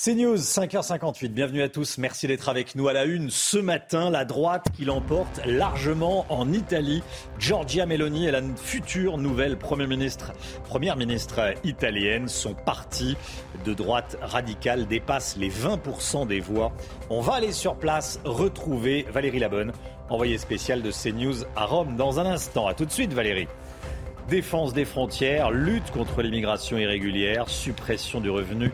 C'est News, 5h58. Bienvenue à tous. Merci d'être avec nous à la une. Ce matin, la droite qui l'emporte largement en Italie. Giorgia Meloni et la future nouvelle première ministre, première ministre italienne. Son parti de droite radicale dépasse les 20% des voix. On va aller sur place retrouver Valérie Labonne, envoyée spéciale de CNews à Rome dans un instant. À tout de suite, Valérie. Défense des frontières, lutte contre l'immigration irrégulière, suppression du revenu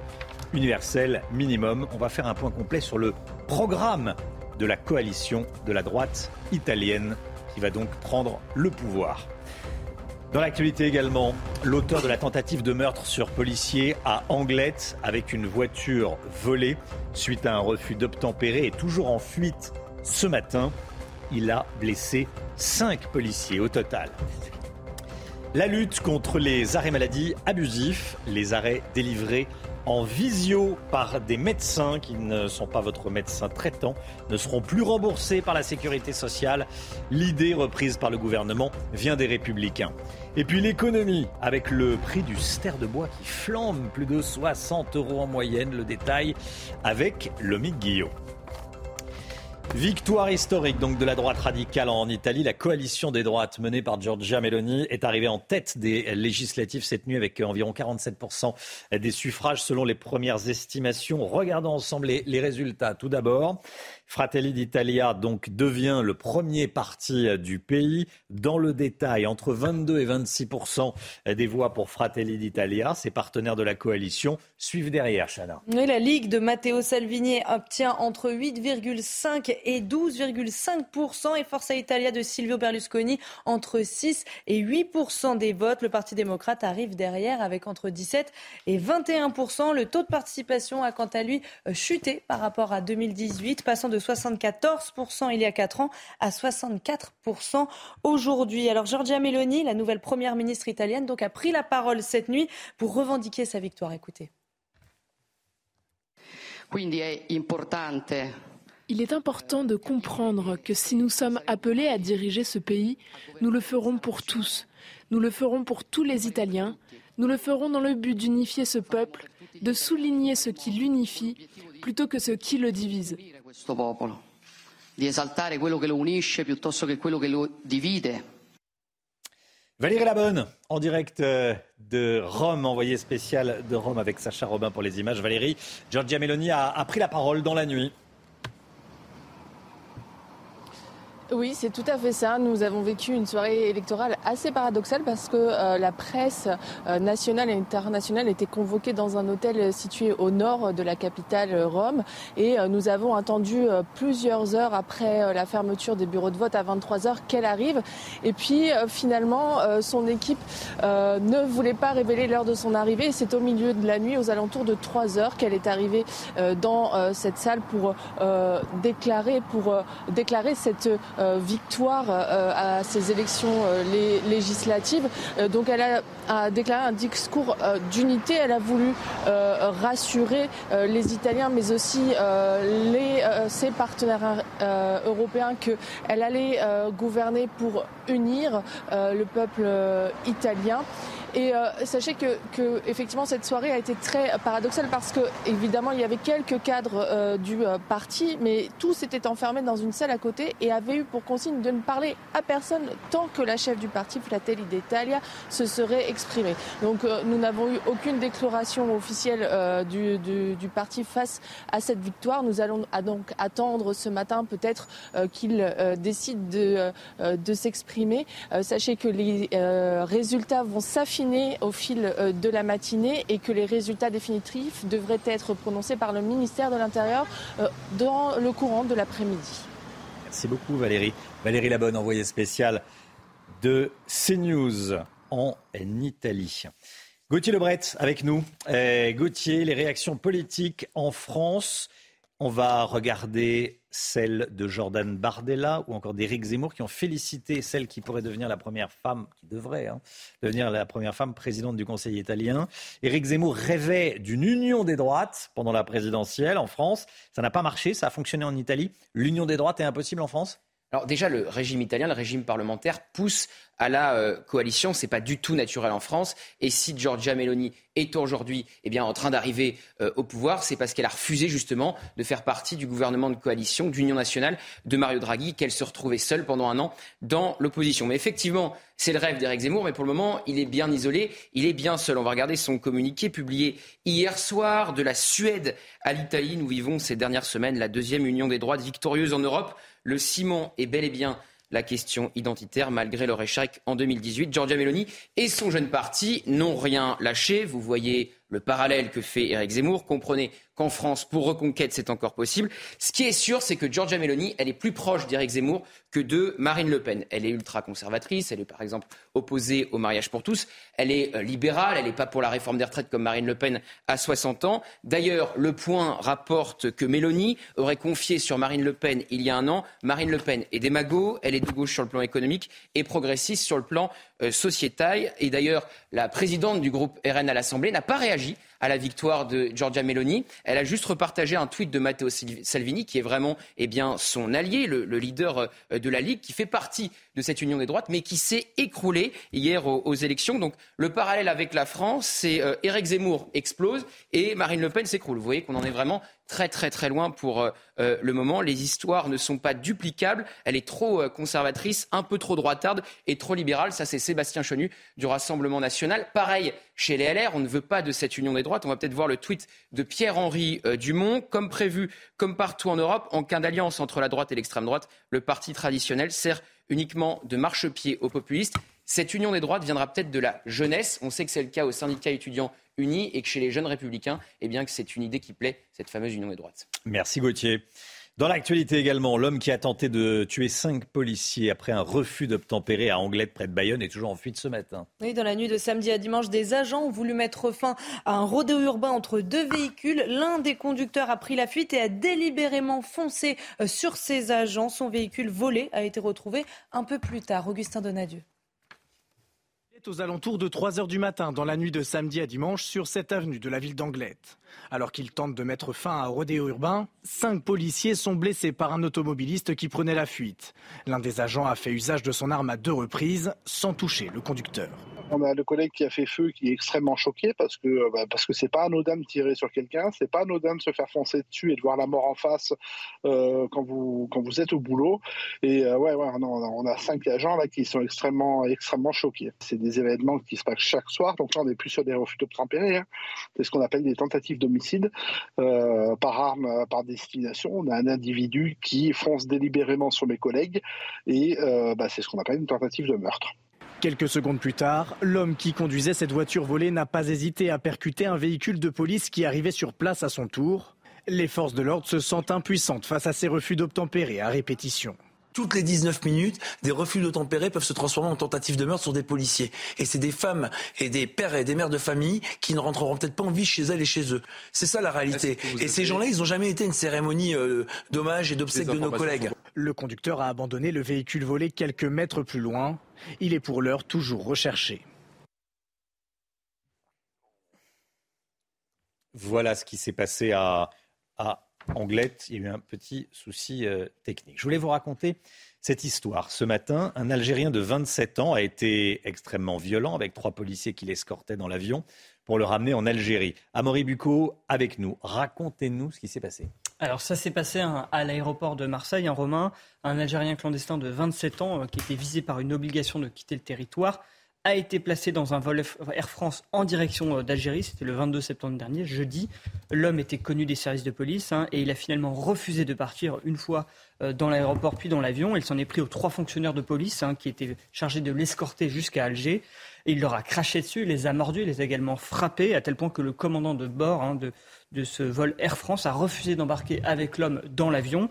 universel minimum. On va faire un point complet sur le programme de la coalition de la droite italienne qui va donc prendre le pouvoir. Dans l'actualité également, l'auteur de la tentative de meurtre sur policier à Anglette avec une voiture volée suite à un refus d'obtempérer est toujours en fuite ce matin. Il a blessé cinq policiers au total. La lutte contre les arrêts maladie abusifs, les arrêts délivrés en visio par des médecins qui ne sont pas votre médecin traitant, ne seront plus remboursés par la sécurité sociale. L'idée reprise par le gouvernement vient des républicains. Et puis l'économie, avec le prix du ster de bois qui flambe, plus de 60 euros en moyenne, le détail avec Lomique Guillot. Victoire historique donc de la droite radicale en Italie. La coalition des droites menée par Giorgia Meloni est arrivée en tête des législatives cette nuit avec environ 47% des suffrages selon les premières estimations. Regardons ensemble les, résultats. Tout d'abord, Fratelli d'Italia donc devient le premier parti du pays. Dans le détail, entre 22 et 26% des voix pour Fratelli d'Italia. Ses partenaires de la coalition suivent derrière, Chana. Oui, la Ligue de Matteo Salvini obtient entre 8,5 et 12,5% et Forza Italia de Silvio Berlusconi entre 6 et 8% des votes. Le Parti démocrate arrive derrière avec entre 17 et 21% Le taux de participation a quant à lui chuté par rapport à 2018, passant de 74% il y a 4 ans à 64% aujourd'hui. Alors Giorgia Meloni, la nouvelle première ministre italienne, donc a pris la parole cette nuit pour revendiquer sa victoire. Écoutez. Il est important de comprendre que si nous sommes appelés à diriger ce pays, nous le ferons pour tous. Nous le ferons pour tous les Italiens. Nous le ferons dans le but d'unifier ce peuple, de souligner ce qui l'unifie plutôt que ce qui le divise. Valérie Labonne, en direct euh, de Rome, envoyé spécial de Rome avec Sacha Robin pour les images. Valérie, Giorgia Meloni a pris la parole dans la nuit. Oui, c'est tout à fait ça. Nous avons vécu une soirée électorale assez paradoxale parce que euh, la presse euh, nationale et internationale était convoquée dans un hôtel situé au nord de la capitale Rome et euh, nous avons attendu plusieurs heures après la fermeture des bureaux de vote à 23 heures qu'elle arrive. Et puis finalement, son équipe ne voulait pas révéler l'heure de son arrivée. C'est au milieu de la nuit, aux alentours de 3 heures, qu'elle est arrivée dans cette salle pour déclarer, pour déclarer cette euh, victoire euh, à ces élections euh, législatives. donc elle a, déclaré un discours d'unité. Elle a voulu rassurer les Italiens, mais aussi ses partenaires européens qu'elle allait gouverner pour unir le peuple italien. Et euh, sachez que, que, effectivement cette soirée a été très paradoxale parce que évidemment il y avait quelques cadres euh, du euh, parti, mais tous étaient enfermés dans une salle à côté et avaient eu pour consigne de ne parler à personne tant que la chef du parti Fratelli d'Italia se serait exprimée. Donc nous n'avons eu aucune déclaration officielle du, du, du, parti face à cette victoire. Nous allons donc attendre ce matin peut-être qu'il décide de, de s'exprimer. sachez que les résultats vont s'affiner au fil euh, de la matinée et que les résultats définitifs devraient être prononcés par le ministère de l'Intérieur euh, dans le courant de l'après-midi. Merci beaucoup Valérie. Valérie Labonne, envoyée spéciale de CNews en Italie. Gauthier Lebret avec nous. Euh, Gauthier, les réactions politiques en France. On va regarder celle de Jordan Bardella ou encore d'Éric Zemmour qui ont félicité celle qui pourrait devenir la première femme, qui devrait hein, devenir la première femme présidente du Conseil italien. Éric Zemmour rêvait d'une union des droites pendant la présidentielle en France. Ça n'a pas marché, ça a fonctionné en Italie. L'union des droites est impossible en France? Alors déjà, le régime italien, le régime parlementaire pousse à la euh, coalition. C'est pas du tout naturel en France. Et si Giorgia Meloni est aujourd'hui eh en train d'arriver euh, au pouvoir, c'est parce qu'elle a refusé justement de faire partie du gouvernement de coalition d'union nationale de Mario Draghi, qu'elle se retrouvait seule pendant un an dans l'opposition. Mais effectivement, c'est le rêve d'Éric Zemmour, mais pour le moment, il est bien isolé, il est bien seul. On va regarder son communiqué publié hier soir de la Suède à l'Italie. Nous vivons ces dernières semaines la deuxième union des droites victorieuse en Europe. Le ciment est bel et bien la question identitaire malgré leur échec en 2018. Giorgia Meloni et son jeune parti n'ont rien lâché. Vous voyez le parallèle que fait Éric Zemmour. Comprenez qu'en France, pour Reconquête, c'est encore possible. Ce qui est sûr, c'est que Giorgia Meloni, elle est plus proche d'Éric Zemmour que de Marine Le Pen. Elle est ultra-conservatrice, elle est par exemple opposée au mariage pour tous, elle est euh, libérale, elle n'est pas pour la réforme des retraites comme Marine Le Pen à 60 ans. D'ailleurs, Le Point rapporte que Meloni aurait confié sur Marine Le Pen il y a un an, Marine Le Pen est démago, elle est de gauche sur le plan économique et progressiste sur le plan euh, sociétal. Et d'ailleurs, la présidente du groupe RN à l'Assemblée n'a pas réagi à la victoire de Giorgia Meloni. Elle a juste repartagé un tweet de Matteo Salvini, qui est vraiment eh son allié, le, leader euh, de la Ligue, qui fait partie de cette union des droites, mais qui s'est écroulé hier aux, élections. Donc le parallèle avec la France, c'est euh, Éric Zemmour explose et Marine Le Pen s'écroule. Vous voyez qu'on en est vraiment très très très loin pour euh, euh, le moment. Les histoires ne sont pas duplicables. Elle est trop euh, conservatrice, un peu trop droitarde et trop libérale. Ça, c'est Sébastien Chenu du Rassemblement national. Pareil chez les LR, on ne veut pas de cette union des droites. On va peut-être voir le tweet de Pierre-Henri Dumont. Comme prévu, comme partout en Europe, en cas d'alliance entre la droite et l'extrême droite, le parti traditionnel sert uniquement de marchepied aux populistes. Cette union des droites viendra peut-être de la jeunesse. On sait que c'est le cas au syndicat étudiant unis et que chez les jeunes républicains, eh bien, que c'est une idée qui plaît, cette fameuse union des droites. Merci Gauthier. Dans l'actualité également, l'homme qui a tenté de tuer cinq policiers après un refus d'obtempérer à Anglette près de Bayonne est toujours en fuite ce matin. Oui, dans la nuit de samedi à dimanche, des agents ont voulu mettre fin à un rodéo urbain entre deux véhicules. L'un des conducteurs a pris la fuite et a délibérément foncé euh, sur ses agents. Son véhicule volé a été retrouvé un peu plus tard. Augustin Donadieu aux alentours de 3 heures du matin dans la nuit de samedi à dimanche sur cette avenue de la ville d'Anglette. Alors qu'il tente de mettre fin à un rodéo urbain, cinq policiers sont blessés par un automobiliste qui prenait la fuite. L'un des agents a fait usage de son arme à deux reprises sans toucher le conducteur. On a le collègue qui a fait feu qui est extrêmement choqué parce que euh, bah, parce que c'est pas anodin de tirer sur quelqu'un, c'est pas anodin de se faire foncer dessus et de voir la mort en face euh, quand vous quand vous êtes au boulot. Et euh, ouais, ouais on a cinq agents là qui sont extrêmement extrêmement choqués. C'est des événements qui se passent chaque soir, donc là on n'est plus sur des refus d'obtempérer. Hein. C'est ce qu'on appelle des tentatives d'homicide par arme, par destination. On a un individu qui fonce délibérément sur mes collègues et bah, c'est ce qu'on appelle une tentative de meurtre. Quelques secondes plus tard, l'homme qui conduisait cette voiture volée n'a pas hésité à percuter un véhicule de police qui arrivait sur place à son tour. Les forces de l'ordre se sentent impuissantes face à ces refus d'obtempérer à répétition toutes les 19 minutes, des refus d'obtempérer peuvent se transformer en tentatives de meurtre sur des policiers. Et c'est des femmes et des pères et des mères de famille qui ne rentreront peut-être pas en vie chez elles et chez eux. C'est ça la réalité. Et ces gens-là, ils n'ont jamais été une cérémonie euh, d'hommage et d'obsèques de nos collègues. Le conducteur a abandonné le véhicule volé quelques mètres plus loin. Il est pour l'heure toujours recherché. Voilà ce qui s'est passé à, à, Anglette. Il y a eu un petit souci euh, technique. Je voulais vous raconter cette histoire. Ce matin, un Algérien de 27 ans a été extrêmement violent avec trois policiers qui l'escortaient dans l'avion pour le ramener en Algérie. Amaury Bucco, avec nous. Racontez-nous ce qui s'est passé. Alors ça s'est passé à l'aéroport de Marseille, un Romain, un Algérien clandestin de 27 ans euh, qui était visé par une obligation de quitter le territoire a été placé dans un vol Air France en direction euh, d'Algérie. C'était le 22 septembre dernier, jeudi. L'homme était connu des services de police hein, et il a finalement refusé de partir une fois euh, dans l'aéroport puis dans l'avion. Il s'en est pris aux trois fonctionnaires de police hein, qui étaient chargés de l'escorter jusqu'à Alger. Il leur a craché dessus, les a mordus, les a également frappés, à tel point que le commandant de bord hein, de ce vol Air France a refusé d'embarquer avec l'homme dans l'avion.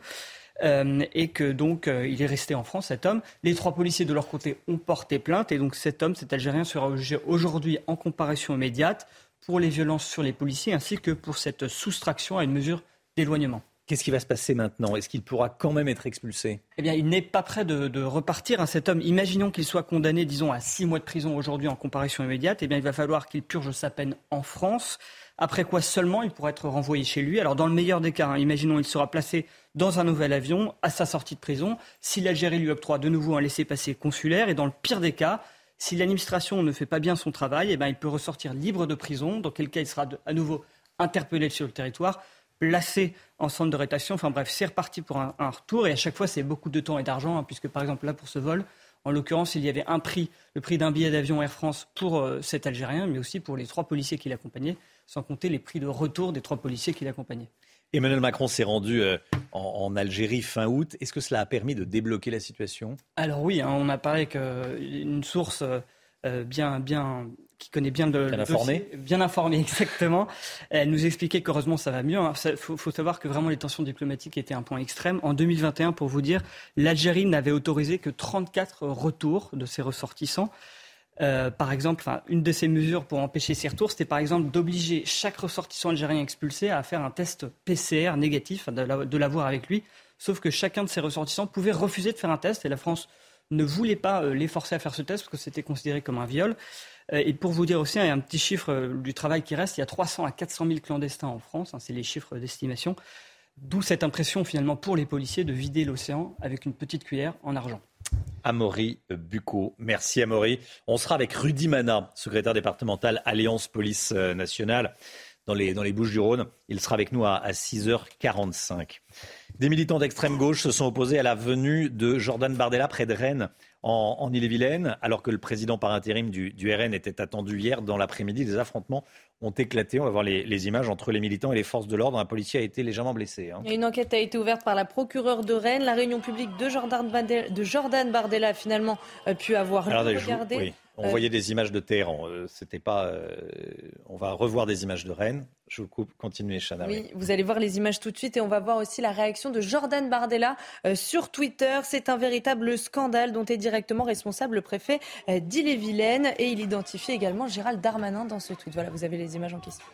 Et que donc il est resté en France, cet homme. Les trois policiers de leur côté ont porté plainte et donc cet homme, cet Algérien, sera jugé aujourd'hui en comparaison immédiate pour les violences sur les policiers ainsi que pour cette soustraction à une mesure d'éloignement. Qu'est-ce qui va se passer maintenant? Est-ce qu'il pourra quand même être expulsé? Eh bien, il n'est pas prêt de, repartir. Hein, cet homme, imaginons qu'il soit condamné, disons, à six mois de prison aujourd'hui en comparution immédiate. Eh bien, il va falloir qu'il purge sa peine en France. Après quoi seulement il pourra être renvoyé chez lui. Alors, dans le meilleur des cas, hein, imaginons il sera placé dans un nouvel avion à sa sortie de prison. Si l'Algérie lui octroie de nouveau un laissez-passer consulaire, et dans le pire des cas, si l'administration ne fait pas bien son travail, eh bien, il peut ressortir libre de prison, dans quel cas il sera à nouveau interpellé sur le territoire placé en centre de rétention. Enfin bref, c'est reparti pour un, retour. Et à chaque fois, c'est beaucoup de temps et d'argent, hein, puisque par exemple là, pour ce vol, en l'occurrence, il y avait un prix, le prix d'un billet d'avion Air France pour euh, cet Algérien, mais aussi pour les trois policiers qui l'accompagnaient, sans compter les prix de retour des trois policiers qui l'accompagnaient. Emmanuel Macron s'est rendu euh, en, Algérie fin août. Est-ce que cela a permis de débloquer la situation? Alors oui, hein, on a parlé qu'une source euh, bien, bien qui connaît bien le, bien informé. bien informé exactement. Elle nous expliquait qu'heureusement ça va mieux. Il hein. faut, savoir que vraiment les tensions diplomatiques étaient un point extrême. En 2021, pour vous dire, l'Algérie n'avait autorisé que 34 retours de ses ressortissants. Euh, par exemple, une de ces mesures pour empêcher ces retours, c'était par exemple d'obliger chaque ressortissant algérien expulsé à faire un test PCR négatif, de l'avoir avec lui. Sauf que chacun de ces ressortissants pouvait refuser de faire un test et la France ne voulait pas euh, les forcer à faire ce test parce que c'était considéré comme un viol. Euh, et pour vous dire aussi, il y a un petit chiffre du travail qui reste, il y a 300 à 400 000 clandestins en France, hein, c'est les chiffres d'estimation. D'où cette impression finalement pour les policiers de vider l'océan avec une petite cuillère en argent. Amaury Bucco. Merci Amaury. On sera avec Rudy Mana, secrétaire départemental Alliance Police Nationale dans les, dans les Bouches-du-Rhône. Il sera avec nous à, à 6h45. Des militants d'extrême gauche se sont opposés à la venue de Jordan Bardella près de Rennes en, en Ille-et-Vilaine, alors que le président par intérim du, du RN était attendu hier dans l'après-midi. Des affrontements ont éclaté. On va voir les, images entre les militants et les forces de l'ordre. Un policier a été légèrement blessé. Hein. Une enquête a été ouverte par la procureure de Rennes. La réunion publique de Jordan Bardella, de Jordan Bardella a finalement euh, pu avoir lieu. Regardez. On euh, voyait des images de Téhéran. Euh, c'était pas. on va revoir des images de Rennes. Je vous coupe. Continuez, Chana. Oui, vous allez voir les images tout de suite et on va voir aussi la réaction de Jordan Bardella sur Twitter. C'est un véritable scandale dont est directement responsable le préfet d'Ille-et-Vilaine et il identifie également Gérald Darmanin dans ce tweet. Voilà, vous avez les images en question.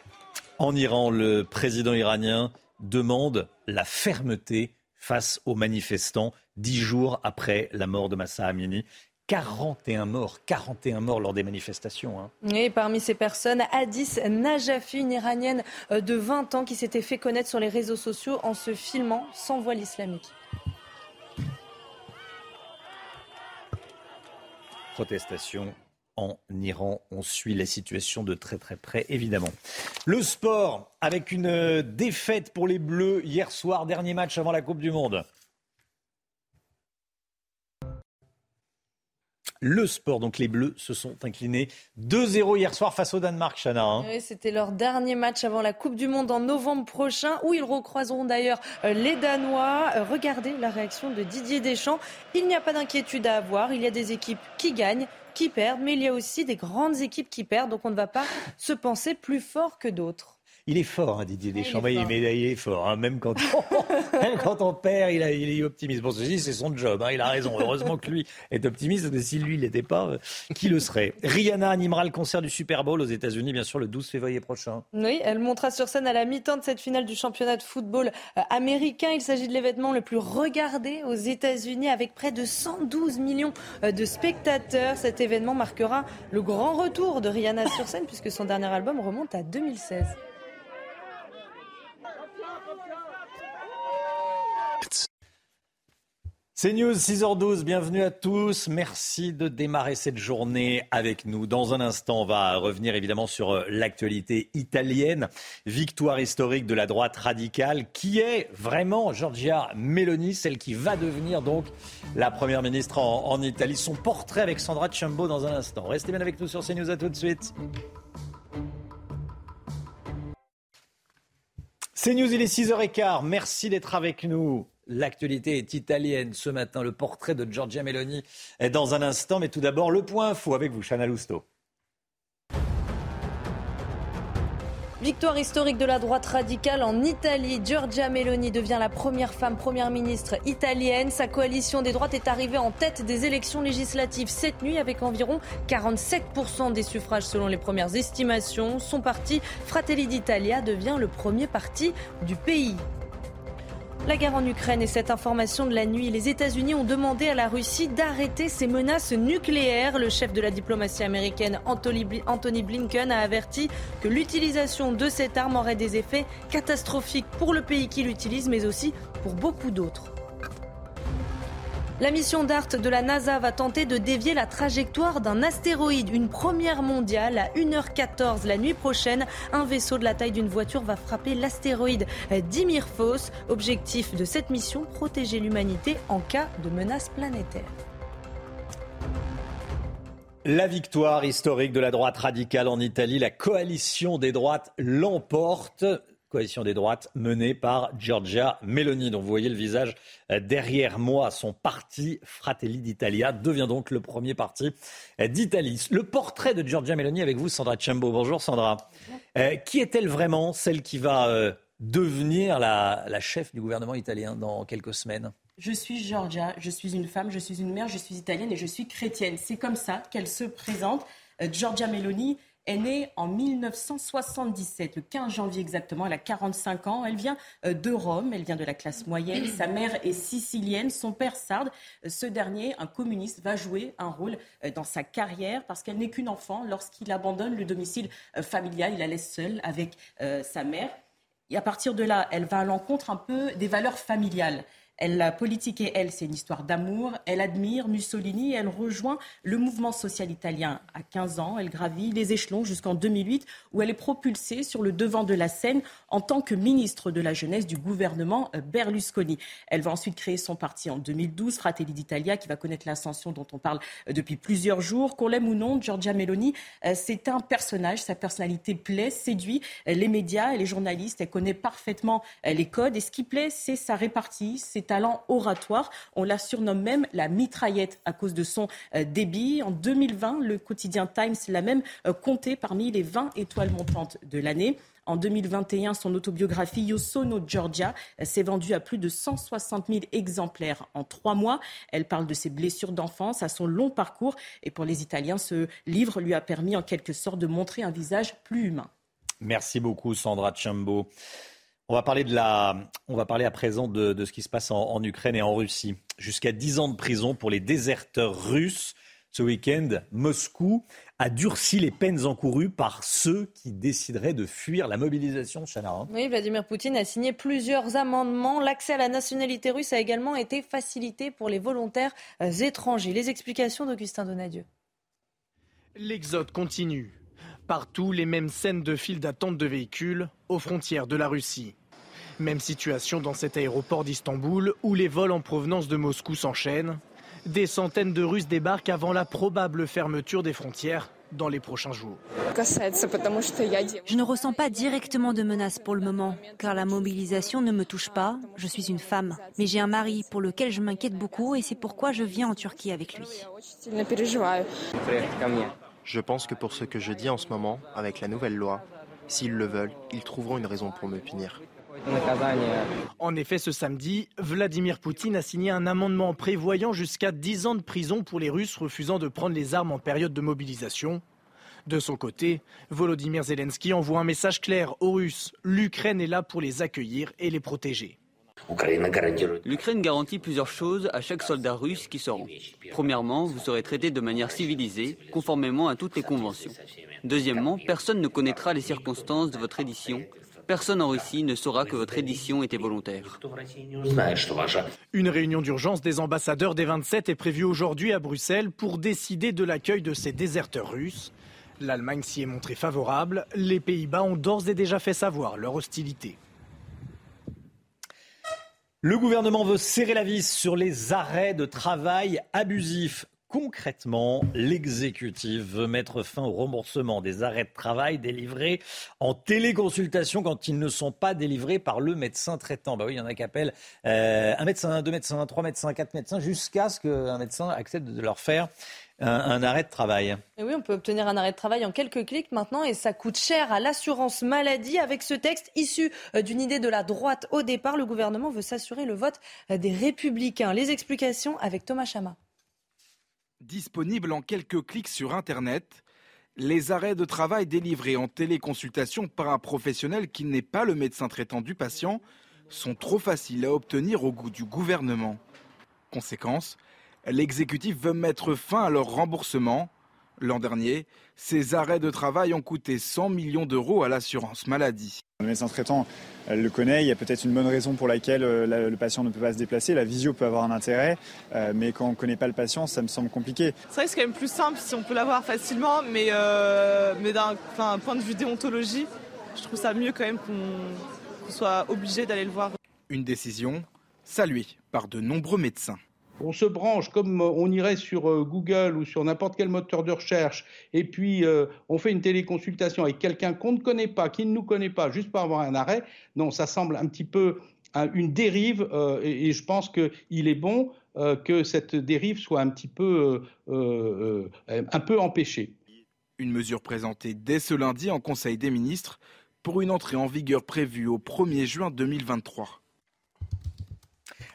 En Iran, le président iranien demande la fermeté face aux manifestants dix jours après la mort de Massa Amini. 41 morts, 41 morts lors des manifestations. Hein. Et parmi ces personnes, Hadis Najafi, une iranienne euh, de 20 ans qui s'était fait connaître sur les réseaux sociaux en se filmant sans voile islamique. Protestation en Iran. On suit la situation de très très près, évidemment. Le sport, avec une euh, défaite pour les Bleus hier soir, dernier match avant la Coupe du Monde. Le sport. Donc les Bleus se sont inclinés 2-0 hier soir face au Danemark, Chana. Hein. Oui, C'était leur dernier match avant la Coupe du Monde en novembre prochain, où ils recroiseront d'ailleurs euh, les Danois. Euh, regardez la réaction de Didier Deschamps. Il n'y a pas d'inquiétude à avoir. Il y a des équipes qui gagnent qui perdent, mais il y a aussi des grandes équipes qui perdent, donc on ne va pas se penser plus fort que d'autres. Il est fort, hein, Didier Deschamps. Il, est, fort. Hein. Même, quand on, quand on perd, il, est optimiste. Bon, ceci, c'est son job. Hein. Il a raison. Heureusement que lui est optimiste. Mais si lui, il n'était pas, euh, qui le serait? Rihanna animera le concert du Super Bowl aux États-Unis, bien sûr, le 12 février prochain. Oui, elle montera sur scène à la mi-temps de cette finale du championnat de football euh, américain. Il s'agit de l'événement le plus regardé aux États-Unis avec près de 112 millions euh, de spectateurs. Cet événement marquera le grand retour de Rihanna sur scène puisque son dernier album remonte à 2016. C'est News 6h12, bienvenue à tous. Merci de démarrer cette journée avec nous. Dans un instant, on va revenir évidemment sur euh, l'actualité italienne. Victoire historique de la droite radicale qui est vraiment Giorgia Meloni, celle qui va devenir donc la première ministre en, en Italie. Son portrait avec Sandra Ciambo dans un instant. Restez bien avec nous sur CNews, à tout de suite. CNews, il est 6h15. Merci d'être avec nous. L'actualité est italienne ce matin. Le portrait de Giorgia Meloni est dans un instant. Mais tout d'abord, le point info avec vous, Chana Lousteau. Victoire historique de la droite radicale en Italie. Giorgia Meloni devient la première femme première ministre italienne. Sa coalition des droites est arrivée en tête des élections législatives cette nuit avec environ 47% des suffrages selon les premières estimations. Son parti, Fratelli d'Italia, devient le premier parti du pays. La guerre en Ukraine et cette information de la nuit, les États-Unis ont demandé à la Russie d'arrêter ses menaces nucléaires. Le chef de la diplomatie américaine, Anthony Blinken, a averti que l'utilisation de cette arme aurait des effets catastrophiques pour le pays qui l'utilise, mais aussi pour beaucoup d'autres. La mission DART de la NASA va tenter de dévier la trajectoire d'un astéroïde, une première mondiale à 1h14 la nuit prochaine. Un vaisseau de la taille d'une voiture va frapper l'astéroïde Dimirphos. Objectif de cette mission, protéger l'humanité en cas de menace planétaire. La victoire historique de la droite radicale en Italie, la coalition des droites l'emporte coalition des droites menée par Giorgia Meloni, dont vous voyez le visage euh, derrière moi. Son parti Fratelli d'Italia devient donc le premier parti euh, d'Italie. Le portrait de Giorgia Meloni avec vous, Sandra Ciambo. Bonjour Sandra. Euh, qui est-elle vraiment, celle qui va devenir la, la chef du gouvernement italien dans quelques semaines? Je suis Giorgia, je suis une femme, je suis une mère, je suis italienne et je suis chrétienne. C'est comme ça qu'elle se présente. Giorgia Meloni, est née en 1977, le 15 janvier exactement. Elle a 45 ans. Elle vient euh, de Rome. Elle vient de la classe moyenne. Sa mère est sicilienne. Son père sarde. Euh, ce dernier, un communiste, va jouer un rôle euh, dans sa carrière parce qu'elle n'est qu'une enfant. Lorsqu'il abandonne le domicile familial, il la laisse seule avec sa mère. Et à partir de là, elle va à l'encontre un peu des valeurs familiales. Elle, la politique et elle, c'est une histoire d'amour. Elle admire Mussolini elle rejoint le mouvement social italien à 15 ans. Elle gravit les échelons jusqu'en 2008 où elle est propulsée sur le devant de la scène en tant que ministre de la jeunesse du gouvernement euh, Berlusconi. Elle va ensuite créer son parti en 2012, Fratelli d'Italia, qui va connaître l'ascension dont on parle euh, depuis plusieurs jours. Qu'on l'aime ou non, Giorgia Meloni, euh, c'est un personnage. Sa personnalité plaît, séduit les médias et les journalistes. Elle connaît parfaitement les codes. Et ce qui plaît, c'est sa répartie, talent oratoire. On la surnomme même la mitraillette à cause de son euh, débit. En 2020, le quotidien Times l'a même euh, compté parmi les 20 étoiles montantes de l'année. En 2021, son autobiographie Io Sono Georgia euh, s'est vendue à plus de 160 000 exemplaires en trois mois. Elle parle de ses blessures d'enfance, à son long parcours. Et pour les Italiens, ce livre lui a permis en quelque sorte de montrer un visage plus humain. Merci beaucoup, Sandra Chambo. On va parler, de la, on va parler à présent de, de ce qui se passe en, en, Ukraine et en Russie. Jusqu'à 10 ans de prison pour les déserteurs russes. Ce week-end, Moscou a durci les peines encourues par ceux qui décideraient de fuir la mobilisation, Chana. Oui, Vladimir Poutine a signé plusieurs amendements. L'accès à la nationalité russe a également été facilité pour les volontaires euh, étrangers. Les explications d'Augustin Donadieu. L'exode continue. Partout, les mêmes scènes de files d'attente de véhicules aux frontières de la Russie. Même situation dans cet aéroport d'Istanbul où les vols en provenance de Moscou s'enchaînent. Des centaines de Russes débarquent avant la probable fermeture des frontières dans les prochains jours. Je ne ressens pas directement de menace pour le moment, car la mobilisation ne me touche pas. Je suis une femme, mais j'ai un mari pour lequel je m'inquiète beaucoup et c'est pourquoi je viens en Turquie avec lui. Je pense que pour ce que je dis en ce moment, avec la nouvelle loi, s'ils le veulent, ils trouveront une raison pour me punir. En effet, ce samedi, Vladimir Poutine a signé un amendement prévoyant jusqu'à 10 ans de prison pour les Russes refusant de prendre les armes en période de mobilisation. De son côté, Volodymyr Zelensky envoie un message clair aux Russes. L'Ukraine est là pour les accueillir et les protéger. L'Ukraine garantit plusieurs choses à chaque soldat russe qui se rend. Premièrement, vous serez traité de manière civilisée, conformément à toutes les conventions. Deuxièmement, personne ne connaîtra les circonstances de votre édition Personne en Russie ne saura que votre édition était volontaire. Une réunion d'urgence des ambassadeurs des 27 est prévue aujourd'hui à Bruxelles pour décider de l'accueil de ces déserteurs russes. L'Allemagne s'y est montrée favorable. Les Pays-Bas ont d'ores et déjà fait savoir leur hostilité. Le gouvernement veut serrer la vis sur les arrêts de travail abusifs. Concrètement, l'exécutif veut mettre fin au remboursement des arrêts de travail délivrés en téléconsultation quand ils ne sont pas délivrés par le médecin traitant. Bah oui, il y en a qui appellent euh, un médecin, deux médecins, trois médecins, quatre médecins, jusqu'à ce qu'un médecin accepte de leur faire un, arrêt de travail. Oui, on peut obtenir un arrêt de travail en quelques clics maintenant et ça coûte cher à l'assurance maladie. Avec ce texte issu euh, d'une idée de la droite au départ, le gouvernement veut s'assurer le vote euh, des républicains. Les explications avec Thomas Chama. Disponible en quelques clics sur Internet, les arrêts de travail délivrés en téléconsultation par un professionnel qui n'est pas le médecin traitant du patient sont trop faciles à obtenir au goût du gouvernement. Conséquence, l'exécutif veut mettre fin à leur remboursement. L'an dernier, ces arrêts de travail ont coûté 100 millions d'euros à l'assurance maladie. Le médecin traitant le connaît, il y a peut-être une bonne raison pour laquelle euh, le patient ne peut pas se déplacer. La visio peut avoir un intérêt, euh, mais quand on ne connaît pas le patient, ça me semble compliqué. C'est vrai que c'est quand même plus simple si on peut l'avoir facilement, mais, euh, mais d'un point de vue déontologie, je trouve ça mieux quand même qu'on soit obligé d'aller le voir. Une décision saluée par de nombreux médecins on se branche comme euh, on irait sur euh, Google ou sur n'importe quel moteur de recherche, et puis euh, on fait une téléconsultation avec quelqu'un qu'on ne connaît pas, qui ne nous connaît pas, juste pour avoir un arrêt, non, ça semble un petit peu une dérive, et, je pense qu'il est bon que cette dérive soit un petit peu, un peu empêchée. Une mesure présentée dès ce lundi en Conseil des ministres pour une entrée en vigueur prévue au 1er juin 2023.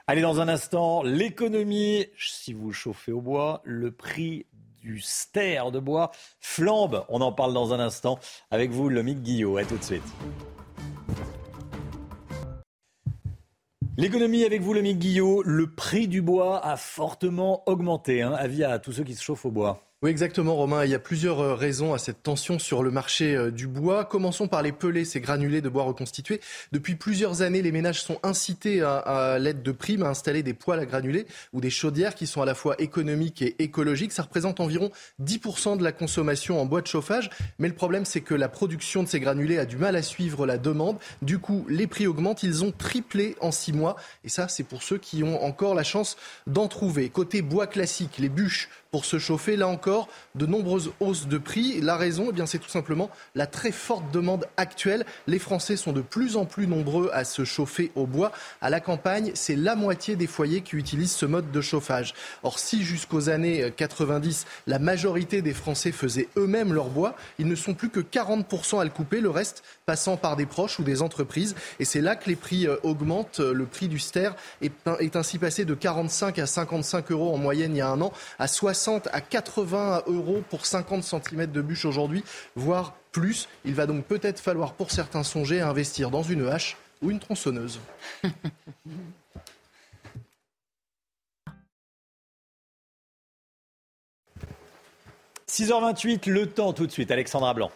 Allez, dans un instant, l'économie, si vous chauffez au bois, le prix du ster de bois flambe. On en parle dans un instant avec vous, Lomique Guillot. À tout de suite. L'économie avec vous, Lomique Guillot. Le prix du bois a fortement augmenté. Hein. Avis à tous ceux qui se chauffent au bois. Oui, exactement, Romain. Il y a plusieurs euh, raisons à cette tension sur le marché euh, du bois. Commençons par les pelés, ces granulés de bois reconstitués. Depuis plusieurs années, les ménages sont incités à, l'aide de primes à installer des poêles à granulés ou des chaudières qui sont à la fois économiques et écologiques. Ça représente environ 10% de la consommation en bois de chauffage. Mais le problème, c'est que la production de ces granulés a du mal à suivre la demande. Du coup, les prix augmentent. Ils ont triplé en six mois. Et ça, c'est pour ceux qui ont encore la chance d'en trouver. Côté bois classique, les bûches pour se chauffer. Là encore, de nombreuses hausses de prix. La raison, eh bien, c'est tout simplement la très forte demande actuelle. Les Français sont de plus en plus nombreux à se chauffer au bois. À la campagne, c'est la moitié des foyers qui utilisent ce mode de chauffage. Or, si jusqu'aux années 90, la majorité des Français faisaient eux-mêmes leur bois, ils ne sont plus que 40% à le couper, le reste passant par des proches ou des entreprises. Et c'est là que les prix euh, augmentent. Le prix du ster est ainsi passé de 45 à 55 euros en moyenne il y a un an à 60 à 80 euros pour 50 cm de bûche aujourd'hui, voire plus. Il va donc peut-être falloir pour certains songer à investir dans une hache ou une tronçonneuse. 6h28, le temps tout de suite, Alexandra Blanc.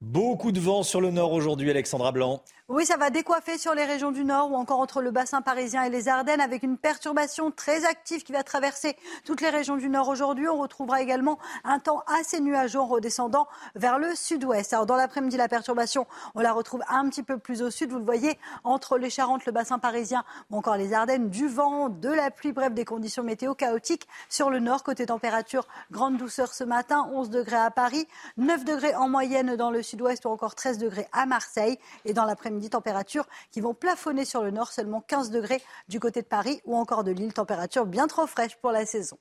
Beaucoup de vent sur le nord aujourd'hui, Alexandra Blanc. Oui, ça va décoiffer sur les régions du nord ou encore entre le bassin parisien et les Ardennes avec une perturbation très active qui va traverser toutes les régions du nord aujourd'hui. On retrouvera également un temps assez nuageux en redescendant vers le sud-ouest. Alors dans l'après-midi, la perturbation, on la retrouve un petit peu plus au sud. Vous le voyez, entre les Charentes, le bassin parisien ou encore les Ardennes, du vent, de la pluie, bref, des conditions météo chaotiques sur le nord. Côté température, grande douceur ce matin, 11 degrés à Paris, 9 degrés en moyenne dans le sud-ouest ou encore 13 degrés à Marseille. Et dans l'après-midi, températures qui vont plafonner sur le nord, seulement 15 degrés du côté de Paris ou encore de Lille, température bien trop fraîche pour la saison.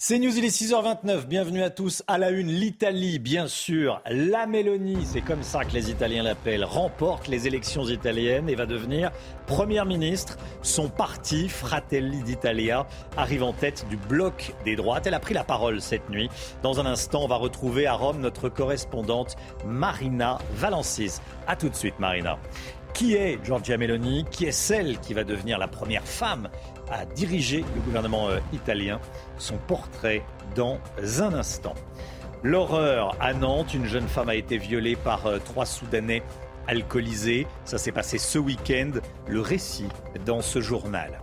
C'est News, il est 6h29. Bienvenue à tous. À la une, l'Italie, bien sûr. La Mélanie, c'est comme ça que les Italiens l'appellent, remporte les élections italiennes et va devenir première ministre. Son parti, Fratelli d'Italia, arrive en tête du bloc des droites. Elle a pris la parole cette nuit. Dans un instant, on va retrouver à Rome notre correspondante Marina Valencis. A tout de suite, Marina. Qui est Giorgia Meloni? Qui est celle qui va devenir la première femme à diriger le gouvernement euh, italien Son portrait dans un instant. L'horreur à Nantes, une jeune femme a été violée par euh, trois Soudanais alcoolisés. Ça s'est passé ce week-end. Le récit dans ce journal.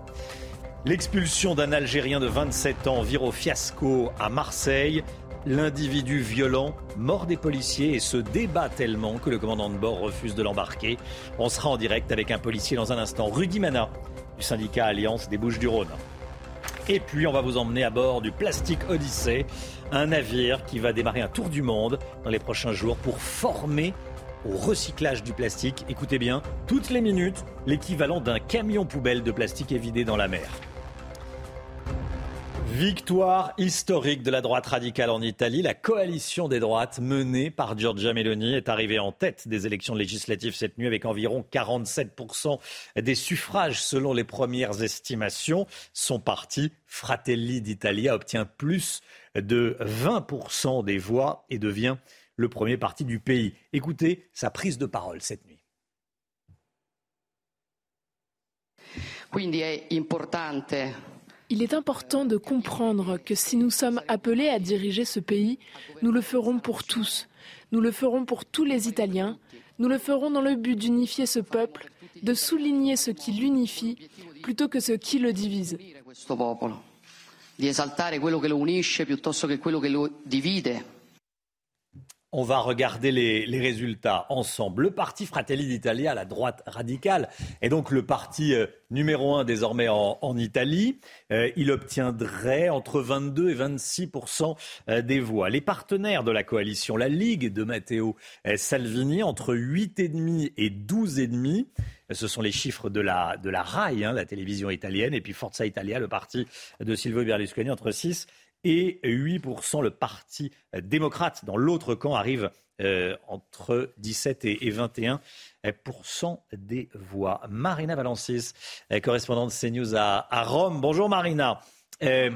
L'expulsion d'un Algérien de 27 ans vire au fiasco à Marseille. L'individu violent mord des policiers et se débat tellement que le commandant de bord refuse de l'embarquer. On sera en direct avec un policier dans un instant. Rudy Mana du syndicat Alliance des Bouches-du-Rhône. Et puis, on va vous emmener à bord du Plastic Odyssey, un navire qui va démarrer un tour du monde dans les prochains jours pour former au recyclage du plastique. Écoutez bien, toutes les minutes, l'équivalent d'un camion poubelle de plastique est vidé dans la mer. Victoire historique de la droite radicale en Italie. La coalition des droites menée par Giorgia Meloni est arrivée en tête des élections législatives cette nuit avec environ 47% des suffrages selon les premières estimations. Son parti, Fratelli d'Italia, obtient plus de 20% des voix et devient le premier parti du pays. Écoutez sa prise de parole cette nuit. Il est important de comprendre que si nous sommes appelés à diriger ce pays, nous le ferons pour tous. Nous le ferons pour tous les Italiens. Nous le ferons dans le but d'unifier ce peuple, de souligner ce qui l'unifie plutôt que ce qui le divise. On va regarder les, résultats ensemble. Le parti Fratelli d'Italia, la droite radicale, est donc le parti euh, numéro un désormais en, Italie. Euh, il obtiendrait entre 22 et 26 euh, des voix. Les partenaires de la coalition, la Ligue de Matteo Salvini, entre 8,5 et 12,5. Ce sont les chiffres de la, de la RAI, hein, la télévision italienne, et puis Forza Italia, le parti de Silvio Berlusconi, entre 6 et 8%. Le Parti démocrate, dans l'autre camp, arrive euh, entre 17 et, 21 des voix. Marina Valencis, euh, correspondante CNews à, à Rome. Bonjour Marina. Euh,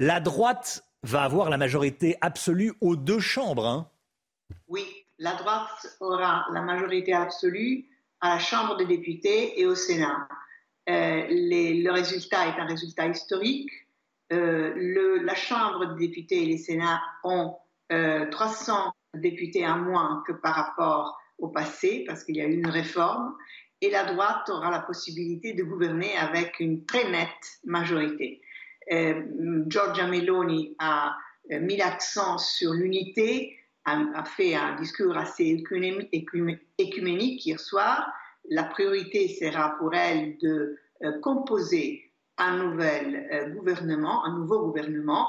la droite va avoir la majorité absolue aux deux chambres. Hein. oui, la droite aura la majorité absolue à la Chambre des députés et au Sénat. le résultat est un résultat historique euh, le, la Chambre des députés et les Sénats ont 300 euh, députés en moins que par rapport au passé, parce qu'il y a eu une réforme, et la droite aura la possibilité de gouverner avec une très nette majorité. Euh, Giorgia Meloni a mis l'accent sur l'unité, a, fait un discours assez écuménique hier soir. La priorité sera pour elle de composer un nouvel euh, gouvernement, un nouveau gouvernement,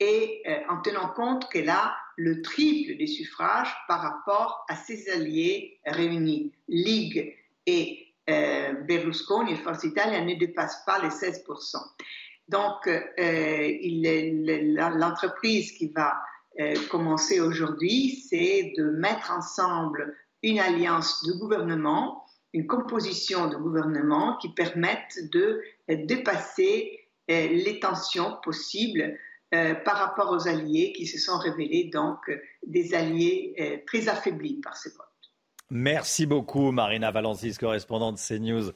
et euh, en tenant compte qu'elle a le triple des suffrages par rapport à ses alliés réunis. Ligue et euh, Berlusconi et Forza Italia ne dépassent pas les 16%. Donc, l'entreprise qui va commencer aujourd'hui, c'est de mettre ensemble une alliance de gouvernement une composition de gouvernement qui permette de euh, dépasser euh, les tensions possibles euh, par rapport aux alliés qui se sont révélés donc des alliés très affaiblis par ces votes. Merci beaucoup Marina Valencis, correspondante CNews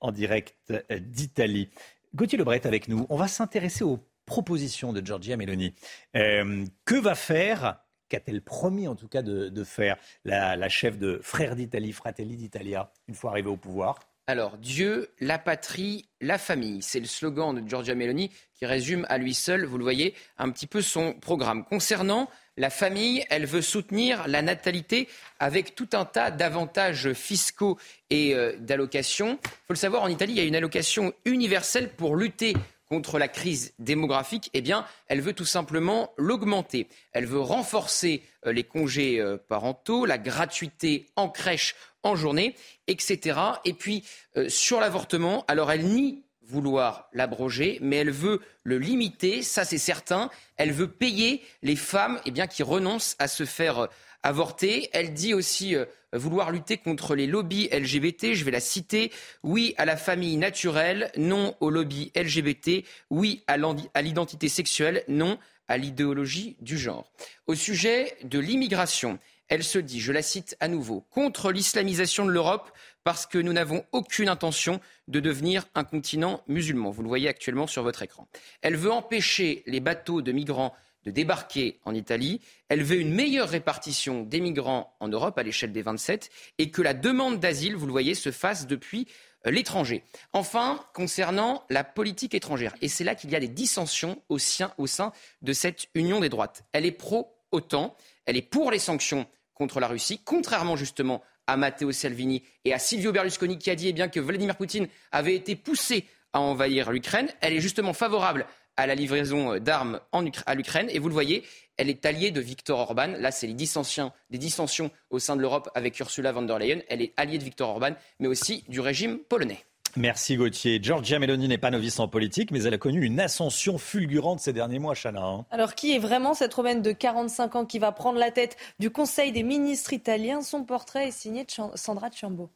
en direct d'Italie. Gauthier Lebret avec nous. On va s'intéresser aux propositions de Giorgia Meloni. que va faire Qu'a-t-elle promis en tout cas de, faire la, chef de Frères d'Italie, Fratelli d'Italia, une fois arrivée au pouvoir? Alors, Dieu, la patrie, la famille. C'est le slogan de Giorgia Meloni qui résume à lui seul, vous le voyez, un petit peu son programme. Concernant la famille, elle veut soutenir la natalité avec tout un tas d'avantages fiscaux et euh, d'allocations. Il faut le savoir, en Italie, il y a une allocation universelle pour lutter contre la crise démographique, eh bien, elle veut tout simplement l'augmenter. Elle veut renforcer euh, les congés euh, parentaux, la gratuité en crèche, en journée, etc. Et puis, euh, sur l'avortement, alors elle nie vouloir l'abroger, mais elle veut le limiter, ça c'est certain. Elle veut payer les femmes eh bien, qui renoncent à se faire avorter. Elle dit aussi vouloir lutter contre les lobbies LGBT, je vais la citer, oui à la famille naturelle, non au lobby LGBT, oui à l'identité sexuelle, non à l'idéologie du genre. Au sujet de l'immigration, elle se dit, je la cite à nouveau, contre l'islamisation de l'Europe parce que nous n'avons aucune intention de devenir un continent musulman. Vous le voyez actuellement sur votre écran. Elle veut empêcher les bateaux de migrants débarquer en Italie. Elle veut une meilleure répartition des migrants en Europe à l'échelle des 27 et que la demande d'asile, vous le voyez, se fasse depuis euh, l'étranger. Enfin, concernant la politique étrangère, et c'est là qu'il y a des dissensions au sein, au sein de cette union des droites. Elle est pro-OTAN, elle est pour les sanctions contre la Russie, contrairement justement à Matteo Salvini et à Silvio Berlusconi qui a dit eh bien, que Vladimir Poutine avait été poussé à envahir l'Ukraine. Elle est justement favorable à la livraison d'armes à l'Ukraine. Et vous le voyez, elle est alliée de Viktor Orban. Là, c'est les dissensions, des dissensions au sein de l'Europe avec Ursula von der Leyen. Elle est alliée de Viktor Orban, mais aussi du régime polonais. Merci Gauthier. Giorgia Meloni n'est pas novice en politique, mais elle a connu une ascension fulgurante ces derniers mois, Chana. Hein. Alors, qui est vraiment cette Romaine de 45 ans qui va prendre la tête du Conseil des ministres italiens Son portrait est signé de Sandra Ciambo.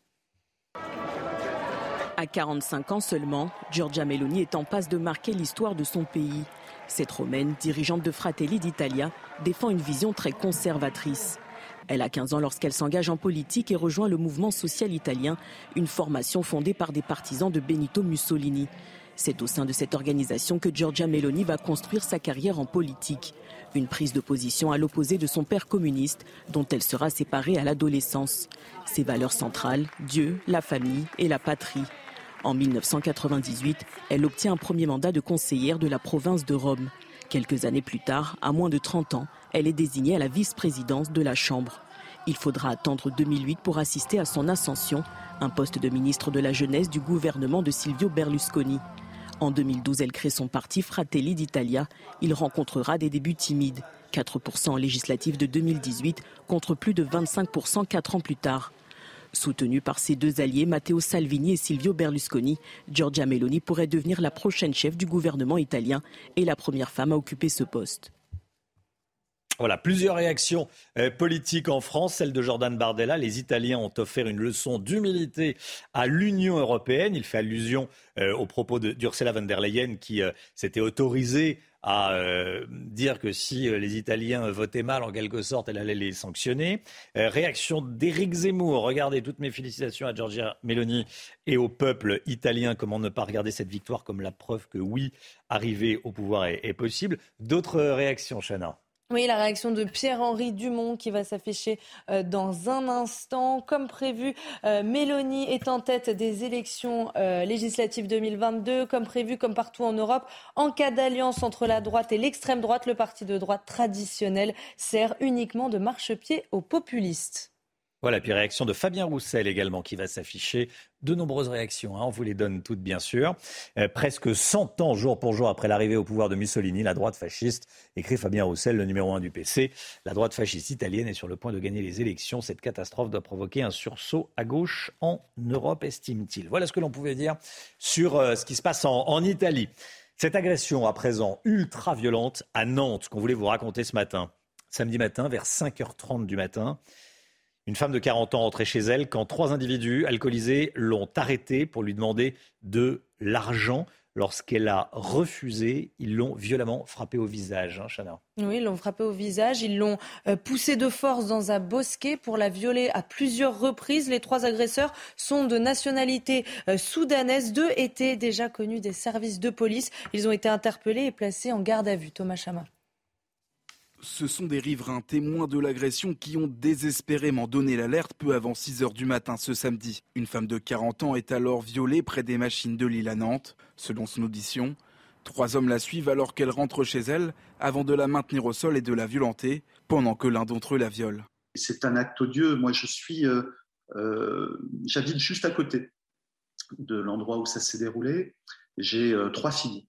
À 45 ans seulement, Giorgia Meloni est en passe de marquer l'histoire de son pays. Cette Romaine, dirigeante de Fratelli d'Italia, défend une vision très conservatrice. Elle a 15 ans lorsqu'elle s'engage en politique et rejoint le mouvement social italien, une formation fondée par des partisans de Benito Mussolini. C'est au sein de cette organisation que Giorgia Meloni va construire sa carrière en politique. Une prise de position à l'opposé de son père communiste, dont elle sera séparée à l'adolescence. Ses valeurs centrales, Dieu, la famille et la patrie. En 1998, elle obtient un premier mandat de conseillère de la province de Rome. Quelques années plus tard, à moins de 30 ans, elle est désignée à la vice-présidence de la Chambre. Il faudra attendre 2008 pour assister à son ascension, un poste de ministre de la Jeunesse du gouvernement de Silvio Berlusconi. En 2012, elle crée son parti Fratelli d'Italia. Il rencontrera des débuts timides, 4% en de 2018 contre plus de 25% quatre ans plus tard. Soutenue par ses deux alliés, Matteo Salvini et Silvio Berlusconi, Giorgia Meloni pourrait devenir la prochaine chef du gouvernement italien et la première femme à occuper ce poste. Voilà, plusieurs réactions euh, politiques en France. Celle de Jordan Bardella. Les Italiens ont offert une leçon d'humilité à l'Union européenne. Il fait allusion euh, aux propos d'Ursula von der Leyen qui euh, s'était autorisée à dire que si les Italiens votaient mal, en quelque sorte, elle allait les sanctionner. réaction d'Éric Zemmour. Regardez toutes mes félicitations à Giorgia Meloni et au peuple italien. Comment ne pas regarder cette victoire comme la preuve que oui, arriver au pouvoir est, est possible. D'autres réactions, Chana? Oui, la réaction de Pierre-Henri Dumont qui va s'afficher euh, dans un instant. Comme prévu, euh, Mélanie est en tête des élections euh, législatives 2022. Comme prévu, comme partout en Europe, en cas d'alliance entre la droite et l'extrême droite, le parti de droite traditionnel sert uniquement de marchepied aux populistes. Voilà, puis réaction de Fabien Roussel également qui va s'afficher. De nombreuses réactions, hein, on vous les donne toutes bien sûr. Euh, presque 100 ans jour pour jour après l'arrivée au pouvoir de Mussolini, la droite fasciste, écrit Fabien Roussel, le numéro 1 du PC. La droite fasciste italienne est sur le point de gagner les élections. Cette catastrophe doit provoquer un sursaut à gauche en Europe, estime-t-il. Voilà ce que l'on pouvait dire sur euh, ce qui se passe en, en Italie. Cette agression à présent ultra violente à Nantes qu'on voulait vous raconter ce matin. Samedi matin, vers 5h30 du matin, une femme de 40 ans rentrait chez elle quand trois individus alcoolisés l'ont arrêtée pour lui demander de l'argent. Lorsqu'elle a refusé, ils l'ont violemment frappée au visage, hein, Chana. Oui, ils l'ont frappée au visage, ils l'ont euh, poussée de force dans un bosquet pour la violer à plusieurs reprises. Les trois agresseurs sont de nationalité euh, soudanaise. Deux étaient déjà connus des services de police. Ils ont été interpellés et placés en garde à vue. Thomas Chama. Ce sont des riverains témoins de l'agression qui ont désespérément donné l'alerte peu avant 6 heures du matin ce samedi. Une femme de 40 ans est alors violée près des machines de l'île à Nantes. Selon son audition, trois hommes la suivent alors qu'elle rentre chez elle avant de la maintenir au sol et de la violenter pendant que l'un d'entre eux la viole. C'est un acte odieux. Moi, je suis, euh, euh, j'habite juste à côté de l'endroit où ça s'est déroulé. J'ai euh, trois filles.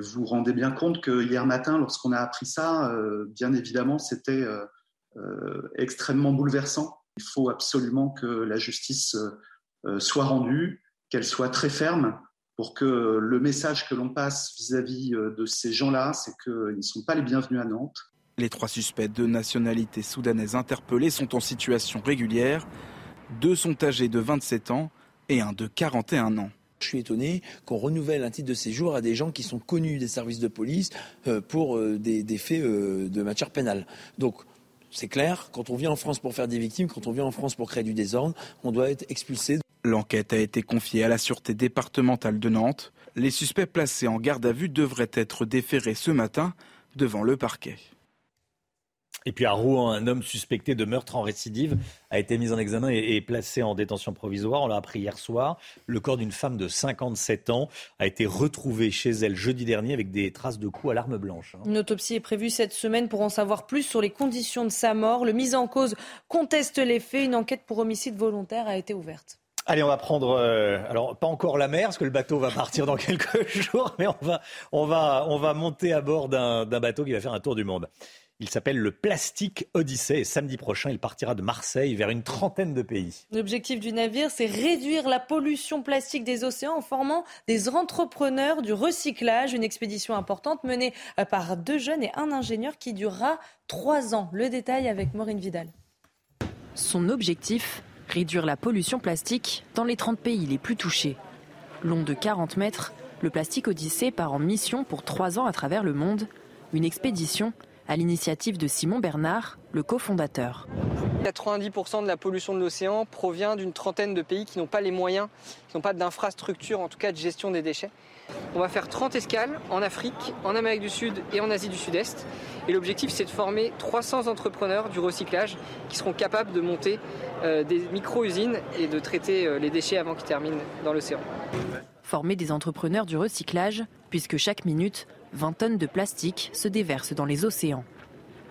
Vous vous rendez bien compte que hier matin, lorsqu'on a appris ça, euh, bien évidemment, c'était euh, euh, extrêmement bouleversant. Il faut absolument que la justice soit rendue, qu'elle soit très ferme pour que le message que l'on passe vis-à-vis de ces gens-là, c'est qu'ils ne sont pas les bienvenus à Nantes. Les trois suspects de nationalité soudanaise interpellés sont en situation régulière. Deux sont âgés de 27 ans et un de 41 ans. Je suis étonné qu'on renouvelle un titre de séjour à des gens qui sont connus des services de police euh, pour euh, des, faits euh, de matière pénale. Donc, c'est clair, quand on vient en France pour faire des victimes, quand on vient en France pour créer du désordre, on doit être expulsé. L'enquête a été confiée à la Sûreté départementale de Nantes. Les suspects placés en garde à vue devraient être déférés ce matin devant le parquet. Et puis à Rouen, un homme suspecté de meurtre en récidive a été mis en examen et, placé en détention provisoire. On l'a appris hier soir. Le corps d'une femme de 57 ans a été retrouvé chez elle jeudi dernier avec des traces de coups à l'arme blanche. Hein. Une autopsie est prévue cette semaine pour en savoir plus sur les conditions de sa mort. Le mis en cause conteste les faits. Une enquête pour homicide volontaire a été ouverte. Allez, on va prendre, euh, alors pas encore la mer, parce que le bateau va partir dans quelques jours, mais on va, on va, on va monter à bord d'un bateau qui va faire un tour du monde. Il s'appelle le Plastique Odyssey et samedi prochain, il partira de Marseille vers une trentaine de pays. L'objectif du navire, c'est réduire la pollution plastique des océans en formant des entrepreneurs du recyclage. Une expédition importante menée euh, par deux jeunes et un ingénieur qui durera trois ans. Le détail avec Maureen Vidal. Son objectif réduire la pollution plastique dans les 30 pays les plus touchés. Long de 40 mètres, le Plastique Odyssée part en mission pour trois ans à travers le monde, une expédition à l'initiative de Simon Bernard, le cofondateur. 90% de la pollution de l'océan provient d'une trentaine de pays qui n'ont pas les moyens, qui n'ont pas d'infrastructure, en tout cas de gestion des déchets. On va faire 30 escales en Afrique, en Amérique du Sud et en Asie du Sud-Est. Et l'objectif, c'est de former 300 entrepreneurs du recyclage qui seront capables de monter euh, des micro-usines et de traiter euh, les déchets avant qu'ils terminent dans l'océan. Former des entrepreneurs du recyclage, puisque chaque minute, 20 tonnes de plastique se déversent dans les océans.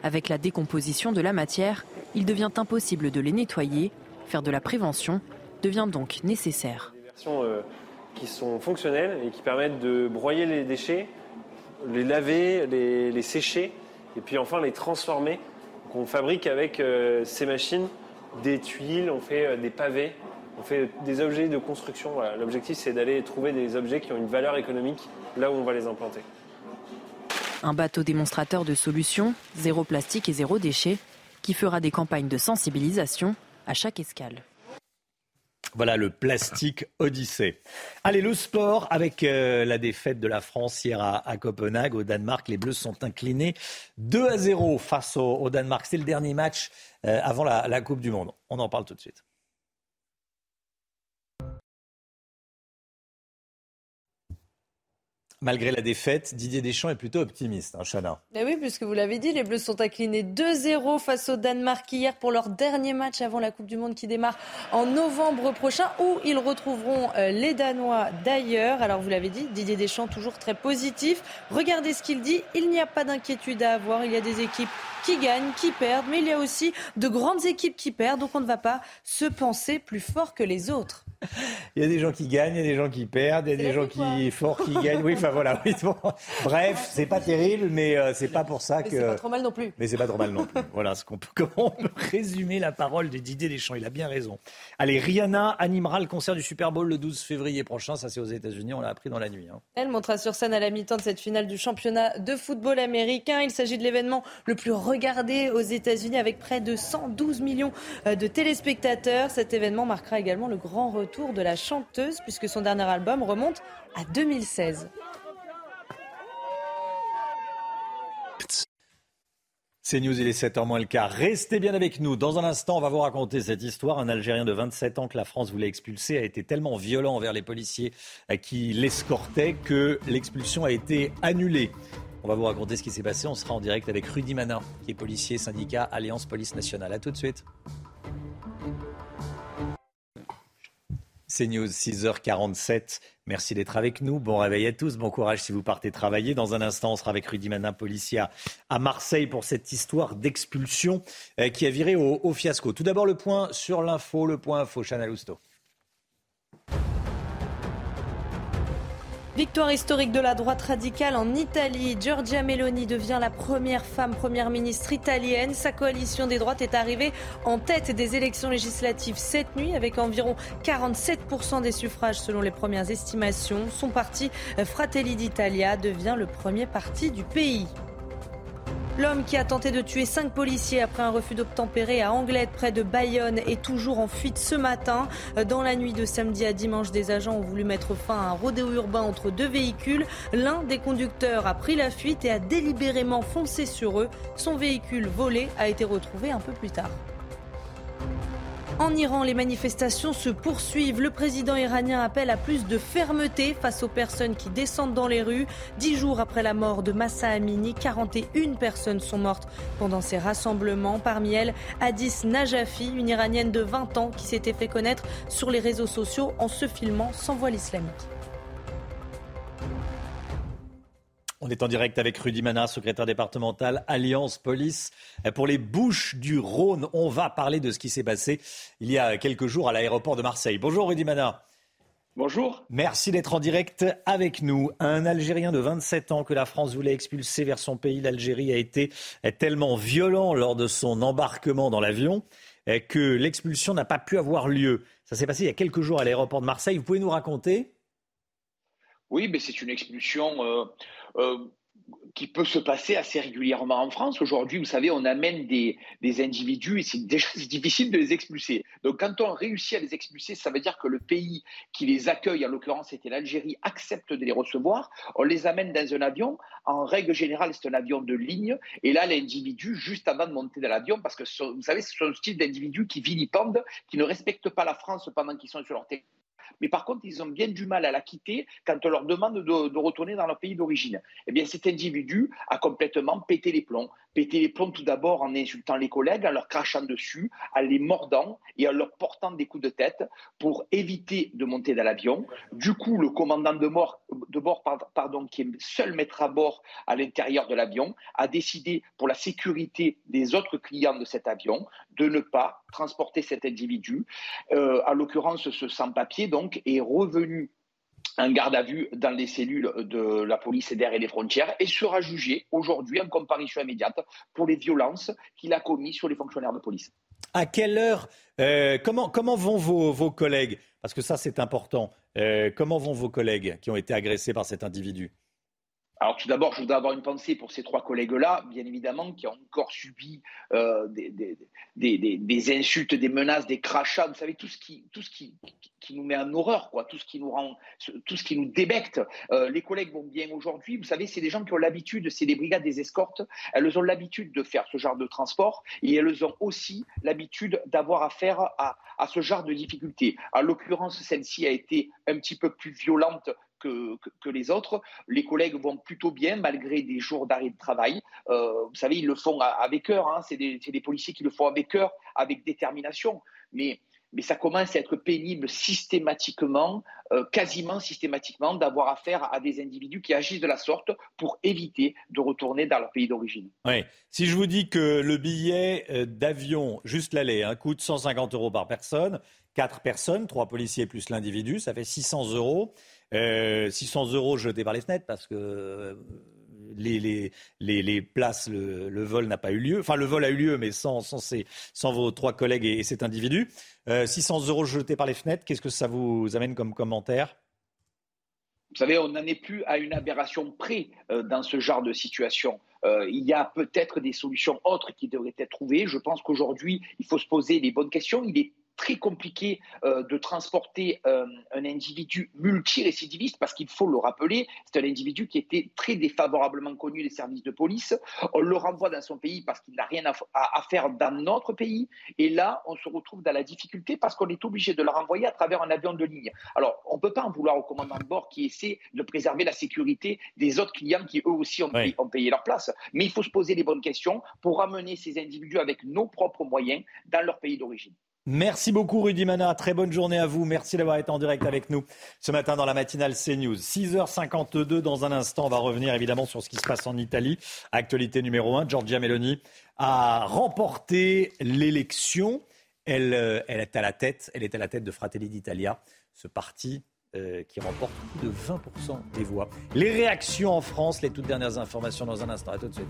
Avec la décomposition de la matière, il devient impossible de les nettoyer. Faire de la prévention devient donc nécessaire. Des versions euh, qui sont fonctionnelles et qui permettent de broyer les déchets, les laver, les, sécher et puis enfin les transformer. on fabrique avec euh, ces machines des tuiles, on fait euh, des pavés, on fait des objets de construction. L'objectif c'est d'aller trouver des objets qui ont une valeur économique là où on va les implanter. Un bateau démonstrateur de solutions, zéro plastique et zéro déchet, qui fera des campagnes de sensibilisation à chaque escale. Voilà le plastique Odyssée. Allez, le sport avec euh, la défaite de la France hier à, Copenhague. Au Danemark, les Bleus sont inclinés 2 à 0 face au, Danemark. C'est le dernier match euh, avant la Coupe du Monde. On en parle tout de suite. Malgré la défaite, Didier Deschamps est plutôt optimiste, hein, Chana. Eh oui, puisque vous l'avez dit, les Bleus sont inclinés 2-0 face au Danemark hier pour leur dernier match avant la Coupe du Monde qui démarre en novembre prochain, où ils retrouveront euh, les Danois d'ailleurs. Alors vous l'avez dit, Didier Deschamps toujours très positif. Regardez ce qu'il dit, il n'y a pas d'inquiétude à avoir, il y a des équipes qui gagnent, qui perdent, mais il y a aussi de grandes équipes qui perdent, donc on ne va pas se penser plus fort que les autres. Il y a des gens qui gagnent, il y a des gens qui perdent, il y a des gens qui forts qui gagnent. Oui, enfin voilà. Oui, bon. Bref, c'est pas terrible, mais euh, c'est pas pour ça que. Mais c'est pas trop mal non plus. Mais c'est pas trop mal non plus. voilà ce qu'on peut. Comment on peut résumer la parole de Didier Deschamps Il a bien raison. Allez, Rihanna animera le concert du Super Bowl le 12 février prochain. Ça, c'est aux États-Unis. On l'a appris dans la nuit. Hein. Elle montera sur scène à la mi-temps de cette finale du championnat de football américain. Il s'agit de l'événement le plus regardé aux États-Unis avec près de 112 millions euh, de téléspectateurs. Cet événement marquera également le grand retour de la chanteuse puisque son dernier album remonte à 2016. C'est News, il est 7h moins le quart. Restez bien avec nous. Dans un instant, on va vous raconter cette histoire. Un Algérien de 27 ans que la France voulait expulser a été tellement violent envers les policiers qui l'escortaient que l'expulsion a été annulée. On va vous raconter ce qui s'est passé. On sera en direct avec Rudy Manin, qui est policier syndicat Alliance Police Nationale. A tout de suite. C'est News 6h47. Merci d'être avec nous. Bon réveil à tous. Bon courage si vous partez travailler. Dans un instant, on sera avec Rudy Manin, policier à Marseille pour cette histoire d'expulsion euh, qui a viré au, fiasco. Tout d'abord, le point sur l'info, le point info, Chanel Housteau. Victoire historique de la droite radicale en Italie. Giorgia Meloni devient la première femme première ministre italienne. Sa coalition des droites est arrivée en tête des élections législatives cette nuit avec environ 47% des suffrages selon les premières estimations. Son parti Fratelli d'Italia devient le premier parti du pays. L'homme qui a tenté de tuer cinq policiers après un refus d'obtempérer à Anglette, près de Bayonne, est toujours en fuite ce matin. Dans la nuit de samedi à dimanche, des agents ont voulu mettre fin à un rodéo urbain entre deux véhicules. L'un des conducteurs a pris la fuite et a délibérément foncé sur eux. Son véhicule volé a été retrouvé un peu plus tard. En Iran, les manifestations se poursuivent. Le président iranien appelle à plus de fermeté face aux personnes qui descendent dans les rues. Dix jours après la mort de Massa Amini, 41 personnes sont mortes pendant ces rassemblements. Parmi elles, Hadis Najafi, une iranienne de 20 ans qui s'était fait connaître sur les réseaux sociaux en se filmant sans voile islamique. On est en direct avec Rudy Mana, secrétaire départemental Alliance Police. Pour les Bouches du Rhône, on va parler de ce qui s'est passé il y a quelques jours à l'aéroport de Marseille. Bonjour Rudy Mana. Bonjour. Merci d'être en direct avec nous. Un Algérien de 27 ans que la France voulait expulser vers son pays. L'Algérie a été tellement violent lors de son embarquement dans l'avion que l'expulsion n'a pas pu avoir lieu. Ça s'est passé il y a quelques jours à l'aéroport de Marseille. Vous pouvez nous raconter? Oui, mais c'est une expulsion euh, euh, qui peut se passer assez régulièrement en France. Aujourd'hui, vous savez, on amène des, individus et c'est déjà difficile de les expulser. Donc quand on réussit à les expulser, ça veut dire que le pays qui les accueille, en l'occurrence c'était l'Algérie, accepte de les recevoir. On les amène dans un avion. En règle générale, c'est un avion de ligne. Et là, l'individu, juste avant de monter dans l'avion, parce que vous savez, ce sont ce type d'individus qui vilipendent, qui ne respectent pas la France pendant qu'ils sont sur leur territoire mais par contre, ils ont bien du mal à la quitter quand on leur demande de, retourner dans leur pays d'origine. Eh bien, cet individu a complètement pété les plombs. Pété les plombs tout d'abord en insultant les collègues, en leur crachant dessus, en les mordant et en leur portant des coups de tête pour éviter de monter dans l'avion. Du coup, le commandant de, bord, pardon, qui est seul maître à bord à l'intérieur de l'avion, a décidé pour la sécurité des autres clients de cet avion de ne pas transporter cet individu, euh, à l'occurrence ce sans-papier donc, est revenu en garde à vue dans les cellules de la police d'air et des frontières et sera jugé aujourd'hui en comparution immédiate pour les violences qu'il a commises sur les fonctionnaires de police. À quelle heure euh, comment, vont vos, vos collègues? Parce que ça, c'est important. Euh, comment vont vos collègues qui ont été agressés par cet individu? Alors tout d'abord, je voudrais avoir une pensée pour ces trois collègues-là, bien évidemment, qui ont encore subi euh, des, insultes, des menaces, des crachats, vous savez, tout ce qui, tout ce qui, nous met en horreur, quoi, tout ce qui nous rend, tout ce qui nous débecte. Euh, les collègues vont bien aujourd'hui, vous savez, c'est des gens qui ont l'habitude, c'est des brigades des escortes, elles ont l'habitude de faire ce genre de transport et elles ont aussi l'habitude d'avoir affaire à, à ce genre de difficultés. En l'occurrence, celle-ci a été un petit peu plus violente que, les autres. Les collègues vont plutôt bien malgré des jours d'arrêt de travail. Euh, vous savez, ils le font avec cœur. Hein. C'est des, policiers qui le font avec cœur, avec détermination. Mais, ça commence à être pénible systématiquement, euh, quasiment systématiquement, d'avoir affaire à des individus qui agissent de la sorte pour éviter de retourner dans leur pays d'origine. Oui. Si je vous dis que le billet euh, d'avion, juste l'aller, hein, coûte 150 euros par personne, quatre personnes, trois policiers plus l'individu, ça fait 600 euros. 600 euh, euros jetés par les fenêtres parce que euh, les, places, le, vol n'a pas eu lieu. Enfin, le vol a eu lieu, mais sans vos trois collègues et, cet individu. 600 euh, euros jetés par les fenêtres, qu'est-ce que ça vous amène comme commentaire? Vous savez, on n'en est plus à une aberration près dans ce genre de situation. il y a peut-être des solutions autres qui devraient être trouvées. Je pense qu'aujourd'hui, il faut se poser les bonnes questions. Il est très compliqué euh, de transporter euh, un individu multirécidiviste parce qu'il faut le rappeler, c'est un individu qui était très défavorablement connu des services de police. On le renvoie dans son pays parce qu'il n'a rien à, faire dans notre pays. Et là, on se retrouve dans la difficulté parce qu'on est obligé de le renvoyer à travers un avion de ligne. Alors, on ne peut pas en vouloir au commandant de bord qui essaie de préserver la sécurité des autres clients qui eux aussi ont, payé, ont payé leur place. Mais il faut se poser les bonnes questions pour ramener ces individus avec nos propres moyens dans leur pays d'origine. Merci beaucoup Rudy Mana, très bonne journée à vous. Merci d'avoir été en direct avec nous ce matin dans la matinale CNews. 6h52 dans un instant, on va revenir évidemment sur ce qui se passe en Italie. Actualité numéro 1, Giorgia Meloni a remporté l'élection. Elle, euh, elle, est à la tête, elle est à la tête de Fratelli d'Italia, ce parti euh, qui remporte plus de 20% des voix. Les réactions en France, les toutes dernières informations dans un instant. À tout de suite.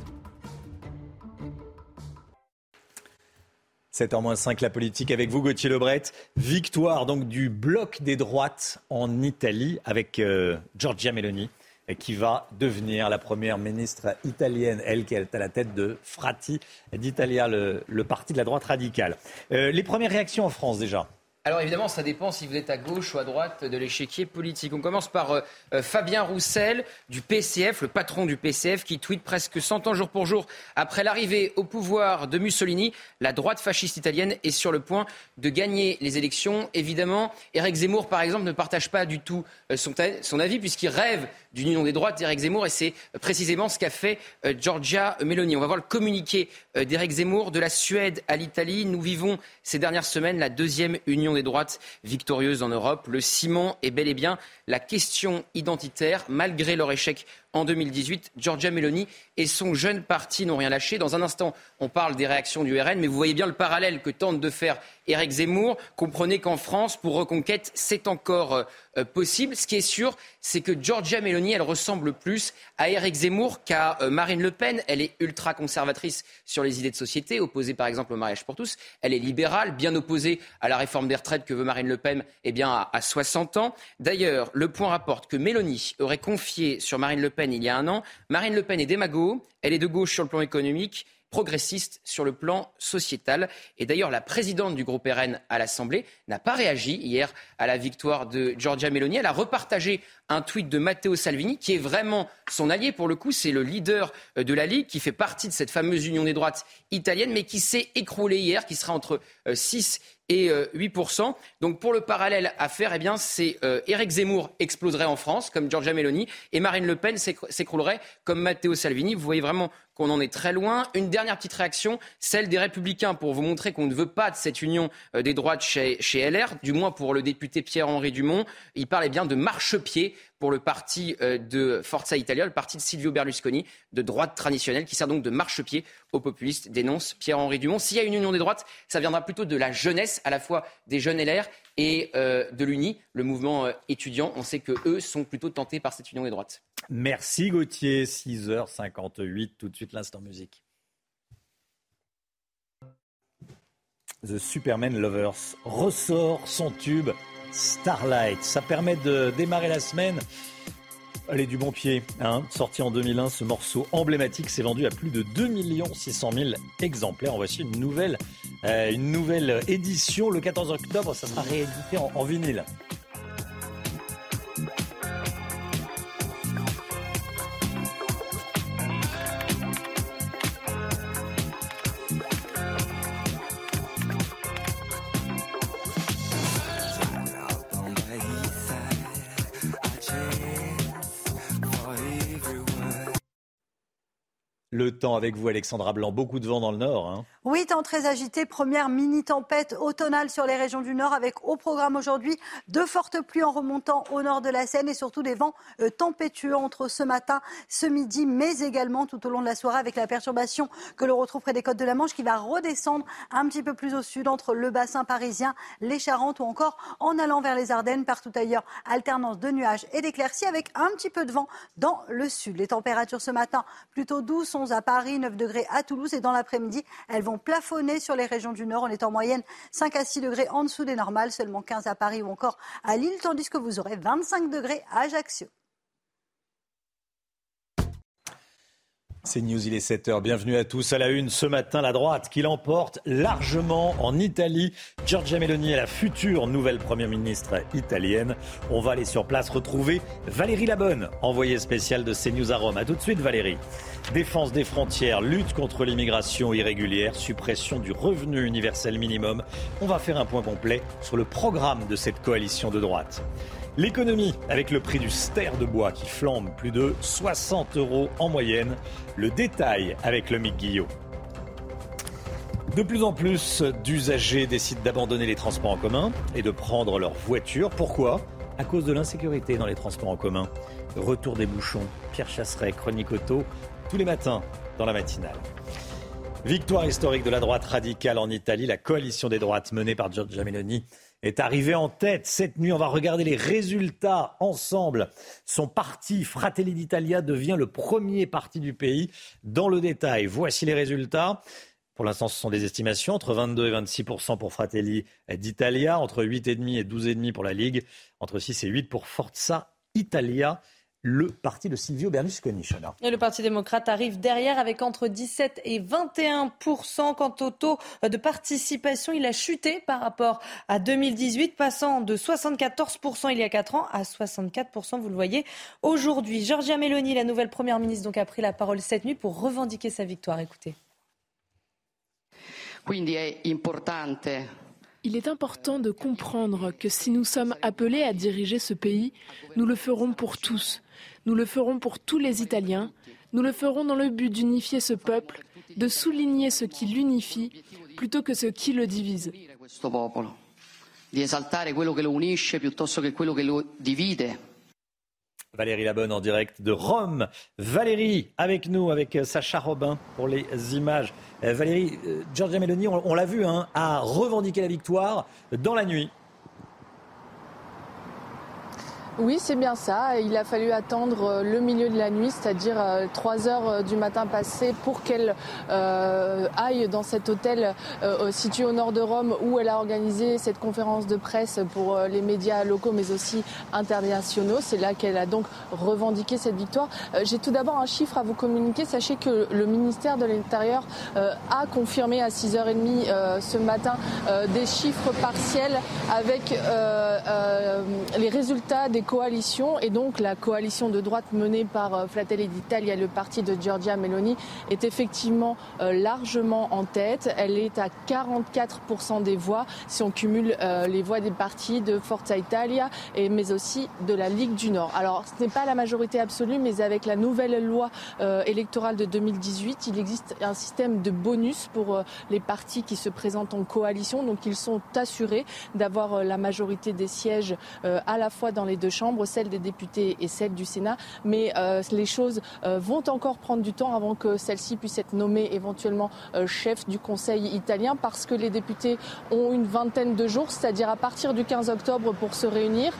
7h-5, la politique avec vous, Gauthier Lebret. Victoire donc du bloc des droites en Italie avec euh, Giorgia Meloni qui va devenir la première ministre italienne, elle qui est à la tête de Frati d'Italia, le, parti de la droite radicale. Euh, les premières réactions en France déjà alors évidemment, ça dépend si vous êtes à gauche ou à droite de l'échiquier politique. On commence par euh, euh, Fabien Roussel du PCF, le patron du PCF, qui tweet presque 100 ans jour pour jour après l'arrivée au pouvoir de Mussolini. La droite fasciste italienne est sur le point de gagner les élections. Évidemment, Éric Zemmour, par exemple, ne partage pas du tout euh, son, son avis puisqu'il rêve d'une union des droites d'Éric Zemmour et c'est précisément ce qu'a fait Giorgia Meloni. On va voir le communiqué d'Éric Zemmour de la Suède à l'Italie. Nous vivons ces dernières semaines la deuxième union des droites victorieuses en Europe. Le ciment est bel et bien la question identitaire, malgré leur échec en 2018. Giorgia Meloni et son jeune parti n'ont rien lâché. Dans un instant, on parle des réactions du RN, mais vous voyez bien le parallèle que tente de faire Éric Zemmour. Comprenez qu'en France, pour Reconquête, c'est encore euh, possible. Ce qui est sûr, c'est que Giorgia Meloni, elle ressemble plus à Éric Zemmour qu'à euh, Marine Le Pen. Elle est ultra conservatrice sur les idées de société, opposée par exemple au mariage pour tous. Elle est libérale, bien opposée à la réforme des retraites que veut Marine Le Pen eh bien, à, à 60 ans. D'ailleurs, le point rapporte que Meloni aurait confié sur Marine Le Pen il y a un an. Marine Le Pen est démago, elle est de gauche sur le plan économique progressiste sur le plan sociétal. Et d'ailleurs, la présidente du groupe RN à l'Assemblée n'a pas réagi hier à la victoire de Giorgia Meloni. Elle a repartagé un tweet de Matteo Salvini, qui est vraiment son allié pour le coup. C'est le leader euh, de la Ligue, qui fait partie de cette fameuse union des droites italienne, mais qui s'est écroulé hier, qui sera entre 6 euh, et 8%. Euh, Donc pour le parallèle à faire, eh bien, c'est Éric Zemmour exploserait en France, comme Giorgia Meloni, et Marine Le Pen s'écroulerait comme Matteo Salvini. Vous voyez vraiment qu'on en est très loin. Une dernière petite réaction, celle des Républicains, pour vous montrer qu'on ne veut pas de cette union des droites chez, chez LR, du moins pour le député Pierre-Henri Dumont. Il parlait bien de marchepied pour le parti euh, de Forza Italia, le parti de Silvio Berlusconi, de droite traditionnelle, qui sert donc de marchepied aux populistes, dénonce Pierre-Henri Dumont. S'il y a une union des droites, ça viendra plutôt de la jeunesse, à la fois des jeunes LR et euh, de l'UNI, le mouvement euh, étudiant. On sait que eux sont plutôt tentés par cette union des droites. Merci Gauthier, 6h58, tout de suite l'instant musique. The Superman Lovers ressort son tube Starlight. Ça permet de démarrer la semaine. Allez, du bon pied. Hein. Sorti en 2001, ce morceau emblématique s'est vendu à plus de 2 600 000 exemplaires. En voici une nouvelle, euh, une nouvelle édition. Le 14 octobre, ça sera réédité en vinyle. Le temps avec vous, Alexandra Blanc. Beaucoup de vent dans le nord. Hein. Oui, temps très agité. Première mini-tempête automnale sur les régions du nord avec au programme aujourd'hui de fortes pluies en remontant au nord de la Seine et surtout des vents euh, tempétueux entre ce matin, ce midi, mais également tout au long de la soirée avec la perturbation que l'on retrouve près des côtes de la Manche qui va redescendre un petit peu plus au sud entre le bassin parisien, les Charentes ou encore en allant vers les Ardennes. Partout ailleurs, alternance de nuages et d'éclaircies avec un petit peu de vent dans le sud. Les températures ce matin plutôt douces, à Paris, 9 degrés à Toulouse et dans l'après-midi, elles vont plafonner sur les régions du nord. On est en moyenne 5 à 6 degrés en dessous des normales, seulement 15 à Paris ou encore à Lille, tandis que vous aurez 25 degrés à Ajaccio. C'est News, il est 7h. Bienvenue à tous. À la une, ce matin, la droite qui l'emporte largement en Italie. Giorgia Meloni est la future nouvelle première ministre italienne. On va aller sur place retrouver Valérie Labonne, envoyée spéciale de CNews à Rome. A tout de suite, Valérie. Défense des frontières, lutte contre l'immigration irrégulière, suppression du revenu universel minimum. On va faire un point complet sur le programme de cette coalition de droite. L'économie, avec le prix du ster de bois qui flambe plus de 60 euros en moyenne. Le détail avec le Mick Guillot. De plus en plus d'usagers décident d'abandonner les transports en commun et de prendre leur voiture. Pourquoi? À cause de l'insécurité dans les transports en commun. Retour des bouchons. Pierre Chasseret, chronique auto, tous les matins dans la matinale. Victoire historique de la droite radicale en Italie. La coalition des droites menée par Giorgia Meloni est arrivé en tête. Cette nuit, on va regarder les résultats ensemble. Son parti, Fratelli d'Italia, devient le premier parti du pays. Dans le détail, voici les résultats. Pour l'instant, ce sont des estimations, entre 22 et 26% pour Fratelli d'Italia, entre 8,5 et 12,5 pour la Ligue, entre 6 et 8 pour Forza Italia le parti de Silvio Berlusconi. Et le Parti démocrate arrive derrière avec entre 17 et 21% Quant au taux de participation, il a chuté par rapport à 2018, passant de 74% il y a 4 ans à 64% vous le voyez aujourd'hui. Giorgia Meloni, la nouvelle première ministre, donc a pris la parole cette nuit pour revendiquer sa victoire. Écoutez. Il est important de comprendre que si nous sommes appelés à diriger ce pays, nous le ferons pour tous, nous le ferons pour tous les Italiens. Nous le ferons dans le but d'unifier ce peuple, de souligner ce qui l'unifie plutôt que ce qui le divise. Valérie Labonne en direct de Rome. Valérie, avec nous, avec Sacha Robin pour les images. Euh, Valérie, euh, Giorgia Meloni, on, l'a vu, hein, a revendiqué la victoire dans la nuit. Oui, c'est bien ça. Il a fallu attendre euh, le milieu de la nuit, c'est-à-dire 3 euh, heures euh, du matin passé, pour qu'elle aille dans cet hôtel situé au nord de Rome où elle a organisé cette conférence de presse pour les médias locaux mais aussi internationaux. C'est là qu'elle a donc revendiqué cette victoire. J'ai tout d'abord un chiffre à vous communiquer. Sachez que le ministère de l'Intérieur a confirmé à 6h30 ce matin des chiffres partiels avec les résultats des coalition et donc la coalition de droite menée par euh, Fratelli d'Italia, le parti de Giorgia Meloni, est effectivement euh, largement en tête. Elle est à 44% des voix si on cumule euh, les voix des partis de Forza Italia mais aussi de la Ligue du Nord. Alors ce n'est pas la majorité absolue, mais avec la nouvelle loi électorale de 2018, il existe un système de bonus pour les partis qui se présentent en coalition. Donc ils sont assurés d'avoir la majorité des sièges à la fois dans les deux chambres, celle des députés et celle du Sénat. Mais euh, les choses euh, vont encore prendre du temps avant que celle-ci puisse être nommée éventuellement euh, chef du Conseil italien parce que les députés ont une vingtaine de jours, c'est-à-dire à partir du 15 octobre pour se réunir,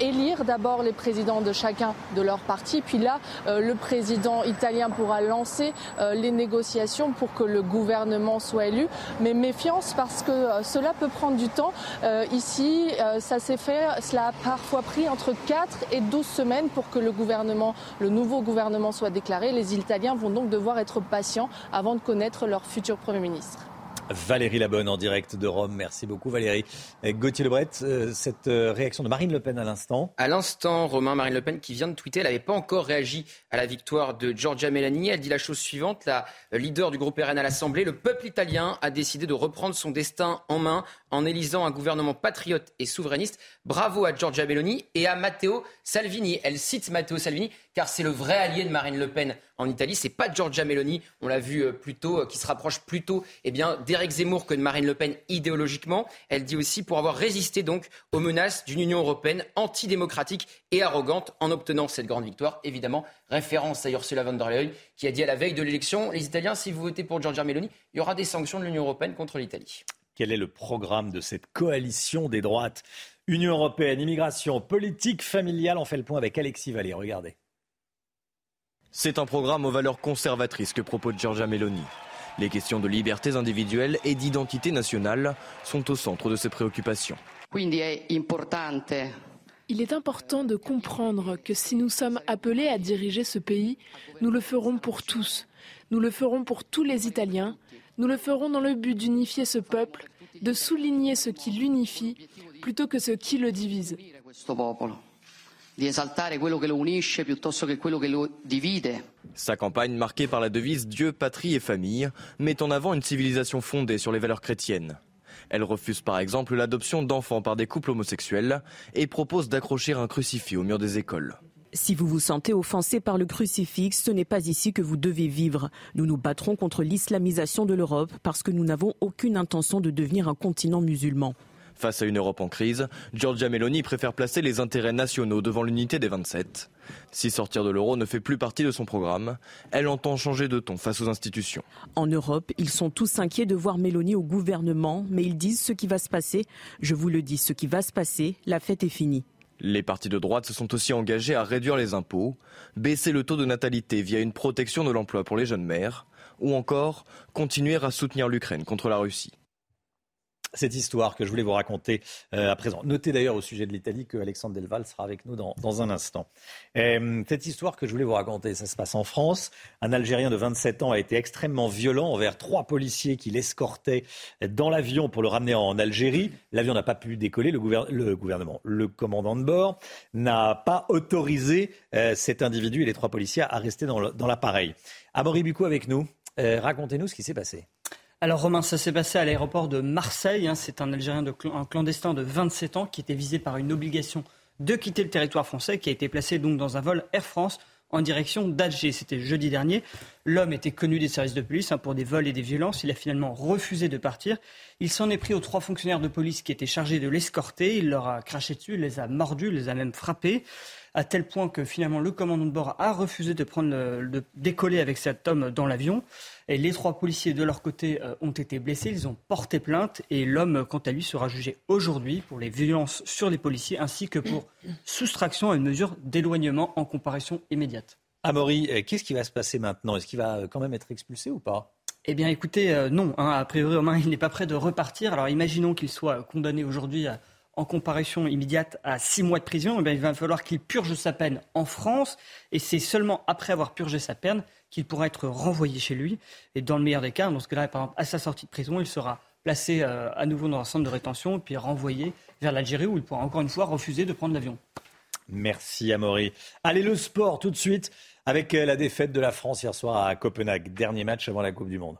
élire d'abord les présidents de chacun de leur parti, puis là, le président italien pourra lancer les négociations pour que le gouvernement soit élu. Mais méfiance parce que cela peut prendre du temps. ici, ça s'est fait, cela a parfois pris entre 4 et 12 semaines pour que le gouvernement, le nouveau gouvernement soit déclaré. Les Italiens vont donc devoir être patients avant de connaître leur futur Premier ministre. Valérie Labonne en direct de Rome. Merci beaucoup Valérie. Gauthier Lebret, euh, cette euh, réaction de Marine Le Pen à l'instant. À l'instant, Romain, Marine Le Pen qui vient de tweeter, elle n'avait pas encore réagi à la victoire de Giorgia Meloni. Elle dit la chose suivante, la leader du groupe RN à l'Assemblée, le peuple italien a décidé de reprendre son destin en main en élisant un gouvernement patriote et souverainiste. Bravo à Giorgia Meloni et à Matteo Salvini. Elle cite Matteo Salvini car c'est le vrai allié de Marine Le Pen en Italie. C'est pas Giorgia Meloni, on l'a vu euh, plus tôt, euh, qui se rapproche plutôt eh bien, d'Éric Zemmour que de Marine Le Pen idéologiquement. Elle dit aussi pour avoir résisté donc aux menaces d'une Union européenne antidémocratique et arrogante en obtenant cette grande victoire. Évidemment, référence à Ursula von der Leyen qui a dit à la veille de l'élection, les Italiens, si vous votez pour Giorgia Meloni, il y aura des sanctions de l'Union européenne contre l'Italie. Quel est le programme de cette coalition des droites? Union européenne, immigration, politique familiale. On fait le point avec Alexis Vallée. Regardez. C'est un programme aux valeurs conservatrices que propose Giorgia Meloni. Les questions de libertés individuelles et d'identité nationale sont au centre de ses préoccupations. Il est important de comprendre que si nous sommes appelés à diriger ce pays, nous le ferons pour tous. Nous le ferons pour tous les Italiens, nous le ferons dans le but d'unifier ce peuple, de souligner ce qui l'unifie plutôt que ce qui le divise. Sa campagne, marquée par la devise Dieu, patrie et famille, met en avant une civilisation fondée sur les valeurs chrétiennes. Elle refuse par exemple l'adoption d'enfants par des couples homosexuels et propose d'accrocher un crucifix au mur des écoles. Si vous vous sentez offensé par le crucifix, ce n'est pas ici que vous devez vivre. Nous nous battrons contre l'islamisation de l'Europe parce que nous n'avons aucune intention de devenir un continent musulman. Face à une Europe en crise, Giorgia Meloni préfère placer les intérêts nationaux devant l'unité des 27. Si sortir de l'euro ne fait plus partie de son programme, elle entend changer de ton face aux institutions. En Europe, ils sont tous inquiets de voir Meloni au gouvernement, mais ils disent ce qui va se passer. Je vous le dis, ce qui va se passer, la fête est finie. Les partis de droite se sont aussi engagés à réduire les impôts, baisser le taux de natalité via une protection de l'emploi pour les jeunes mères, ou encore continuer à soutenir l'Ukraine contre la Russie cette histoire que je voulais vous raconter euh, à présent. Notez d'ailleurs au sujet de l'Italie que Alexandre Delval sera avec nous dans, un instant. Euh, cette histoire que je voulais vous raconter, ça se passe en France. Un Algérien de 27 ans a été extrêmement violent envers trois policiers qui l'escortaient dans l'avion pour le ramener en Algérie. L'avion n'a pas pu décoller. Le, gouvernement, le commandant de bord, n'a pas autorisé euh, cet individu et les trois policiers à rester dans l'appareil. Amaury Bucou avec nous. Racontez-nous ce qui s'est passé. Alors Romain, ça s'est passé à l'aéroport de Marseille. Hein. C'est un Algérien de un clandestin de 27 ans qui était visé par une obligation de quitter le territoire français, qui a été placé donc dans un vol Air France en direction d'Alger. C'était jeudi dernier. L'homme était connu des services de police hein, pour des vols et des violences. Il a finalement refusé de partir. Il s'en est pris aux trois fonctionnaires de police qui étaient chargés de l'escorter. Il leur a craché dessus, les a mordus, les a même frappés à tel point que finalement le commandant de bord a refusé de prendre de décoller avec cet homme dans l'avion. Et les trois policiers de leur côté euh, ont été blessés, ils ont porté plainte et l'homme, quant à lui, sera jugé aujourd'hui pour les violences sur les policiers ainsi que pour soustraction à une mesure d'éloignement en comparaison immédiate. Amaury, euh, qu'est-ce qui va se passer maintenant? Est-ce qu'il va euh, quand même être expulsé ou pas? Eh bien, écoutez, non. Hein, a priori, Romain, il n'est pas prêt de repartir. Alors, imaginons qu'il soit condamné aujourd'hui à en comparution immédiate à six mois de prison, eh il va falloir qu'il purge sa peine en France. Et c'est seulement après avoir purgé sa peine qu'il pourra être renvoyé chez lui. Et dans le meilleur des cas, dans ce cas-là, par exemple, à sa sortie de prison, il sera placé euh, à nouveau dans un centre de rétention, puis renvoyé vers l'Algérie où il pourra encore une fois refuser de prendre l'avion. Merci Amaury. Allez, le sport tout de suite avec euh, la défaite de la France hier soir à Copenhague. Dernier match avant la Coupe du Monde.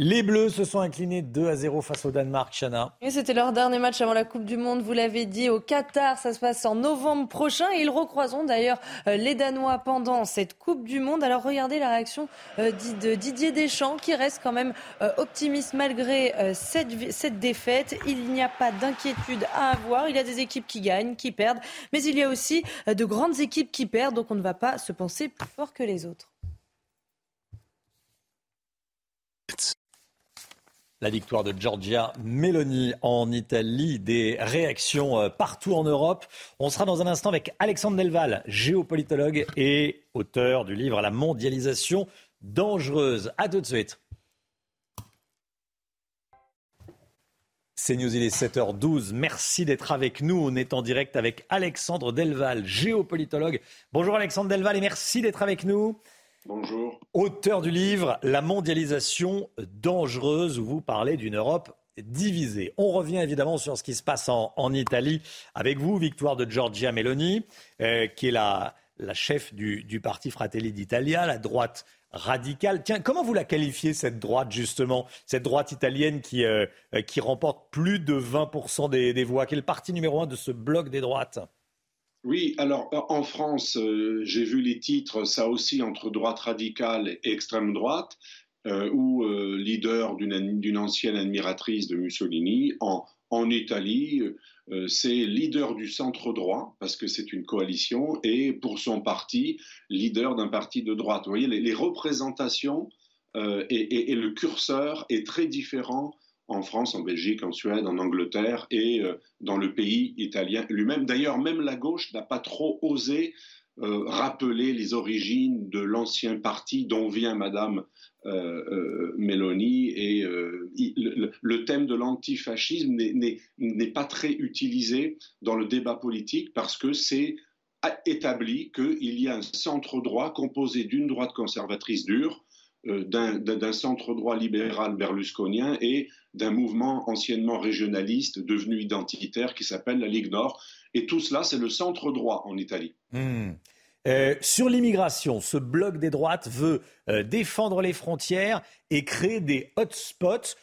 Les Bleus se sont inclinés 2 à 0 face au Danemark, Chana. C'était leur dernier match avant la Coupe du Monde, vous l'avez dit, au Qatar. Ça se passe en novembre prochain et ils recroiseront d'ailleurs euh, les Danois pendant cette Coupe du Monde. Alors regardez la réaction euh, de Didier Deschamps qui reste quand même euh, optimiste malgré cette, cette défaite. Il n'y a pas d'inquiétude à avoir. Il y a des équipes qui gagnent, qui perdent, mais il y a aussi de grandes équipes qui perdent, donc on ne va pas se penser plus fort que les autres. La victoire de Giorgia Meloni en Italie, des réactions euh, partout en Europe. On sera dans un instant avec Alexandre Delval, géopolitologue et auteur du livre La mondialisation dangereuse. A tout de suite. C'est News, il est 7h12. Merci d'être avec nous. On est en direct avec Alexandre Delval, géopolitologue. Bonjour Alexandre Delval et merci d'être avec nous. Bonjour. Auteur du livre La mondialisation dangereuse, où vous parlez d'une Europe divisée. On revient évidemment sur ce qui se passe en, Italie avec vous, victoire de Giorgia Meloni, euh, qui est la, la chef du, parti Fratelli d'Italia, la droite radicale. Tiens, comment vous la qualifiez, cette droite, justement, cette droite italienne qui, euh, qui remporte plus de 20% des, des voix, qui est le parti numéro un de ce bloc des droites? Oui, alors en France, euh, j'ai vu les titres, ça aussi entre droite radicale et extrême droite, euh, ou euh, leader d'une ancienne admiratrice de Mussolini. En, en Italie, c'est leader du centre droit, parce que c'est une coalition, et pour son parti, leader d'un parti de droite. Vous voyez, les, représentations et, et, le curseur est très différent en France, en Belgique, en Suède, en Angleterre et euh, dans le pays italien lui-même. D'ailleurs, même la gauche n'a pas trop osé euh, rappeler les origines de l'ancien parti dont vient Madame euh, Meloni et le, thème de l'antifascisme n'est pas très utilisé dans le débat politique parce que c'est établi qu'il y a un centre droit composé d'une droite conservatrice dure, d'un centre droit libéral berlusconien et d'un mouvement anciennement régionaliste devenu identitaire qui s'appelle la Ligue Nord. Et tout cela, c'est le centre droit en Italie. Hmm. Euh, sur l'immigration, ce bloc des droites veut euh, défendre les frontières et créer des hotspots,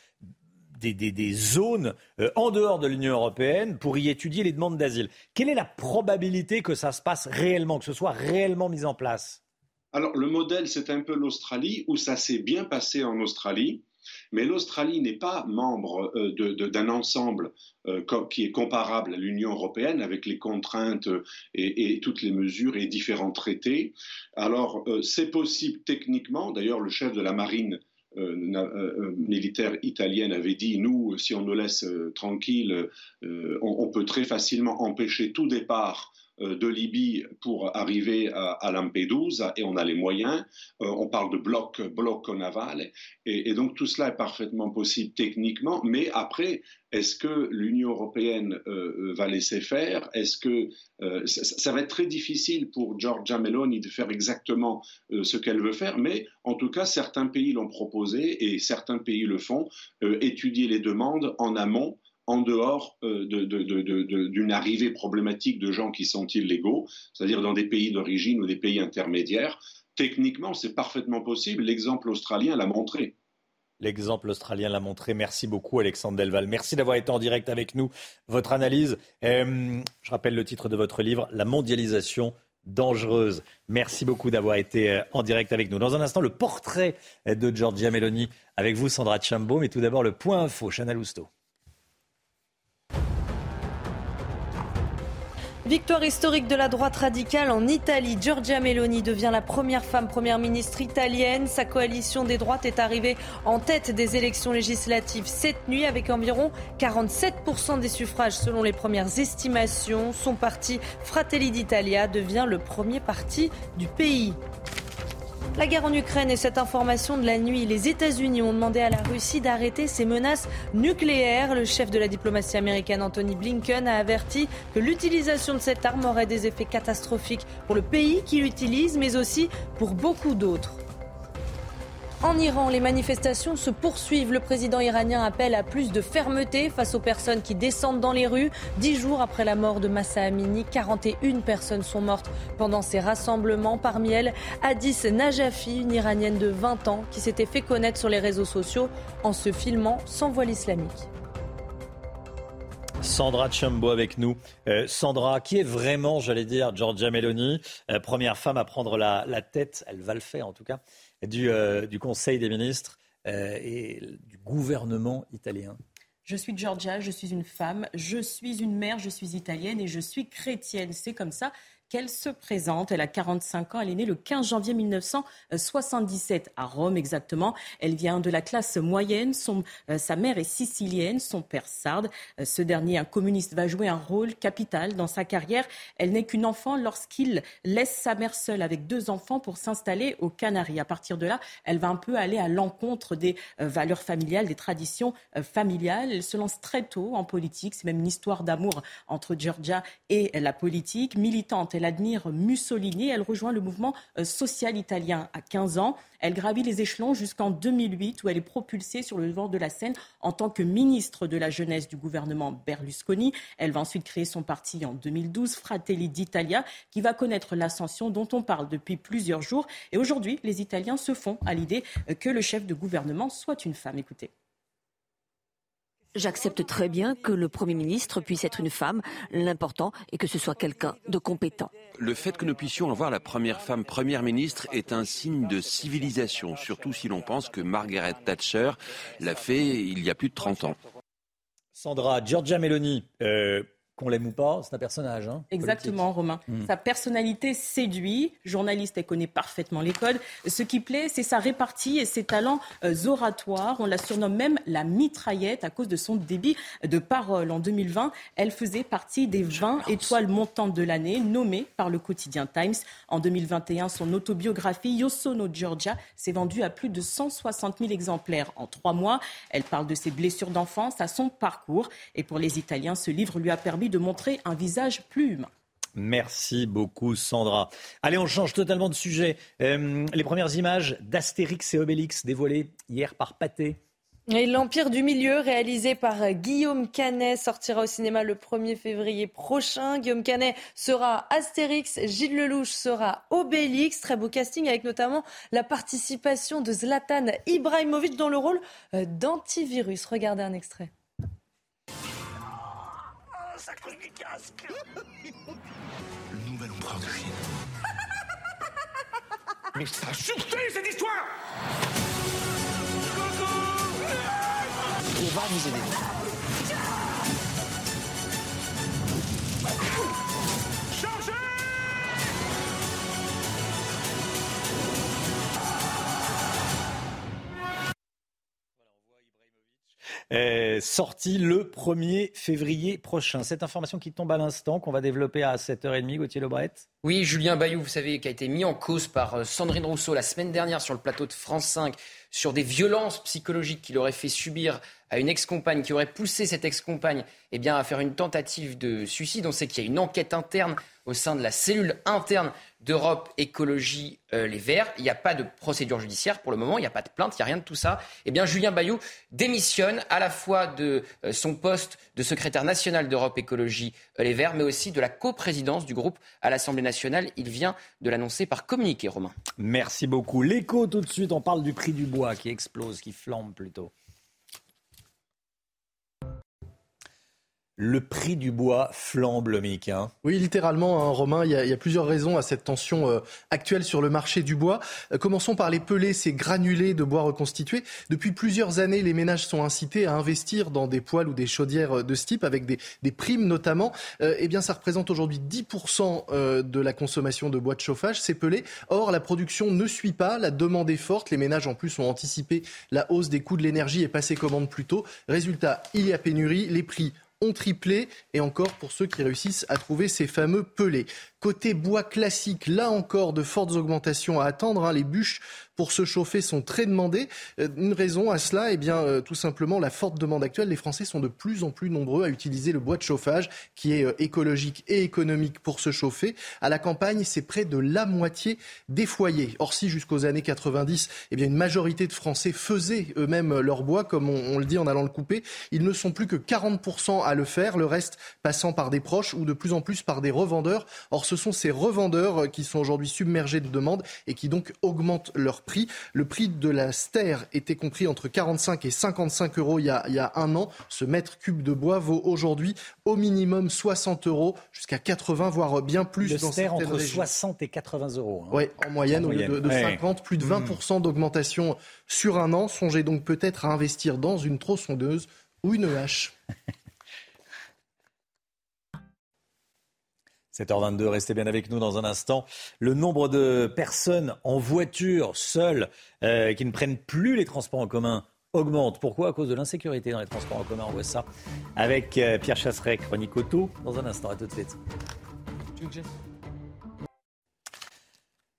des, zones euh, en dehors de l'Union européenne pour y étudier les demandes d'asile. Quelle est la probabilité que ça se passe réellement, que ce soit réellement mis en place? Alors le modèle, c'est un peu l'Australie, où ça s'est bien passé en Australie. Mais l'Australie n'est pas membre euh, d'un ensemble euh, qui est comparable à l'Union européenne avec les contraintes euh, et, toutes les mesures et différents traités. Alors, c'est possible techniquement. D'ailleurs, le chef de la marine militaire italienne avait dit nous, si on nous laisse tranquille, on, peut très facilement empêcher tout départ de Libye pour arriver à, Lampedusa et on a les moyens. Euh, on parle de bloc, bloc naval et, donc tout cela est parfaitement possible techniquement. Mais après, est-ce que l'Union européenne euh, va laisser faire? Est-ce que ça, va être très difficile pour Giorgia Meloni de faire exactement ce qu'elle veut faire Mais en tout cas, certains pays l'ont proposé et certains pays le font. étudier les demandes en amont en dehors euh, d'une arrivée problématique de gens qui sont illégaux, c'est-à-dire dans des pays d'origine ou des pays intermédiaires. Techniquement, c'est parfaitement possible. L'exemple australien l'a montré. L'exemple australien l'a montré. Merci beaucoup, Alexandre Delval. Merci d'avoir été en direct avec nous. Votre analyse, euh, je rappelle le titre de votre livre, La mondialisation dangereuse. Merci beaucoup d'avoir été euh, en direct avec nous. Dans un instant, le portrait de Giorgia Meloni avec vous, Sandra Chambo. Mais tout d'abord, le point info, Chanel Housteau. Victoire historique de la droite radicale en Italie. Giorgia Meloni devient la première femme première ministre italienne. Sa coalition des droites est arrivée en tête des élections législatives cette nuit avec environ 47% des suffrages selon les premières estimations. Son parti Fratelli d'Italia devient le premier parti du pays. La guerre en Ukraine et cette information de la nuit, les États-Unis ont demandé à la Russie d'arrêter ses menaces nucléaires. Le chef de la diplomatie américaine, Anthony Blinken, a averti que l'utilisation de cette arme aurait des effets catastrophiques pour le pays qui l'utilise, mais aussi pour beaucoup d'autres. En Iran, les manifestations se poursuivent. Le président iranien appelle à plus de fermeté face aux personnes qui descendent dans les rues. Dix jours après la mort de Massa Amini, 41 personnes sont mortes pendant ces rassemblements. Parmi elles, Hadis Najafi, une iranienne de 20 ans qui s'était fait connaître sur les réseaux sociaux en se filmant sans voile islamique. Sandra Chambo avec nous. Euh, Sandra, qui est vraiment, j'allais dire, Giorgia Meloni, euh, première femme à prendre la, tête, elle va le faire en tout cas, euh, du, Conseil des ministres euh, et du gouvernement italien je suis Georgia, je suis une femme, je suis une mère, je suis italienne et je suis chrétienne. C'est comme ça qu'elle se présente. Elle a 45 ans. Elle est née le 15 janvier 1977 à Rome exactement. Elle vient de la classe moyenne. Euh, sa mère est sicilienne, son père sarde. Euh, ce dernier, un communiste, va jouer un rôle capital dans sa carrière. Elle n'est qu'une enfant lorsqu'il laisse sa mère seule avec deux enfants pour s'installer aux Canaries. À partir de là, elle va un peu aller à l'encontre des euh, valeurs familiales, des traditions familiales. Elle se lance très tôt en politique. C'est même une histoire d'amour entre Georgia et la politique. Militante, admire Mussolini. Elle rejoint le mouvement euh, social italien à 15 ans. Elle gravit les échelons jusqu'en 2008 où elle est propulsée sur le devant de la scène en tant que ministre de la jeunesse du gouvernement Berlusconi. Elle va ensuite créer son parti en 2012, Fratelli d'Italia, qui va connaître l'ascension dont on parle depuis plusieurs jours. Et aujourd'hui, les Italiens se font à l'idée euh, que le chef de gouvernement soit une femme. Écoutez. J'accepte très bien que le Premier ministre puisse être une femme. L'important est que ce soit quelqu'un de compétent. Le fait que nous puissions avoir la première femme Première ministre est un signe de civilisation, surtout si l'on pense que Margaret Thatcher l'a fait il y a plus de 30 ans. Sandra, Giorgia Meloni, euh, qu'on l'aime ou pas, c'est un personnage. Hein, Exactement, Romain. Hmm. Sa personnalité séduit. Journaliste, elle connaît parfaitement les codes. Ce qui plaît, c'est sa répartie et ses talents euh, oratoires. On la surnomme même la mitraillette à cause de son débit de parole. En 2020, elle faisait partie des 20 étoiles montantes de l'année nommées par le quotidien Times. En 2021, son autobiographie Yosono Georgia s'est vendue à plus de 160 000 exemplaires en trois mois. Elle parle de ses blessures d'enfance à son parcours. Et pour les Italiens, ce livre lui a permis de montrer un visage plus humain. Merci beaucoup Sandra. Allez, on change totalement de sujet. Euh, les premières images d'Astérix et Obélix dévoilées hier par Pathé. L'Empire du Milieu, réalisé par Guillaume Canet, sortira au cinéma le 1er février prochain. Guillaume Canet sera Astérix, Gilles Lelouch sera Obélix. Très beau casting avec notamment la participation de Zlatan Ibrahimovic dans le rôle euh, d'antivirus. Regardez un extrait à cause du casque. Le nouvel empereur de Chine. Mais ça chuté cette histoire On va vous aider. Sorti le 1er février prochain. Cette information qui tombe à l'instant, qu'on va développer à 7h30, Gauthier Lebret Oui, Julien Bayou, vous savez, qui a été mis en cause par euh, Sandrine Rousseau la semaine dernière sur le plateau de France 5 sur des violences psychologiques qu'il aurait fait subir à une ex-compagne, qui aurait poussé cette ex-compagne eh à faire une tentative de suicide. On sait qu'il y a une enquête interne au sein de la cellule interne d'Europe Écologie euh, Les Verts. Il n'y a pas de procédure judiciaire pour le moment, il n'y a pas de plainte, il n'y a rien de tout ça. Eh bien, Julien Bayou démissionne à la fois de euh, son poste de secrétaire national d'Europe Écologie Les Verts, mais aussi de la coprésidence du groupe à l'Assemblée nationale. Il vient de l'annoncer par communiqué, Romain. Merci beaucoup. L'écho tout de suite, on parle du prix du bois qui explose, qui flambe plutôt. Le prix du bois flambe, Mick. Hein. Oui, littéralement, hein, Romain, il y, a, plusieurs raisons à cette tension euh, actuelle sur le marché du bois. Euh, commençons par les pelés, ces granulés de bois reconstitués. Depuis plusieurs années, les ménages sont incités à investir dans des poêles ou des chaudières euh, de ce type, avec des, primes notamment. eh bien, ça représente aujourd'hui 10% de la consommation de bois de chauffage, ces pelés. Or, la production ne suit pas, la demande est forte. Les ménages, en plus, ont anticipé la hausse des coûts de l'énergie et passé commande plus tôt. Résultat, il y a pénurie, les prix ont triplé, et encore pour ceux qui réussissent à trouver ces fameux pelés. Côté bois classique, là encore, de fortes augmentations à attendre. Hein. Les bûches pour se chauffer sont très demandées. Euh, une raison à cela, eh bien, euh, tout simplement la forte demande actuelle. Les Français sont de plus en plus nombreux à utiliser le bois de chauffage, qui est euh, écologique et économique pour se chauffer. À la campagne, c'est près de la moitié des foyers. Or, si jusqu'aux années 90, eh bien, une majorité de Français faisaient eux-mêmes leur bois, comme on, on le dit en allant le couper, ils ne sont plus que 40% à le faire, le reste passant par des proches ou de plus en plus par des revendeurs. Or, ce sont ces revendeurs qui sont aujourd'hui submergés de demandes et qui donc augmentent leur prix. Le prix de la stère était compris entre 45 et 55 euros il y a, il y a un an. Ce mètre cube de bois vaut aujourd'hui au minimum 60 euros, jusqu'à 80, voire bien plus le dans certaines entre 60 et 80 euros. Hein. Oui, en moyenne, au lieu de, 50, plus de 20% hmm. d'augmentation sur un an. Songez donc peut-être à investir dans une tronçonneuse ou une hache. 7h22, restez bien avec nous dans un instant. Le nombre de personnes en voiture, seules, euh, qui ne prennent plus les transports en commun augmente. Pourquoi? À cause de l'insécurité dans les transports en commun. On voit ça avec euh, Pierre Chasseret, chronique auto, dans un instant. À tout de suite.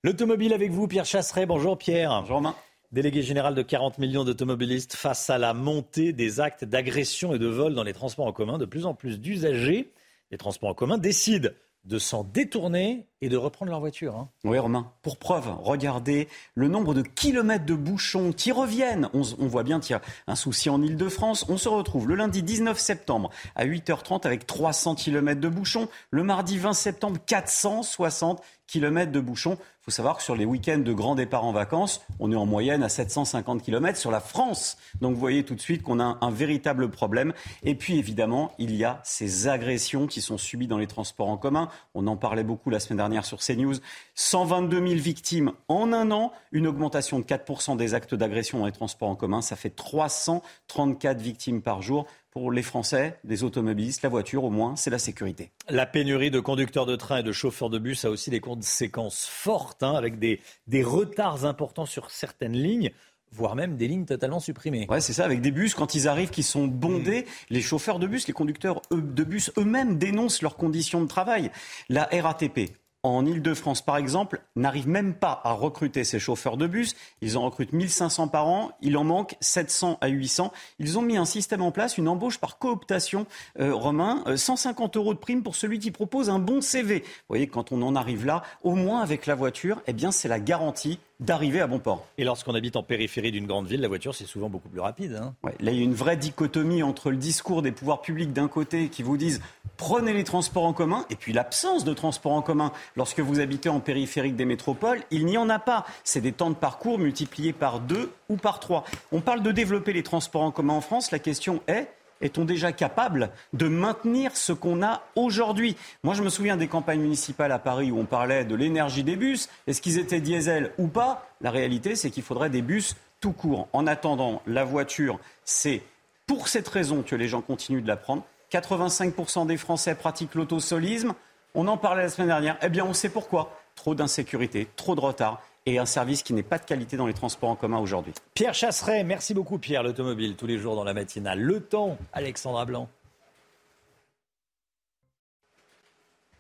L'automobile avec vous, Pierre Chasseret. Bonjour Pierre. Bonjour Romain. Délégué général de 40 millions d'automobilistes face à la montée des actes d'agression et de vol dans les transports en commun. De plus en plus d'usagers des transports en commun décident de s'en détourner et de reprendre leur voiture. Hein. Oui, Romain. Pour preuve, regardez le nombre de kilomètres de bouchons qui reviennent. On, voit bien qu'il y a un souci en Ile-de-France. On se retrouve le lundi 19 septembre à 8h30 avec 300 kilomètres de bouchons. Le mardi 20 septembre, 460 kilomètres de bouchons. Il faut savoir que sur les week-ends de grands départs en vacances, on est en moyenne à 750 km sur la France. Donc vous voyez tout de suite qu'on a un, véritable problème. Et puis évidemment, il y a ces agressions qui sont subies dans les transports en commun. On en parlait beaucoup la semaine dernière sur CNews. 122 000 victimes en un an, une augmentation de 4% des actes d'agression dans les transports en commun. Ça fait 334 victimes par jour pour les Français, les automobilistes, la voiture au moins, c'est la sécurité. La pénurie de conducteurs de train et de chauffeurs de bus a aussi des conséquences fortes, hein, avec des, des retards importants sur certaines lignes voire même des lignes totalement supprimées. Ouais, c'est ça, avec des bus, quand ils arrivent, qui sont bondés, mm. les chauffeurs de bus, les conducteurs de bus eux-mêmes dénoncent leurs conditions de travail. La RATP, en Ile-de-France, par exemple, n'arrivent même pas à recruter ces chauffeurs de bus. Ils en recrutent 1500 par an. Il en manque 700 à 800. Ils ont mis un système en place, une embauche par cooptation, euh, Romain. 150 euh, euros de prime pour celui qui propose un bon CV. Vous voyez, quand on en arrive là, au moins avec la voiture, eh bien, c'est la garantie d'arriver à bon port. Et lorsqu'on habite en périphérie d'une grande ville, la voiture, c'est souvent beaucoup plus rapide. Hein. là, il y a une vraie dichotomie entre le discours des pouvoirs publics d'un côté qui vous disent prenez les transports en commun, et puis l'absence de transports en commun. Lorsque vous habitez en périphérique des métropoles, il n'y en a pas. C'est des temps de parcours multipliés par deux ou par trois. On parle de développer les transports en commun en France. La question est est-on déjà capable de maintenir ce qu'on a aujourd'hui Moi, je me souviens des campagnes municipales à Paris où on parlait de l'énergie des bus. Est-ce qu'ils étaient diesel ou pas La réalité, c'est qu'il faudrait des bus tout court. En attendant, la voiture, c'est pour cette raison que les gens continuent de la prendre. 85% des Français pratiquent l'autosolisme. On en parlait la semaine dernière. Eh bien, on sait pourquoi. Trop d'insécurité, trop de retard et un service qui n'est pas de qualité dans les transports en commun aujourd'hui. Pierre Chasseret, merci beaucoup Pierre, l'automobile, tous les jours dans la matinale. Le temps, Alexandra Blanc.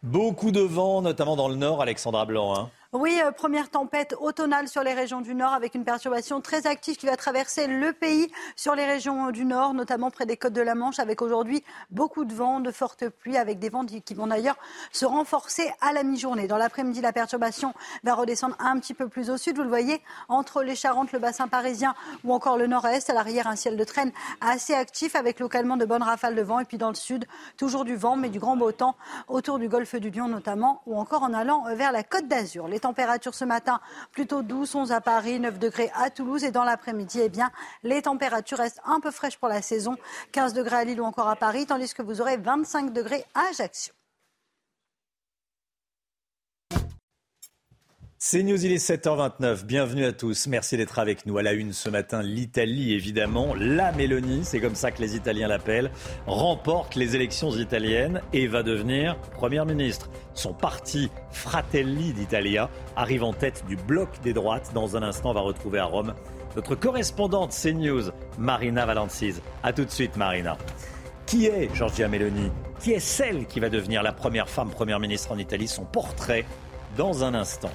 Beaucoup de vent, notamment dans le nord, Alexandra Blanc. Hein. Oui, euh, première tempête automnale sur les régions du Nord avec une perturbation très active qui va traverser le pays sur les régions du Nord, notamment près des côtes de la Manche, avec aujourd'hui beaucoup de vent, de fortes pluies, avec des vents qui vont d'ailleurs se renforcer à la mi-journée. Dans l'après-midi, la perturbation va redescendre un petit peu plus au sud. Vous le voyez, entre les Charentes, le bassin parisien ou encore le nord-est, à l'arrière, un ciel de traîne assez actif avec localement de bonnes rafales de vent. Et puis dans le sud, toujours du vent, mais du grand beau temps autour du golfe du Lion notamment, ou encore en allant vers la côte d'Azur. Températures ce matin plutôt douces, 11 à Paris, 9 degrés à Toulouse. Et dans l'après-midi, eh bien, les températures restent un peu fraîches pour la saison. 15 degrés à Lille ou encore à Paris, tandis que vous aurez 25 degrés à Ajaccio. C'est News, il est 7h29. Bienvenue à tous. Merci d'être avec nous. À la une ce matin, l'Italie, évidemment. La Mélanie, c'est comme ça que les Italiens l'appellent, remporte les élections italiennes et va devenir première ministre. Son parti Fratelli d'Italia arrive en tête du bloc des droites. Dans un instant, on va retrouver à Rome notre correspondante CNews, Marina Valanciz. A tout de suite, Marina. Qui est Giorgia Meloni? Qui est celle qui va devenir la première femme première ministre en Italie? Son portrait dans un instant.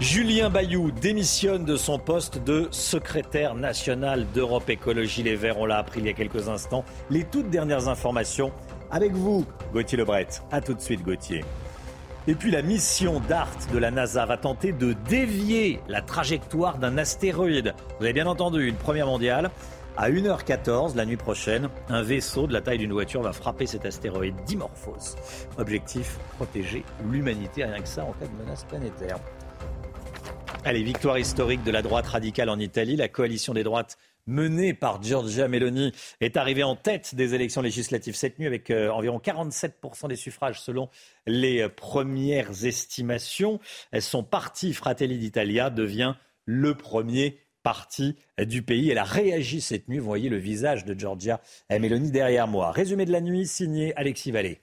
Julien Bayou démissionne de son poste de secrétaire national d'Europe Écologie Les Verts. On l'a appris il y a quelques instants. Les toutes dernières informations avec vous, Gauthier Lebret. A tout de suite, Gauthier. Et puis la mission DART de la NASA va tenter de dévier la trajectoire d'un astéroïde. Vous avez bien entendu, une première mondiale. À 1h14 la nuit prochaine, un vaisseau de la taille d'une voiture va frapper cet astéroïde Dimorphos. Objectif, protéger l'humanité, rien que ça en cas de menace planétaire. Allez, victoire historique de la droite radicale en Italie. La coalition des droites menée par Giorgia Meloni est arrivée en tête des élections législatives cette nuit avec euh, environ 47% des suffrages selon les euh, premières estimations. Son parti Fratelli d'Italia devient le premier parti du pays. Elle a réagi cette nuit. Vous voyez le visage de Giorgia Meloni derrière moi. Résumé de la nuit signé Alexis Vallée.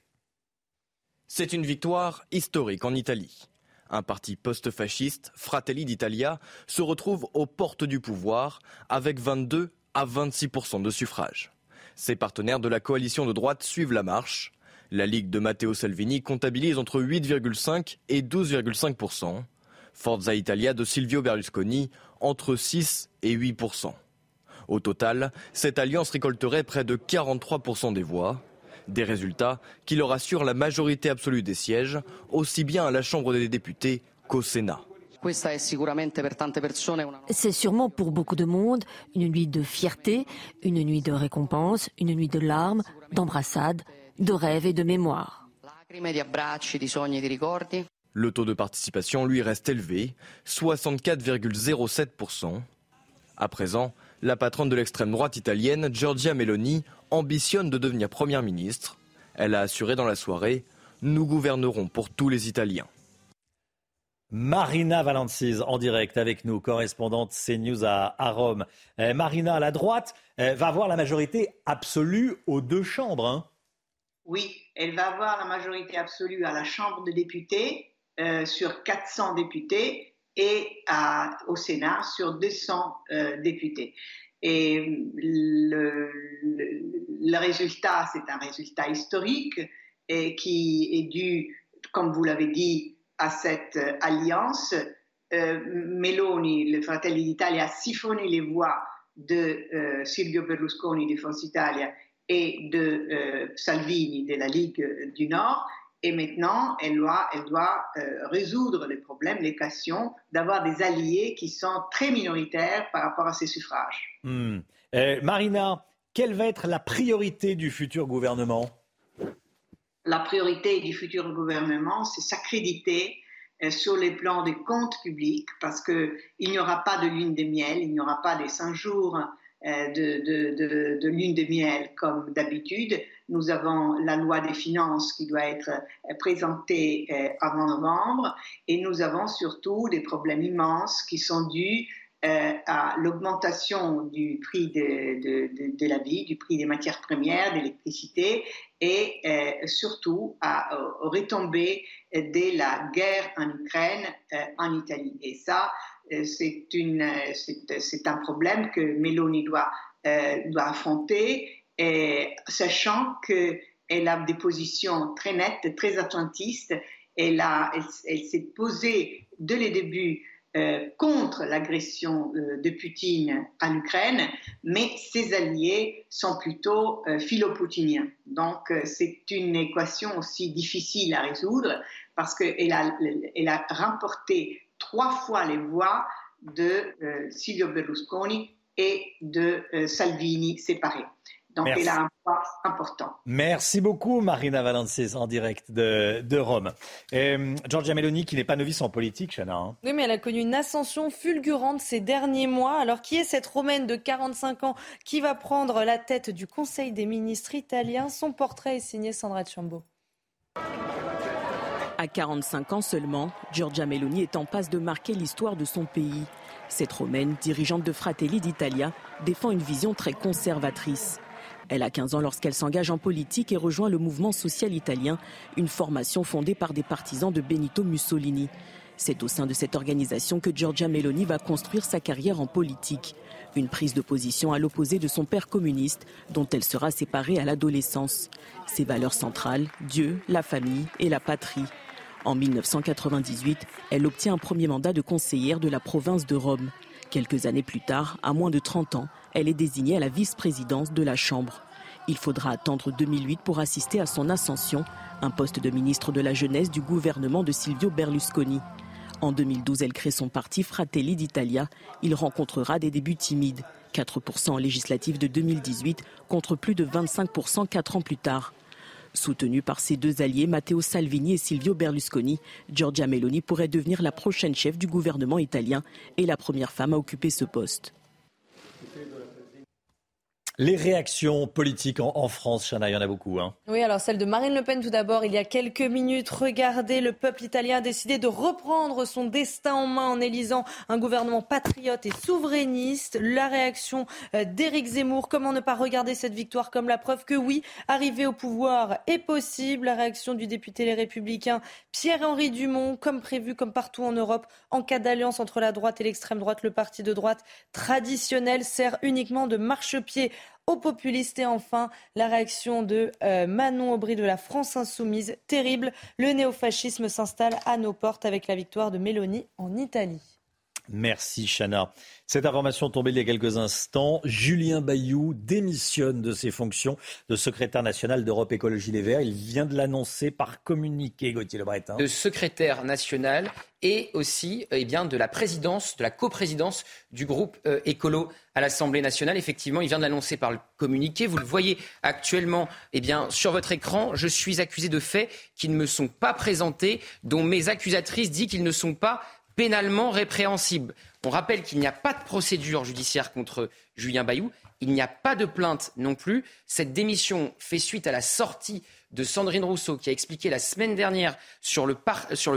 C'est une victoire historique en Italie. Un parti post-fasciste, Fratelli d'Italia, se retrouve aux portes du pouvoir avec 22 à 26% de suffrages. Ses partenaires de la coalition de droite suivent la marche. La Ligue de Matteo Salvini comptabilise entre 8,5 et 12,5% Forza Italia de Silvio Berlusconi entre 6 et 8% Au total, cette alliance récolterait près de 43% des voix. Des résultats qui leur assurent la majorité absolue des sièges, aussi bien à la Chambre des députés qu'au Sénat. C'est sûrement pour beaucoup de monde une nuit de fierté, une nuit de récompense, une nuit de larmes, d'embrassades, de rêves et de mémoire. Le taux de participation, lui, reste élevé, 64,07%. À présent, la patronne de l'extrême droite italienne, Giorgia Meloni, ambitionne de devenir Première ministre. Elle a assuré dans la soirée Nous gouvernerons pour tous les Italiens. Marina Valanciz en direct avec nous, correspondante CNews à, à Rome. Eh, Marina, la droite eh, va avoir la majorité absolue aux deux chambres. Hein. oui, elle va avoir la majorité absolue à la Chambre des députés euh, sur 400 députés et au Sénat sur 200 euh, députés. Et le, résultat, c'est un résultat historique qui est dû, comme vous l'avez dit, à cette alliance. Euh, Meloni, le Fratelli d'Italia, a siphonné les voix de euh, Silvio Berlusconi de Forza Italia et de euh, Salvini de la Ligue du Nord et maintenant, elle doit, elle doit euh, résoudre les problèmes, les questions, d'avoir des alliés qui sont très minoritaires par rapport à ces suffrages. Hmm. Euh, Marina, quelle va être la priorité du futur gouvernement? La priorité du futur gouvernement, c'est s'accréditer euh, sur les plans des comptes publics, parce qu'il n'y aura pas de lune de miel, il n'y aura pas des 100 jours de, de, de, de lune de miel comme d'habitude. Nous avons la loi des finances qui doit être euh, présentée euh, avant novembre et nous avons surtout des problèmes immenses qui sont dus euh, à l'augmentation du prix de, la vie, du prix des matières premières, d'électricité et surtout à, aux retombées de la guerre en Ukraine en Italie. Et ça, c'est, un problème que Meloni doit affronter sachant qu'elle a des positions très nettes, très atlantistes. Elle, elle, s'est posée dès le début euh, contre l'agression euh, de Poutine en Ukraine, mais ses alliés sont plutôt euh, philo-poutiniens. Donc c'est une équation aussi difficile à résoudre parce qu'elle a, a remporté trois fois les voix de Silvio Berlusconi et de Salvini séparés. Donc il a un poids important. Merci beaucoup Marina Valences en direct de, de Rome. Et, euh, Giorgia Meloni qui n'est pas novice en politique, Chana. Hein. Oui, mais elle a connu une ascension fulgurante ces derniers mois. Alors qui est cette Romaine de 45 ans qui va prendre la tête du Conseil des ministres italiens Son portrait est signé Sandra Chambo. À 45 ans seulement, Giorgia Meloni est en passe de marquer l'histoire de son pays. Cette Romaine, dirigeante de Fratelli d'Italia, défend une vision très conservatrice. Elle a 15 ans lorsqu'elle s'engage en politique et rejoint le mouvement social italien, une formation fondée par des partisans de Benito Mussolini. C'est au sein de cette organisation que Giorgia Meloni va construire sa carrière en politique. Une prise de position à l'opposé de son père communiste, dont elle sera séparée à l'adolescence. Ses valeurs centrales, Dieu, la famille et la patrie. En 1998, elle obtient un premier mandat de conseillère de la province de Rome. Quelques années plus tard, à moins de 30 ans, elle est désignée à la vice-présidence de la Chambre. Il faudra attendre 2008 pour assister à son ascension, un poste de ministre de la Jeunesse du gouvernement de Silvio Berlusconi. En 2012, elle crée son parti Fratelli d'Italia. Il rencontrera des débuts timides. 4% en de 2018 contre plus de 25% quatre ans plus tard. Soutenue par ses deux alliés, Matteo Salvini et Silvio Berlusconi, Giorgia Meloni pourrait devenir la prochaine chef du gouvernement italien et la première femme à occuper ce poste. Les réactions politiques en, France, Chana, il y en a beaucoup. Hein. Oui, alors celle de Marine Le Pen tout d'abord, il y a quelques minutes. Regardez, le peuple italien a décidé de reprendre son destin en main en élisant un gouvernement patriote et souverainiste. La réaction euh, d'Éric Zemmour, comment ne pas regarder cette victoire comme la preuve que oui, arriver au pouvoir est possible. La réaction du député Les Républicains Pierre-Henri Dumont, comme prévu, comme partout en Europe, en cas d'alliance entre la droite et l'extrême droite, le parti de droite traditionnel sert uniquement de marchepied aux populistes. Et enfin, la réaction de euh, Manon Aubry de la France Insoumise. Terrible, le néofascisme s'installe à nos portes avec la victoire de Mélanie en Italie. Merci Chana. Cette information tombée il y a quelques instants. Julien Bayou démissionne de ses fonctions de secrétaire national d'Europe Écologie Les Verts. Il vient de l'annoncer par communiqué, Gauthier Lebret. De secrétaire national et aussi eh bien, de la présidence, de la coprésidence du groupe euh, écolo à l'Assemblée nationale. Effectivement, il vient de l'annoncer par le communiqué. Vous le voyez actuellement eh bien, sur votre écran. Je suis accusé de faits qui ne me sont pas présentés, dont mes accusatrices disent qu'ils ne sont pas pénalement répréhensible. On rappelle qu'il n'y a pas de procédure judiciaire contre Julien Bayou. Il n'y a pas de plainte non plus. Cette démission fait suite à la sortie de Sandrine Rousseau, qui a expliqué la semaine dernière sur le,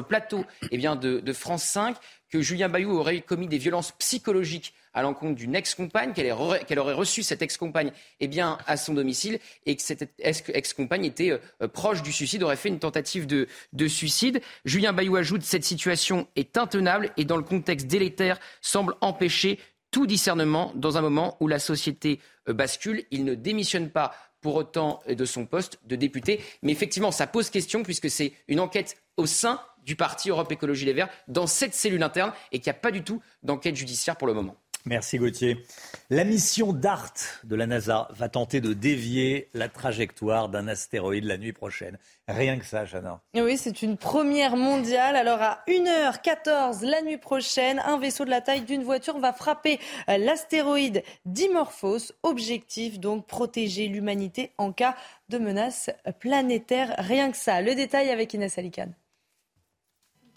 plateau eh de, France 5 que Julien Bayou aurait commis des violences psychologiques à l'encontre d'une ex-compagne, qu'elle aurait reçu cette ex-compagne eh à son domicile et que cette ex-compagne était euh, proche du suicide, aurait fait une tentative de, suicide. Julien Bayou ajoute cette situation est intenable et dans le contexte délétère semble empêcher tout discernement dans un moment où la société euh, bascule. Il ne démissionne pas pour autant de son poste de député. Mais effectivement, ça pose question puisque c'est une enquête au sein du parti Europe Écologie Les Verts, dans cette cellule interne, et qu'il n'y a pas du tout d'enquête judiciaire pour le moment. Merci Gauthier. La mission DART de la NASA va tenter de dévier la trajectoire d'un astéroïde la nuit prochaine. Rien que ça, Chana. Oui, c'est une première mondiale. Alors à 1h14 la nuit prochaine, un vaisseau de la taille d'une voiture va frapper l'astéroïde Dimorphos. Objectif donc protéger l'humanité en cas de menace planétaire. Rien que ça. Le détail avec Inès Alicane.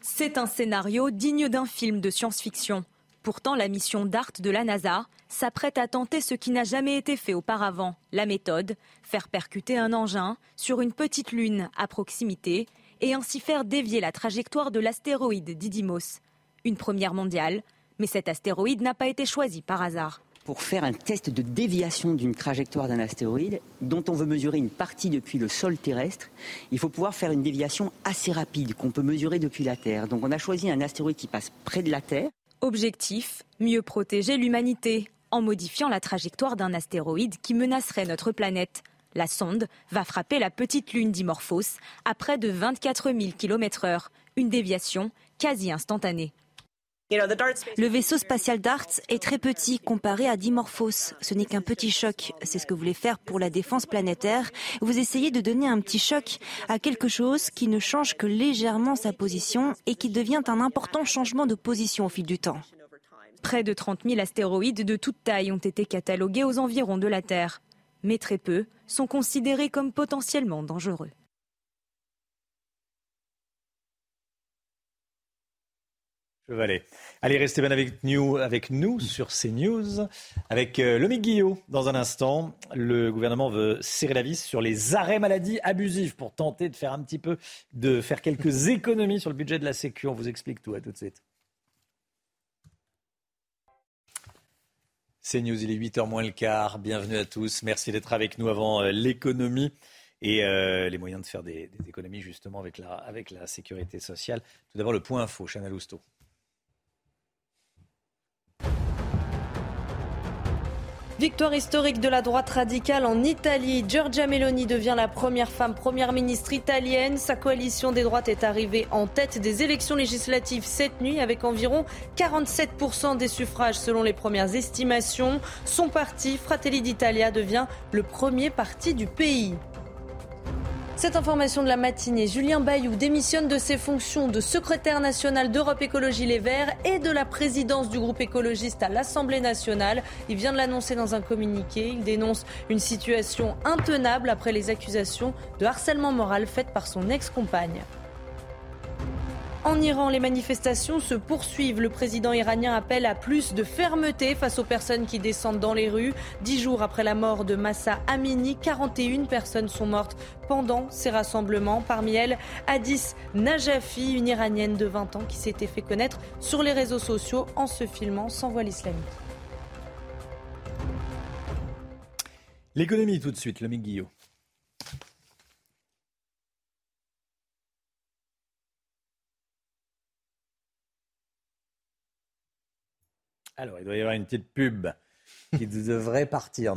C'est un scénario digne d'un film de science-fiction. Pourtant, la mission DART de la NASA s'apprête à tenter ce qui n'a jamais été fait auparavant. La méthode, faire percuter un engin sur une petite lune à proximité et ainsi faire dévier la trajectoire de l'astéroïde Didymos. Une première mondiale, mais cet astéroïde n'a pas été choisi par hasard. Pour faire un test de déviation d'une trajectoire d'un astéroïde, dont on veut mesurer une partie depuis le sol terrestre, il faut pouvoir faire une déviation assez rapide qu'on peut mesurer depuis la Terre. Donc on a choisi un astéroïde qui passe près de la Terre, Objectif mieux protéger l'humanité en modifiant la trajectoire d'un astéroïde qui menacerait notre planète. La sonde va frapper la petite lune Dimorphos à près de 24 000 km/h, une déviation quasi instantanée. Le vaisseau spatial DART est très petit comparé à Dimorphos. Ce n'est qu'un petit choc. C'est ce que vous voulez faire pour la défense planétaire. Vous essayez de donner un petit choc à quelque chose qui ne change que légèrement sa position et qui devient un important changement de position au fil du temps. Près de 30 000 astéroïdes de toute taille ont été catalogués aux environs de la Terre. mais très peu sont considérés comme potentiellement dangereux. Allez, restez bien avec nous, avec nous sur CNews, avec euh, Lomique Guillot dans un instant. Le gouvernement veut serrer la vis sur les arrêts maladie abusifs pour tenter de faire un petit peu, de faire quelques économies sur le budget de la Sécu. On vous explique tout, à tout de suite. CNews, il est 8h moins le quart. Bienvenue à tous. Merci d'être avec nous avant euh, l'économie et euh, les moyens de faire des, des, économies justement avec la, avec la sécurité sociale. Tout d'abord, le point info, Chanel Housteau. Victoire historique de la droite radicale en Italie. Giorgia Meloni devient la première femme première ministre italienne. Sa coalition des droites est arrivée en tête des élections législatives cette nuit avec environ 47% des suffrages selon les premières estimations. Son parti, Fratelli d'Italia, devient le premier parti du pays. Cette information de la matinée, Julien Bayou démissionne de ses fonctions de secrétaire national d'Europe Écologie Les Verts et de la présidence du groupe écologiste à l'Assemblée nationale. Il vient de l'annoncer dans un communiqué. Il dénonce une situation intenable après les accusations de harcèlement moral faites par son ex-compagne. En Iran, les manifestations se poursuivent. Le président iranien appelle à plus de fermeté face aux personnes qui descendent dans les rues. Dix jours après la mort de Massa Amini, 41 personnes sont mortes pendant ces rassemblements. Parmi elles, Hadis Najafi, une Iranienne de 20 ans qui s'était fait connaître sur les réseaux sociaux en se filmant sans voile islamique. L'économie tout de suite, le Guillot. Alors, il doit y avoir une petite pub qui devrait partir.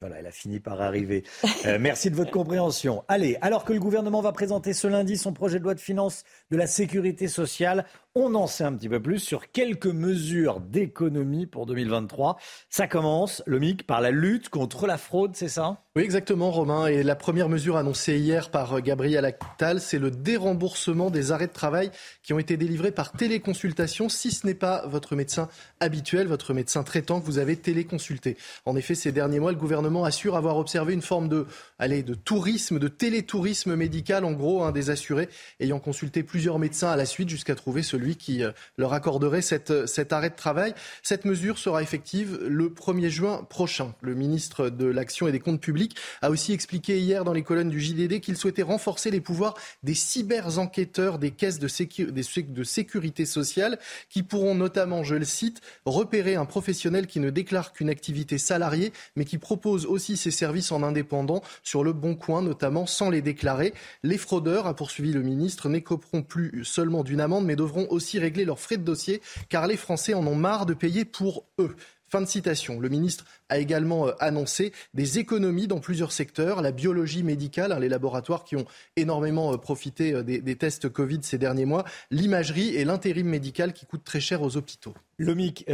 Voilà, elle a fini par arriver. Euh, merci de votre compréhension. Allez, alors que le gouvernement va présenter ce lundi son projet de loi de finances de la sécurité sociale, on en sait un petit peu plus sur quelques mesures d'économie pour 2023. Ça commence, le MIC, par la lutte contre la fraude, c'est ça? Oui, exactement, Romain. Et la première mesure annoncée hier par Gabriel Attal, c'est le déremboursement des arrêts de travail qui ont été délivrés par téléconsultation, si ce n'est pas votre médecin habituel, votre médecin traitant que vous avez téléconsulté. En effet, ces derniers mois, le gouvernement assure avoir observé une forme de, allez, de tourisme, de télétourisme médical, en gros, hein, des assurés ayant consulté plusieurs médecins à la suite jusqu'à trouver celui lui qui euh, leur accorderait cette, cet arrêt de travail. Cette mesure sera effective le 1er juin prochain. Le ministre de l'Action et des Comptes publics a aussi expliqué hier dans les colonnes du JDD qu'il souhaitait renforcer les pouvoirs des cyber-enquêteurs des caisses de, de sécurité sociale qui pourront notamment, je le cite, repérer un professionnel qui ne déclare qu'une activité salariée mais qui propose aussi ses services en indépendant sur le bon coin notamment sans les déclarer. Les fraudeurs, a poursuivi le ministre, n'écoperont plus seulement d'une amende mais devront aussi régler leurs frais de dossier car les Français en ont marre de payer pour eux. Fin de citation. Le ministre a également euh, annoncé des économies dans plusieurs secteurs, la biologie médicale, hein, les laboratoires qui ont énormément euh, profité euh, des, tests Covid ces derniers mois, l'imagerie et l'intérim médical qui coûtent très cher aux hôpitaux. Lomic,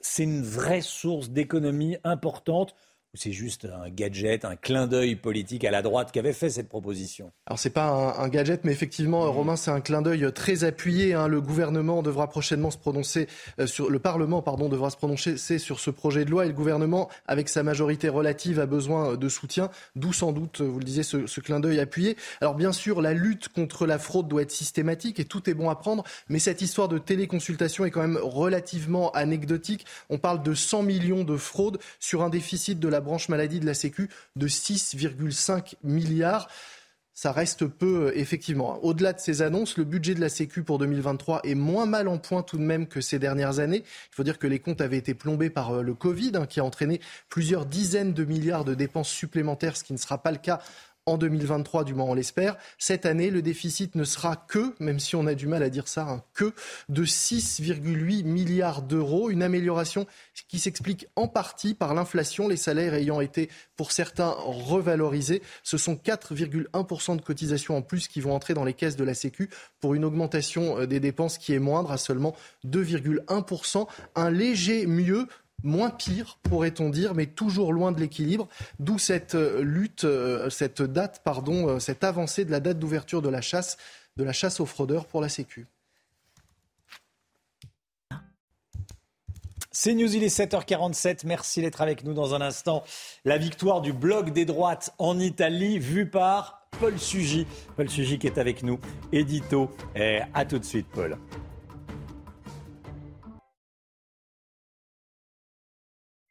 c'est une vraie source d'économie importante ou c'est juste un gadget, un clin d'œil politique à la droite qui avait fait cette proposition Alors c'est pas un, gadget, mais effectivement, mmh. Romain, c'est un clin d'œil très appuyé. Hein. Le gouvernement devra prochainement se prononcer euh, sur le Parlement, pardon, devra se prononcer sur ce projet de loi et le gouvernement, avec sa majorité relative, a besoin de soutien. D'où sans doute, vous le disiez, ce, ce clin d'œil appuyé. Alors bien sûr, la lutte contre la fraude doit être systématique et tout est bon à prendre, mais cette histoire de téléconsultation est quand même relativement anecdotique. On parle de 100 millions de fraudes sur un déficit de la branche maladie de la Sécu de 6,5 milliards. Ça reste peu, euh, effectivement. Au-delà de ces annonces, le budget de la Sécu pour 2023 est moins mal en point tout de même que ces dernières années. Il faut dire que les comptes avaient été plombés par euh, le Covid, hein, qui a entraîné plusieurs dizaines de milliards de dépenses supplémentaires, ce qui ne sera pas le cas en 2023, du moins on l'espère. Cette année, le déficit ne sera que, même si on a du mal à dire ça, hein, que de 6,8 milliards d'euros. Une amélioration qui s'explique en partie par l'inflation, les salaires ayant été pour certains revalorisés. Ce sont 4,1% de cotisations en plus qui vont entrer dans les caisses de la Sécu pour une augmentation euh, des dépenses qui est moindre à seulement 2,1%. Un léger mieux moins pire, pourrait-on dire, mais toujours loin de l'équilibre. D'où cette euh, lutte, euh, cette date, pardon, euh, cette avancée de la date d'ouverture de la chasse, de la chasse aux fraudeurs pour la Sécu. C'est News, il est 7h47. Merci d'être avec nous dans un instant. La victoire du bloc des droites en Italie, vue par Paul Sugy. Paul Sugy qui est avec nous. Édito. Et à tout de suite, Paul.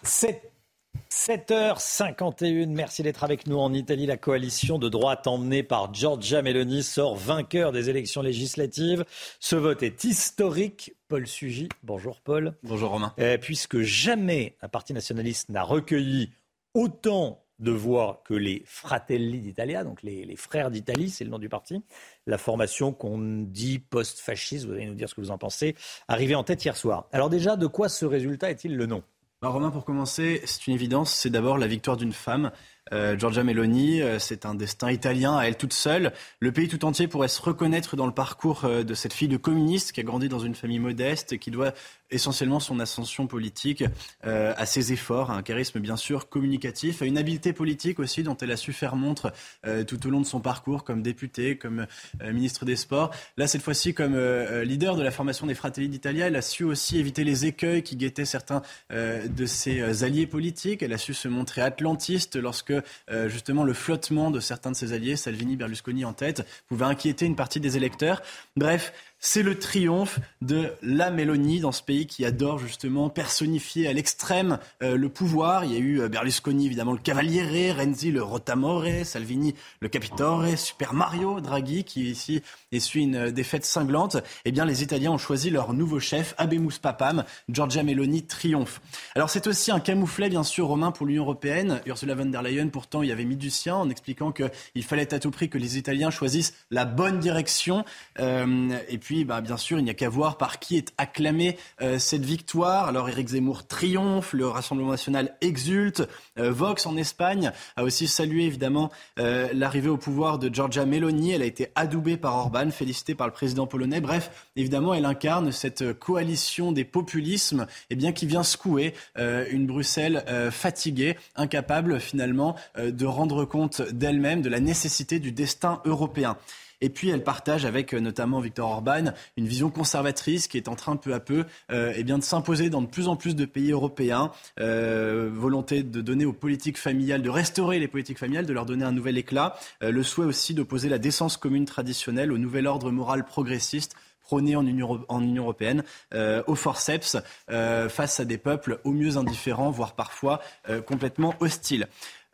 7h51, merci d'être avec nous en Italie. La coalition de droite emmenée par Giorgia Meloni sort vainqueur des élections législatives. Ce vote est historique. Paul Sugy, bonjour Paul. Bonjour Romain. Euh, puisque jamais un parti nationaliste n'a recueilli autant de voix que les Fratelli d'Italia, donc les, les frères d'Italie, c'est le nom du parti. La formation qu'on dit post-fasciste, vous allez nous dire ce que vous en pensez, arrivée en tête hier soir. Alors déjà, de quoi ce résultat est-il le nom? Bah, Romain, pour commencer, c'est une évidence, c'est d'abord la victoire d'une femme. Euh, Giorgia Meloni, euh, c'est un destin italien à elle toute seule. Le pays tout entier pourrait se reconnaître dans le parcours euh, de cette fille de communiste qui a grandi dans une famille modeste et qui doit essentiellement son ascension politique à ses efforts, à un charisme bien sûr communicatif, à une habileté politique aussi dont elle a su faire montre tout au long de son parcours comme députée, comme ministre des Sports. Là, cette fois-ci, comme leader de la formation des Fratelli d'Italia, elle a su aussi éviter les écueils qui guettaient certains de ses alliés politiques. Elle a su se montrer atlantiste lorsque justement le flottement de certains de ses alliés, Salvini, Berlusconi en tête, pouvait inquiéter une partie des électeurs. Bref, c'est le triomphe de la Mélanie dans ce pays qui adore justement personnifier à l'extrême euh, le pouvoir. Il y a eu euh, Berlusconi, évidemment, le Cavaliere, Renzi, le Rotamore, Salvini, le Capitore, Super Mario, Draghi, qui ici essuie une euh, défaite cinglante. Eh bien, les Italiens ont choisi leur nouveau chef, Abemus Papam. Giorgia Meloni triomphe. Alors, c'est aussi un camouflet, bien sûr, romain pour l'Union européenne. Ursula von der Leyen, pourtant, y avait mis du sien en expliquant qu'il fallait à tout prix que les Italiens choisissent la bonne direction. et puis, bah, bien sûr, il n'y a qu'à voir par qui est acclamée euh, cette victoire. Alors, Éric Zemmour triomphe, le Rassemblement national exulte. Euh, Vox en Espagne a aussi salué évidemment euh, l'arrivée au pouvoir de Giorgia Meloni. Elle a été adoubée par Orban, félicitée par le président polonais. Bref, évidemment, elle incarne cette coalition des populismes eh bien, qui vient secouer une Bruxelles fatiguée, incapable finalement de rendre compte d'elle-même, de la nécessité du destin européen. Et puis elle partage avec euh, notamment Victor Orban une vision conservatrice qui est en train peu à peu euh, eh bien, de s'imposer dans de plus en plus de pays européens. Euh, volonté de donner aux politiques familiales, de restaurer les politiques familiales, de leur donner un nouvel éclat. le souhait aussi d'opposer la décence commune traditionnelle au nouvel ordre moral progressiste prôné en Union, en européenne, au forceps, face à des peuples au mieux indifférents, voire parfois complètement hostiles.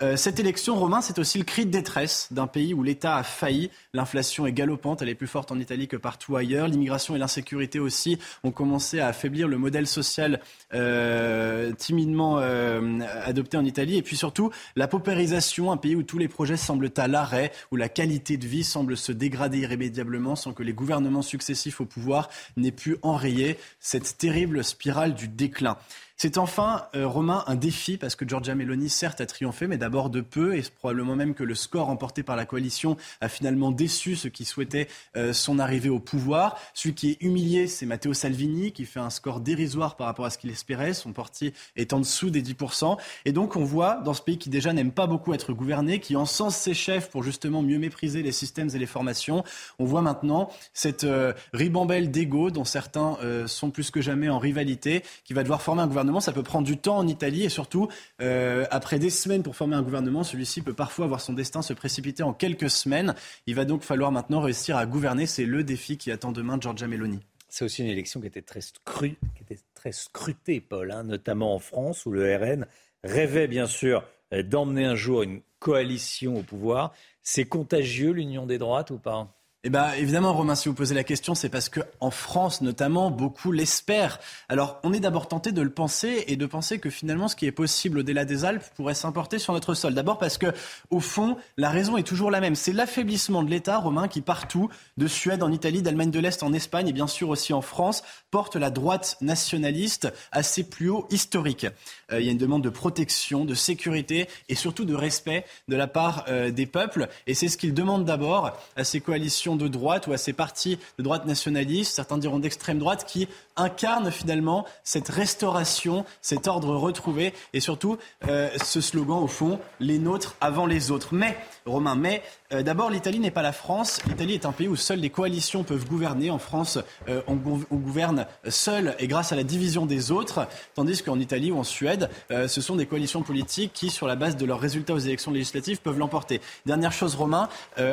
Euh, cette élection, Romain, c'est aussi le cri de détresse d'un pays où l'État a failli. L'inflation est galopante, elle est plus forte en Italie que partout ailleurs. L'immigration et l'insécurité aussi ont commencé à affaiblir le modèle social euh, timidement euh, adopté en Italie. Et puis surtout, la paupérisation, un pays où tous les projets semblent à l'arrêt, où la qualité de vie semble se dégrader irrémédiablement sans que les gouvernements successifs au pouvoir n'aient pu enrayer cette terrible spirale du déclin. C'est enfin, euh, Romain, un défi parce que Giorgia Meloni, certes, a triomphé, mais d'abord de peu, et probablement même que le score remporté par la coalition a finalement déçu ceux qui souhaitaient euh, son arrivée au pouvoir. Celui qui est humilié, c'est Matteo Salvini, qui fait un score dérisoire par rapport à ce qu'il espérait. Son parti est en dessous des 10%. Et donc, on voit, dans ce pays qui déjà n'aime pas beaucoup être gouverné, qui encense ses chefs pour justement mieux mépriser les systèmes et les formations, on voit maintenant cette euh, ribambelle d'ego dont certains sont plus que jamais en rivalité, qui va devoir former un gouvernement ça peut prendre du temps en Italie et surtout, euh, après des semaines pour former un gouvernement, celui-ci peut parfois voir son destin se précipiter en quelques semaines. Il va donc falloir maintenant réussir à gouverner. C'est le défi qui attend demain Giorgia Meloni. C'est aussi une élection qui était très, était très scrutée, Paul, hein, notamment en France, où le RN rêvait bien sûr d'emmener un jour une coalition au pouvoir. C'est contagieux l'union des droites ou pas? Eh bien, évidemment, Romain, si vous posez la question, c'est parce que en France, notamment, beaucoup l'espèrent. Alors, on est d'abord tenté de le penser et de penser que finalement, ce qui est possible au-delà des Alpes pourrait s'importer sur notre sol. D'abord parce que, au fond, la raison est toujours la même. C'est l'affaiblissement de l'État romain qui, partout, de Suède en Italie, d'Allemagne de l'Est en Espagne et bien sûr aussi en France, porte la droite nationaliste à ses plus hauts historiques. Euh, il y a une demande de protection, de sécurité et surtout de respect de la part euh, des peuples. Et c'est ce qu'ils demandent d'abord à ces coalitions de droite ou à ces partis de droite nationaliste, certains diront d'extrême droite, qui incarnent finalement cette restauration, cet ordre retrouvé et surtout euh, ce slogan au fond, les nôtres avant les autres. Mais, Romain, mais d'abord l'Italie n'est pas la France. L'Italie est un pays où seules les coalitions peuvent gouverner. En France, euh, on, gouverne seul et grâce à la division des autres, tandis qu'en Italie ou en Suède, ce sont des coalitions politiques qui, sur la base de leurs résultats aux élections législatives, peuvent l'emporter. Dernière chose, Romain,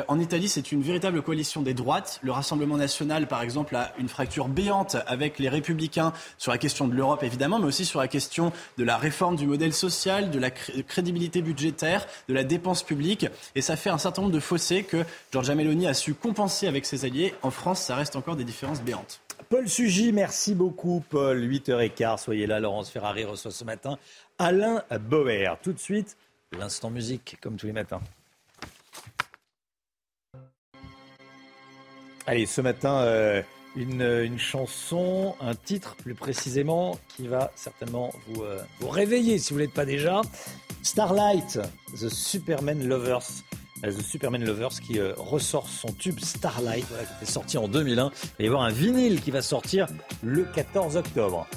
en Italie, c'est une véritable coalition des droites. Le Rassemblement national, par exemple, a une fracture béante avec les républicains sur la question de l'Europe, évidemment, mais aussi sur la question de la réforme du modèle social, de la crédibilité budgétaire, de la dépense publique. Et ça fait un certain nombre de fossés que Giorgia Meloni a su compenser avec ses alliés. En France, ça reste encore des différences béantes. Paul Sugy, merci beaucoup, Paul. 8h15, soyez là. Laurence Ferrari reçoit ce matin Alain Bauer. Tout de suite, l'instant musique, comme tous les matins. Allez, ce matin, euh, une, chanson, un titre plus précisément, qui va certainement vous, euh, vous réveiller si vous ne l'êtes pas déjà. Starlight, The Superman Lovers. Euh, The Superman Lovers qui ressort son tube Starlight, qui était sorti en 2001. Il va y avoir un vinyle qui va sortir le 14 octobre.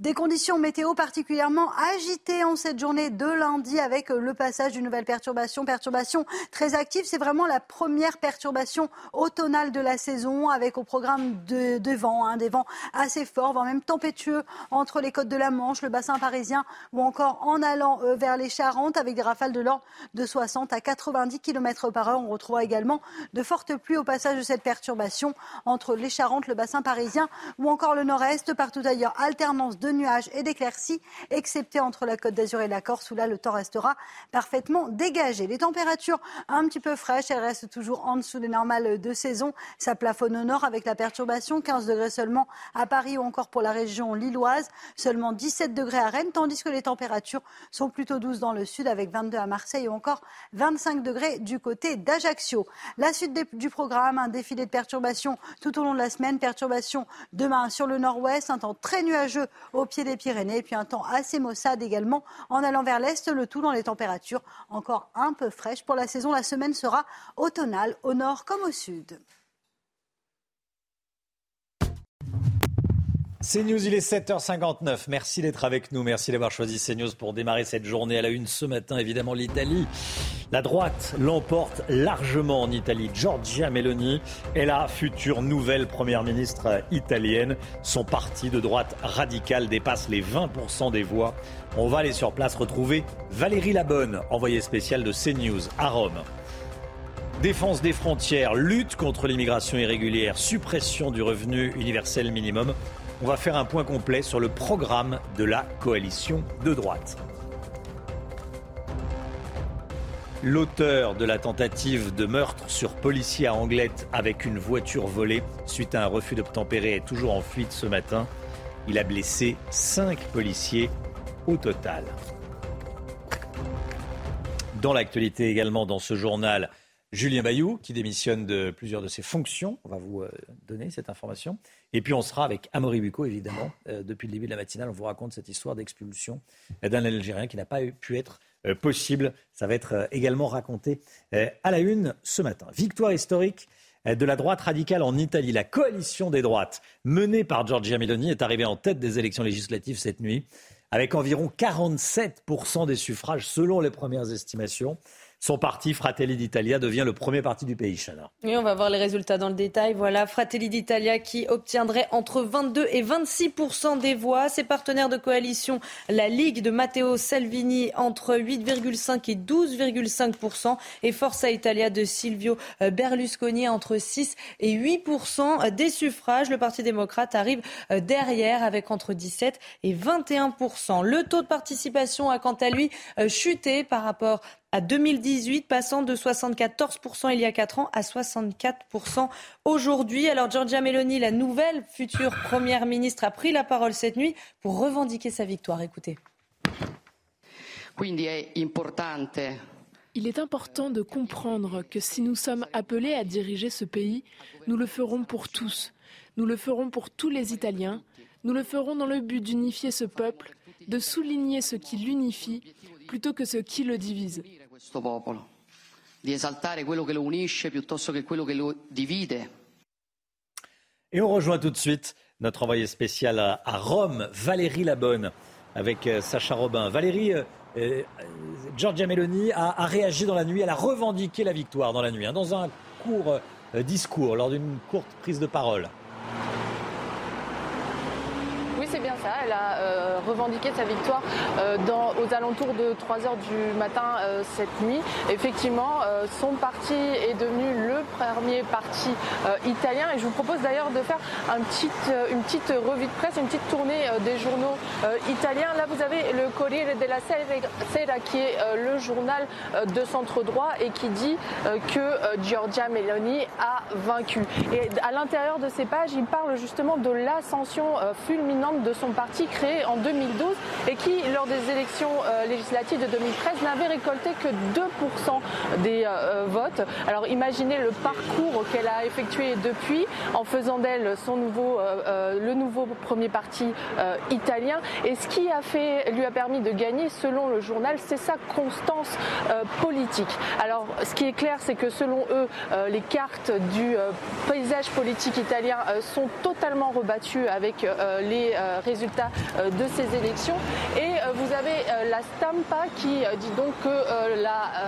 Des conditions météo particulièrement agitées en cette journée de lundi avec le passage d'une nouvelle perturbation, perturbation très active. C'est vraiment la première perturbation automnale de la saison avec au programme de, vents, hein, des vents assez forts, voire même tempétueux entre les côtes de la Manche, le bassin parisien ou encore en allant euh, vers les Charentes avec des rafales de l'ordre de 60 à 90 km par heure. On retrouvera également de fortes pluies au passage de cette perturbation entre les Charentes, le bassin parisien ou encore le nord-est. Partout ailleurs, alternance de nuages et d'éclaircies, excepté entre la Côte d'Azur et la Corse, où là, le temps restera parfaitement dégagé. Les températures un petit peu fraîches, elles restent toujours en dessous des normales de saison. Ça plafonne au nord avec la perturbation, 15 degrés seulement à Paris ou encore pour la région lilloise, seulement 17 degrés à Rennes, tandis que les températures sont plutôt douces dans le sud avec 22 à Marseille ou encore 25 degrés du côté d'Ajaccio. La suite du programme, un défilé de perturbations tout au long de la semaine, perturbations demain sur le nord-ouest, un temps très nuageux pied des Pyrénées. Puis un temps assez maussade également en allant vers l'est, le tout dans les températures encore un peu fraîches. Pour la saison, la semaine sera automnale au nord comme au sud. CNews, il est 7h59. Merci d'être avec nous. Merci d'avoir choisi CNews pour démarrer cette journée à la une ce matin. Évidemment, l'Italie. La droite l'emporte largement en Italie. Giorgia Meloni est la future nouvelle première ministre italienne. Son parti de droite radicale dépasse les 20% des voix. On va aller sur place retrouver Valérie Labonne, envoyée spéciale de CNews à Rome. Défense des frontières, lutte contre l'immigration irrégulière, suppression du revenu universel minimum. On va faire un point complet sur le programme de la coalition de droite. L'auteur de la tentative de meurtre sur policier à Anglette avec une voiture volée suite à un refus d'obtempérer est toujours en fuite ce matin. Il a blessé cinq policiers au total. Dans l'actualité également dans ce journal, Julien Bayou qui démissionne de plusieurs de ses fonctions. On va vous euh, donner cette information. Et puis on sera avec Amaury Bucco, évidemment. Euh, depuis le début de la matinale, on vous raconte cette histoire d'expulsion d'un Algérien qui n'a pas pu être euh, possible. Ça va être également raconté à la une ce matin. Victoire historique de la droite radicale en Italie. La coalition des droites menée par Giorgia Meloni est arrivée en tête des élections législatives cette nuit, avec environ 47% des suffrages selon les premières estimations. Son parti, Fratelli d'Italia, devient le premier parti du pays, Chana. Oui, on va voir les résultats dans le détail. Voilà, Fratelli d'Italia qui obtiendrait entre 22 et 26 des voix. Ses partenaires de coalition, la Ligue de Matteo Salvini, entre 8,5 et 12,5% et Forza Italia de Silvio euh, Berlusconi, entre 6 et 8 des suffrages. Le Parti démocrate arrive euh, derrière avec entre 17 et 21% Le taux de participation a quant à lui euh, chuté par rapport à 2018, passant de 74% il y a 4 ans à 64% aujourd'hui. Alors Giorgia Meloni, la nouvelle future première ministre, a pris la parole cette nuit pour revendiquer sa victoire. Écoutez. Il est important de comprendre que si nous sommes appelés à diriger ce pays, nous le ferons pour tous. Nous le ferons pour tous les Italiens. Nous le ferons dans le but d'unifier ce peuple, de souligner ce qui l'unifie plutôt que ce qui le divise. Et on rejoint tout de suite notre envoyé spécial à Rome, Valérie Labonne, avec euh, Sacha Robin. Valérie, euh, euh, Giorgia Meloni a, réagi dans la nuit, elle a revendiqué la victoire dans la nuit, hein, dans un court discours, lors d'une courte prise de parole c'est bien Elle a euh, revendiqué sa victoire euh, aux alentours de 3 heures du matin euh, cette nuit. Effectivement, son parti est devenu le premier parti italien. Et je vous propose d'ailleurs de faire une petite revue de presse, une petite tournée des journaux italiens. Là, vous avez le Corriere della Sera, qui est le journal de centre droit et qui dit que Giorgia Meloni a vaincu. Et à l'intérieur de ces pages, il parle justement de l'ascension fulminante de son parti créé en 2012 et qui, lors des élections euh, législatives de 2013, n'avait récolté que 2% des euh, euh, votes. Alors imaginez le parcours qu'elle a effectué depuis en faisant d'elle son nouveau, le nouveau premier parti italien. Et ce qui a fait, lui a permis de gagner, selon le journal, c'est sa constance politique. Alors ce qui est clair, c'est que selon eux, les cartes du paysage politique italien sont totalement rebattues avec les euh, résultats euh, de ces élections. Et euh, vous avez la Stampa qui dit donc que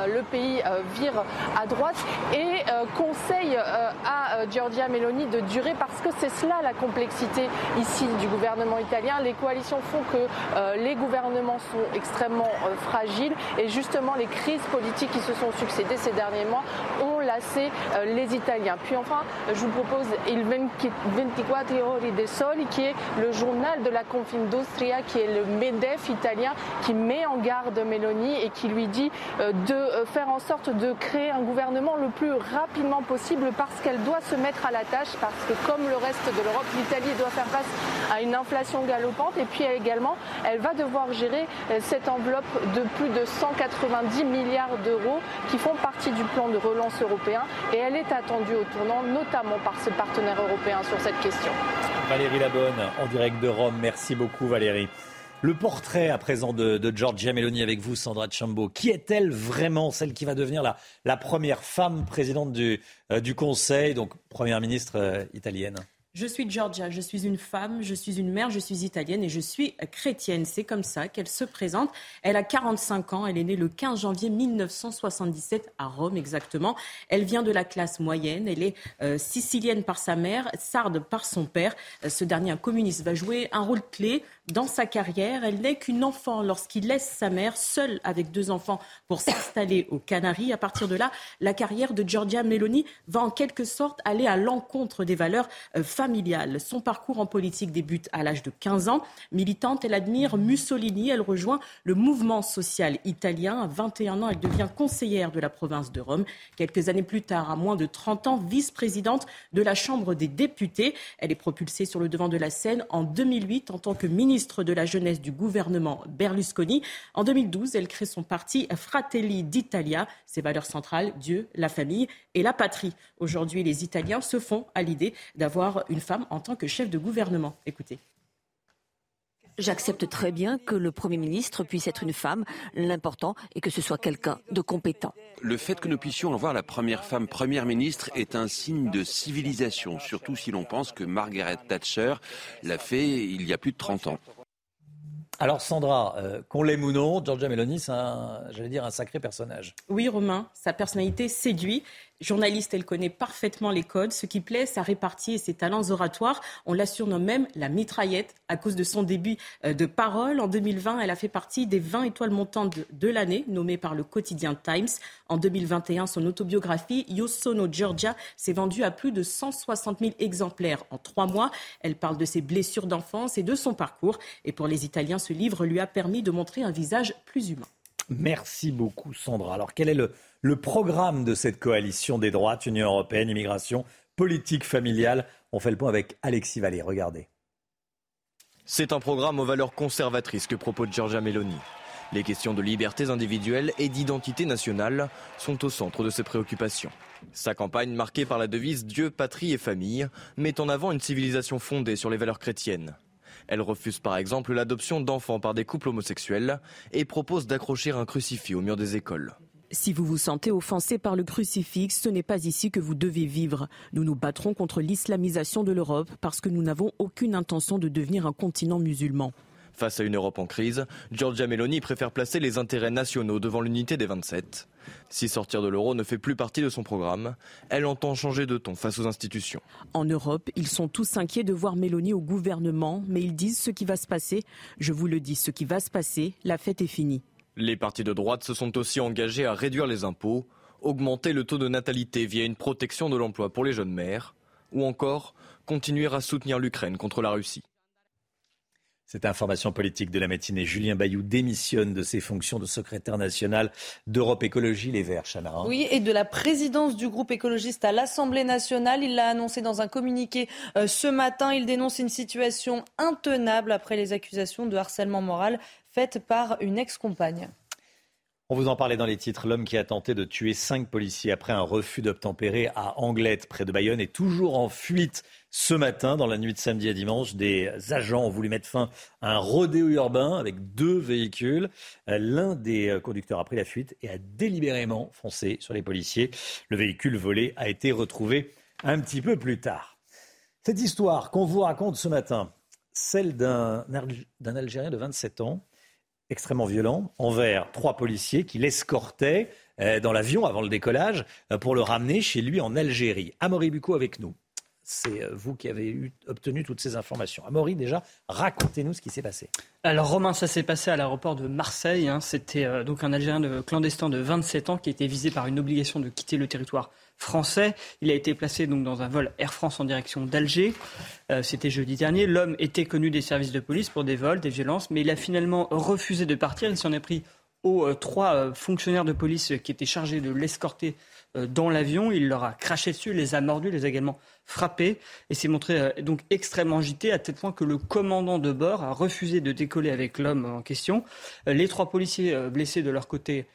le pays vire à droite et conseille à Giorgia Meloni de durer parce que c'est cela la complexité ici du gouvernement italien. Les coalitions font que les gouvernements sont extrêmement fragiles et justement les crises politiques qui se sont succédées ces derniers mois ont lassé les Italiens. Puis enfin, je vous propose Il 24 Ore de Soli qui est le journal de la Confindustria, qui est le MEDEF italien, qui met en garde Meloni et qui lui dit euh, de euh, faire en sorte de créer un gouvernement le plus rapidement possible parce qu'elle doit se mettre à la tâche, parce que comme le reste de l'Europe, l'Italie doit faire face à une inflation galopante et puis également, elle va devoir gérer euh, cette enveloppe de plus de 190 milliards d'euros qui font partie du plan de relance européen et elle est attendue au tournant, notamment par ses partenaires européens sur cette question. Valérie Labonne, en direct de Rome. Beaucoup, Valérie. Le portrait à présent de, Giorgia Meloni avec vous, Sandra Chambo. Qui est-elle vraiment, celle qui va devenir la, première femme présidente du, euh, du Conseil, donc première ministre euh, italienne je suis Georgia, je suis une femme, je suis une mère, je suis italienne et je suis chrétienne. C'est comme ça qu'elle se présente. Elle a 45 ans, elle est née le 15 janvier 1977 à Rome exactement. Elle vient de la classe moyenne, elle est euh, sicilienne par sa mère, sarde par son père. Euh, ce dernier, un communiste, va jouer un rôle clé dans sa carrière. Elle n'est qu'une enfant lorsqu'il laisse sa mère seule avec deux enfants pour s'installer aux Canaries. À partir de là, la carrière de Giorgia Meloni va en quelque sorte aller à l'encontre des valeurs euh, familiales. Son parcours en politique débute à l'âge de 15 ans. Militante, elle admire Mussolini. Elle rejoint le mouvement social italien. À 21 ans, elle devient conseillère de la province de Rome. Quelques années plus tard, à moins de 30 ans, vice-présidente de la Chambre des députés. Elle est propulsée sur le devant de la scène en 2008 en tant que ministre ministre de la Jeunesse du gouvernement Berlusconi. En 2012, elle crée son parti Fratelli d'Italia. Ses valeurs centrales, Dieu, la famille et la patrie. Aujourd'hui, les Italiens se font à l'idée d'avoir une femme en tant que chef de gouvernement. Écoutez. J'accepte très bien que le Premier ministre puisse être une femme. L'important est que ce soit quelqu'un de compétent. Le fait que nous puissions avoir la première femme Première ministre est un signe de civilisation, surtout si l'on pense que Margaret Thatcher l'a fait il y a plus de 30 ans. Alors Sandra, euh, qu'on l'aime ou non, Georgia Meloni, c'est j'allais dire, un sacré personnage. Oui, Romain, sa personnalité séduit. Journaliste, elle connaît parfaitement les codes. Ce qui plaît, sa répartie et ses talents oratoires. On la surnomme même la mitraillette à cause de son début euh, de parole. En 2020, elle a fait partie des 20 étoiles montantes de, l'année, nommées par le quotidien Times. En 2021, son autobiographie Io sono Georgia s'est vendue à plus de 160 000 exemplaires en trois mois. Elle parle de ses blessures d'enfance et de son parcours. Et pour les Italiens, ce livre lui a permis de montrer un visage plus humain. Merci beaucoup, Sandra. Alors, quel est le, le programme de cette coalition des droites, Union européenne, immigration, politique familiale On fait le point avec Alexis Vallée. Regardez. C'est un programme aux valeurs conservatrices que propose Giorgia Meloni. Les questions de libertés individuelles et d'identité nationale sont au centre de ses préoccupations. Sa campagne, marquée par la devise Dieu, patrie et famille, met en avant une civilisation fondée sur les valeurs chrétiennes. Elle refuse par exemple l'adoption d'enfants par des couples homosexuels et propose d'accrocher un crucifix au mur des écoles. Si vous vous sentez offensé par le crucifix, ce n'est pas ici que vous devez vivre. Nous nous battrons contre l'islamisation de l'Europe parce que nous n'avons aucune intention de devenir un continent musulman. Face à une Europe en crise, Giorgia Meloni préfère placer les intérêts nationaux devant l'unité des 27. Si sortir de l'euro ne fait plus partie de son programme, elle entend changer de ton face aux institutions. En Europe, ils sont tous inquiets de voir Meloni au gouvernement, mais ils disent ce qui va se passer. Je vous le dis, ce qui va se passer, la fête est finie. Les partis de droite se sont aussi engagés à réduire les impôts, augmenter le taux de natalité via une protection de l'emploi pour les jeunes mères, ou encore continuer à soutenir l'Ukraine contre la Russie. Cette information politique de la matinée, Julien Bayou démissionne de ses fonctions de secrétaire national d'Europe Écologie Les Verts, Chana. Hein. Oui, et de la présidence du groupe écologiste à l'Assemblée nationale. Il l'a annoncé dans un communiqué euh, ce matin. Il dénonce une situation intenable après les accusations de harcèlement moral faites par une ex-compagne. On vous en parlait dans les titres. L'homme qui a tenté de tuer cinq policiers après un refus d'obtempérer à Anglette, près de Bayonne, est toujours en fuite ce matin. Dans la nuit de samedi à dimanche, des agents ont voulu mettre fin à un rodéo urbain avec deux véhicules. L'un des conducteurs a pris la fuite et a délibérément foncé sur les policiers. Le véhicule volé a été retrouvé un petit peu plus tard. Cette histoire qu'on vous raconte ce matin, celle d'un Algérien de 27 ans extrêmement violent envers trois policiers qui l'escortaient euh, dans l'avion avant le décollage euh, pour le ramener chez lui en Algérie. Amaury Bucco avec nous. C'est euh, vous qui avez obtenu toutes ces informations. Amaury, déjà, racontez-nous ce qui s'est passé. Alors Romain, ça s'est passé à l'aéroport de Marseille. Hein. C'était donc un Algérien de, clandestin de 27 ans qui été visé par une obligation de quitter le territoire français. Il a été placé donc dans un vol Air France en direction d'Alger. Euh, c'était jeudi dernier. L'homme était connu des services de police pour des vols, des violences, mais il a finalement refusé de partir. Il s'en est pris aux euh, trois euh, fonctionnaires de police qui étaient chargés de l'escorter dans l'avion. Il leur a craché dessus, les a mordus, les a également frappés et s'est montré donc extrêmement agité à tel point que le commandant de bord a refusé de décoller avec l'homme en question. les trois policiers blessés de leur côté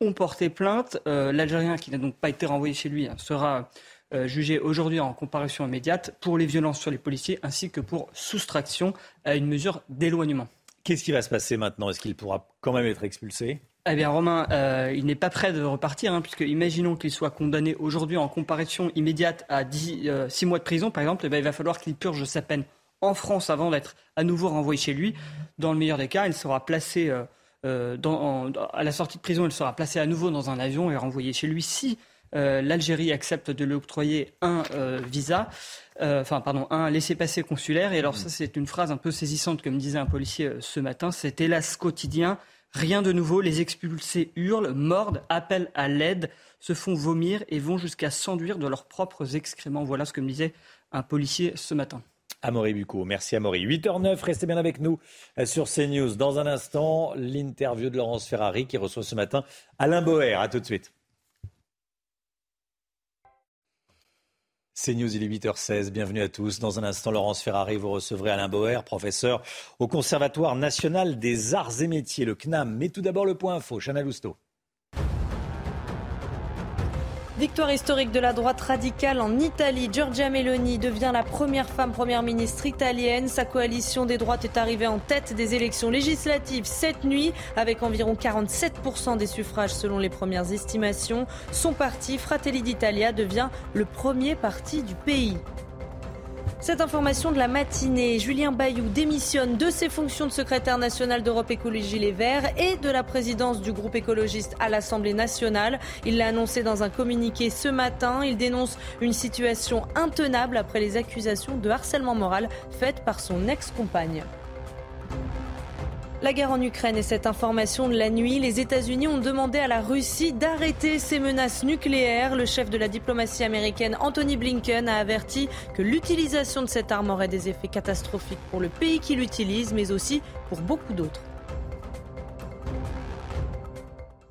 ont porté plainte. Euh, L'Algérien, qui n'a donc pas été renvoyé chez lui, hein, sera euh, jugé aujourd'hui en comparution immédiate pour les violences sur les policiers ainsi que pour soustraction à une mesure d'éloignement. Qu'est-ce qui va se passer maintenant? Est-ce qu'il pourra quand même être expulsé? Eh bien, Romain, euh, il n'est pas prêt de repartir, hein, puisque imaginons qu'il soit condamné aujourd'hui en comparution immédiate à 6 mois de prison, par exemple, eh il va falloir qu'il purge sa peine en France avant d'être à nouveau renvoyé chez lui. Dans le meilleur des cas, il sera placé euh, à la sortie de prison, il sera placé à nouveau dans un avion et renvoyé chez lui si euh, l'Algérie accepte de lui octroyer un euh, visa, enfin pardon, un laissez-passer consulaire. Et alors ça, c'est une phrase un peu saisissante, comme disait un policier ce matin. C'est hélas quotidien. Rien de nouveau, les expulsés hurlent, mordent, appellent à l'aide, se font vomir et vont jusqu'à s'enduire de leurs propres excréments. Voilà ce que me disait un policier ce matin. Amaury Bucco. Merci Amaury. 8h09, restez bien avec nous euh, sur CNews. Dans un instant, l'interview de Laurence Ferrari qui reçoit ce matin Alain Boer. A tout de suite. CNews, il est 8h16. Bienvenue à tous. Dans un instant, Laurence Ferrari, vous recevrez Alain Boer, professeur au Conservatoire national des arts et métiers, le CNAM. Mais tout d'abord, le point info. Chana Lousteau. Victoire historique de la droite radicale en Italie. Giorgia Meloni devient la première femme première ministre italienne. Sa coalition des droites est arrivée en tête des élections législatives cette nuit avec environ 47% des suffrages selon les premières estimations. Son parti, Fratelli d'Italia, devient le premier parti du pays. Cette information de la matinée, Julien Bayou démissionne de ses fonctions de secrétaire national d'Europe Écologie Les Verts et de la présidence du groupe écologiste à l'Assemblée nationale. Il l'a annoncé dans un communiqué ce matin. Il dénonce une situation intenable après les accusations de harcèlement moral faites par son ex-compagne. La guerre en Ukraine et cette information de la nuit, les États-Unis ont demandé à la Russie d'arrêter ses menaces nucléaires. Le chef de la diplomatie américaine, Anthony Blinken, a averti que l'utilisation de cette arme aurait des effets catastrophiques pour le pays qui l'utilise, mais aussi pour beaucoup d'autres.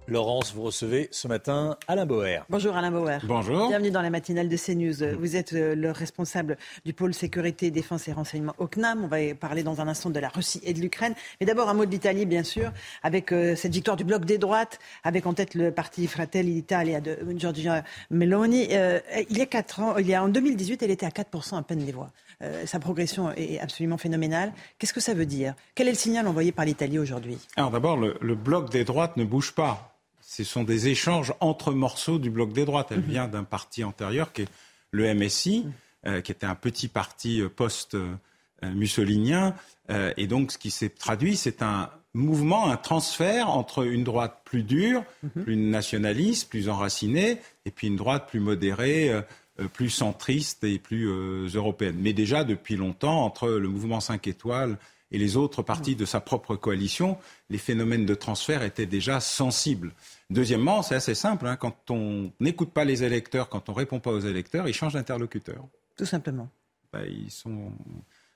Laurence, vous recevez ce matin Alain Bauer. Bonjour Alain Bauer. Bonjour. Bienvenue dans la matinale de CNews. Vous êtes euh, le responsable du pôle sécurité, défense et renseignement au CNAM. On va parler dans un instant de la Russie et de l'Ukraine. Mais d'abord un mot de l'Italie, bien sûr, avec euh, cette victoire du bloc des droites, avec en tête le parti Fratelli d'Italia de Giorgia Meloni. Euh, il y a quatre ans, il y a en 2018, elle était à 4% à peine des voix. sa progression est absolument phénoménale. Qu'est-ce que ça veut dire? Quel est le signal envoyé par l'Italie aujourd'hui? Alors d'abord, le, le bloc des droites ne bouge pas ce sont des échanges entre morceaux du bloc des droites. Elle mhm. vient d'un parti antérieur qui est le MSI, mhm. euh, qui était un petit parti euh, post-mussolinien. Euh, et donc, ce qui s'est traduit, c'est un mouvement, un transfert entre une droite plus dure, mhm. plus nationaliste, plus enracinée, et puis une droite plus modérée, plus centriste et plus européenne. Mais déjà, depuis longtemps, entre le mouvement 5 étoiles et les autres partis de sa propre coalition, les phénomènes de transfert étaient déjà sensibles. Deuxièmement, c'est assez simple, hein, quand on n'écoute pas les électeurs, quand on ne répond pas aux électeurs, ils changent d'interlocuteur. Tout simplement. Ben, ils sont...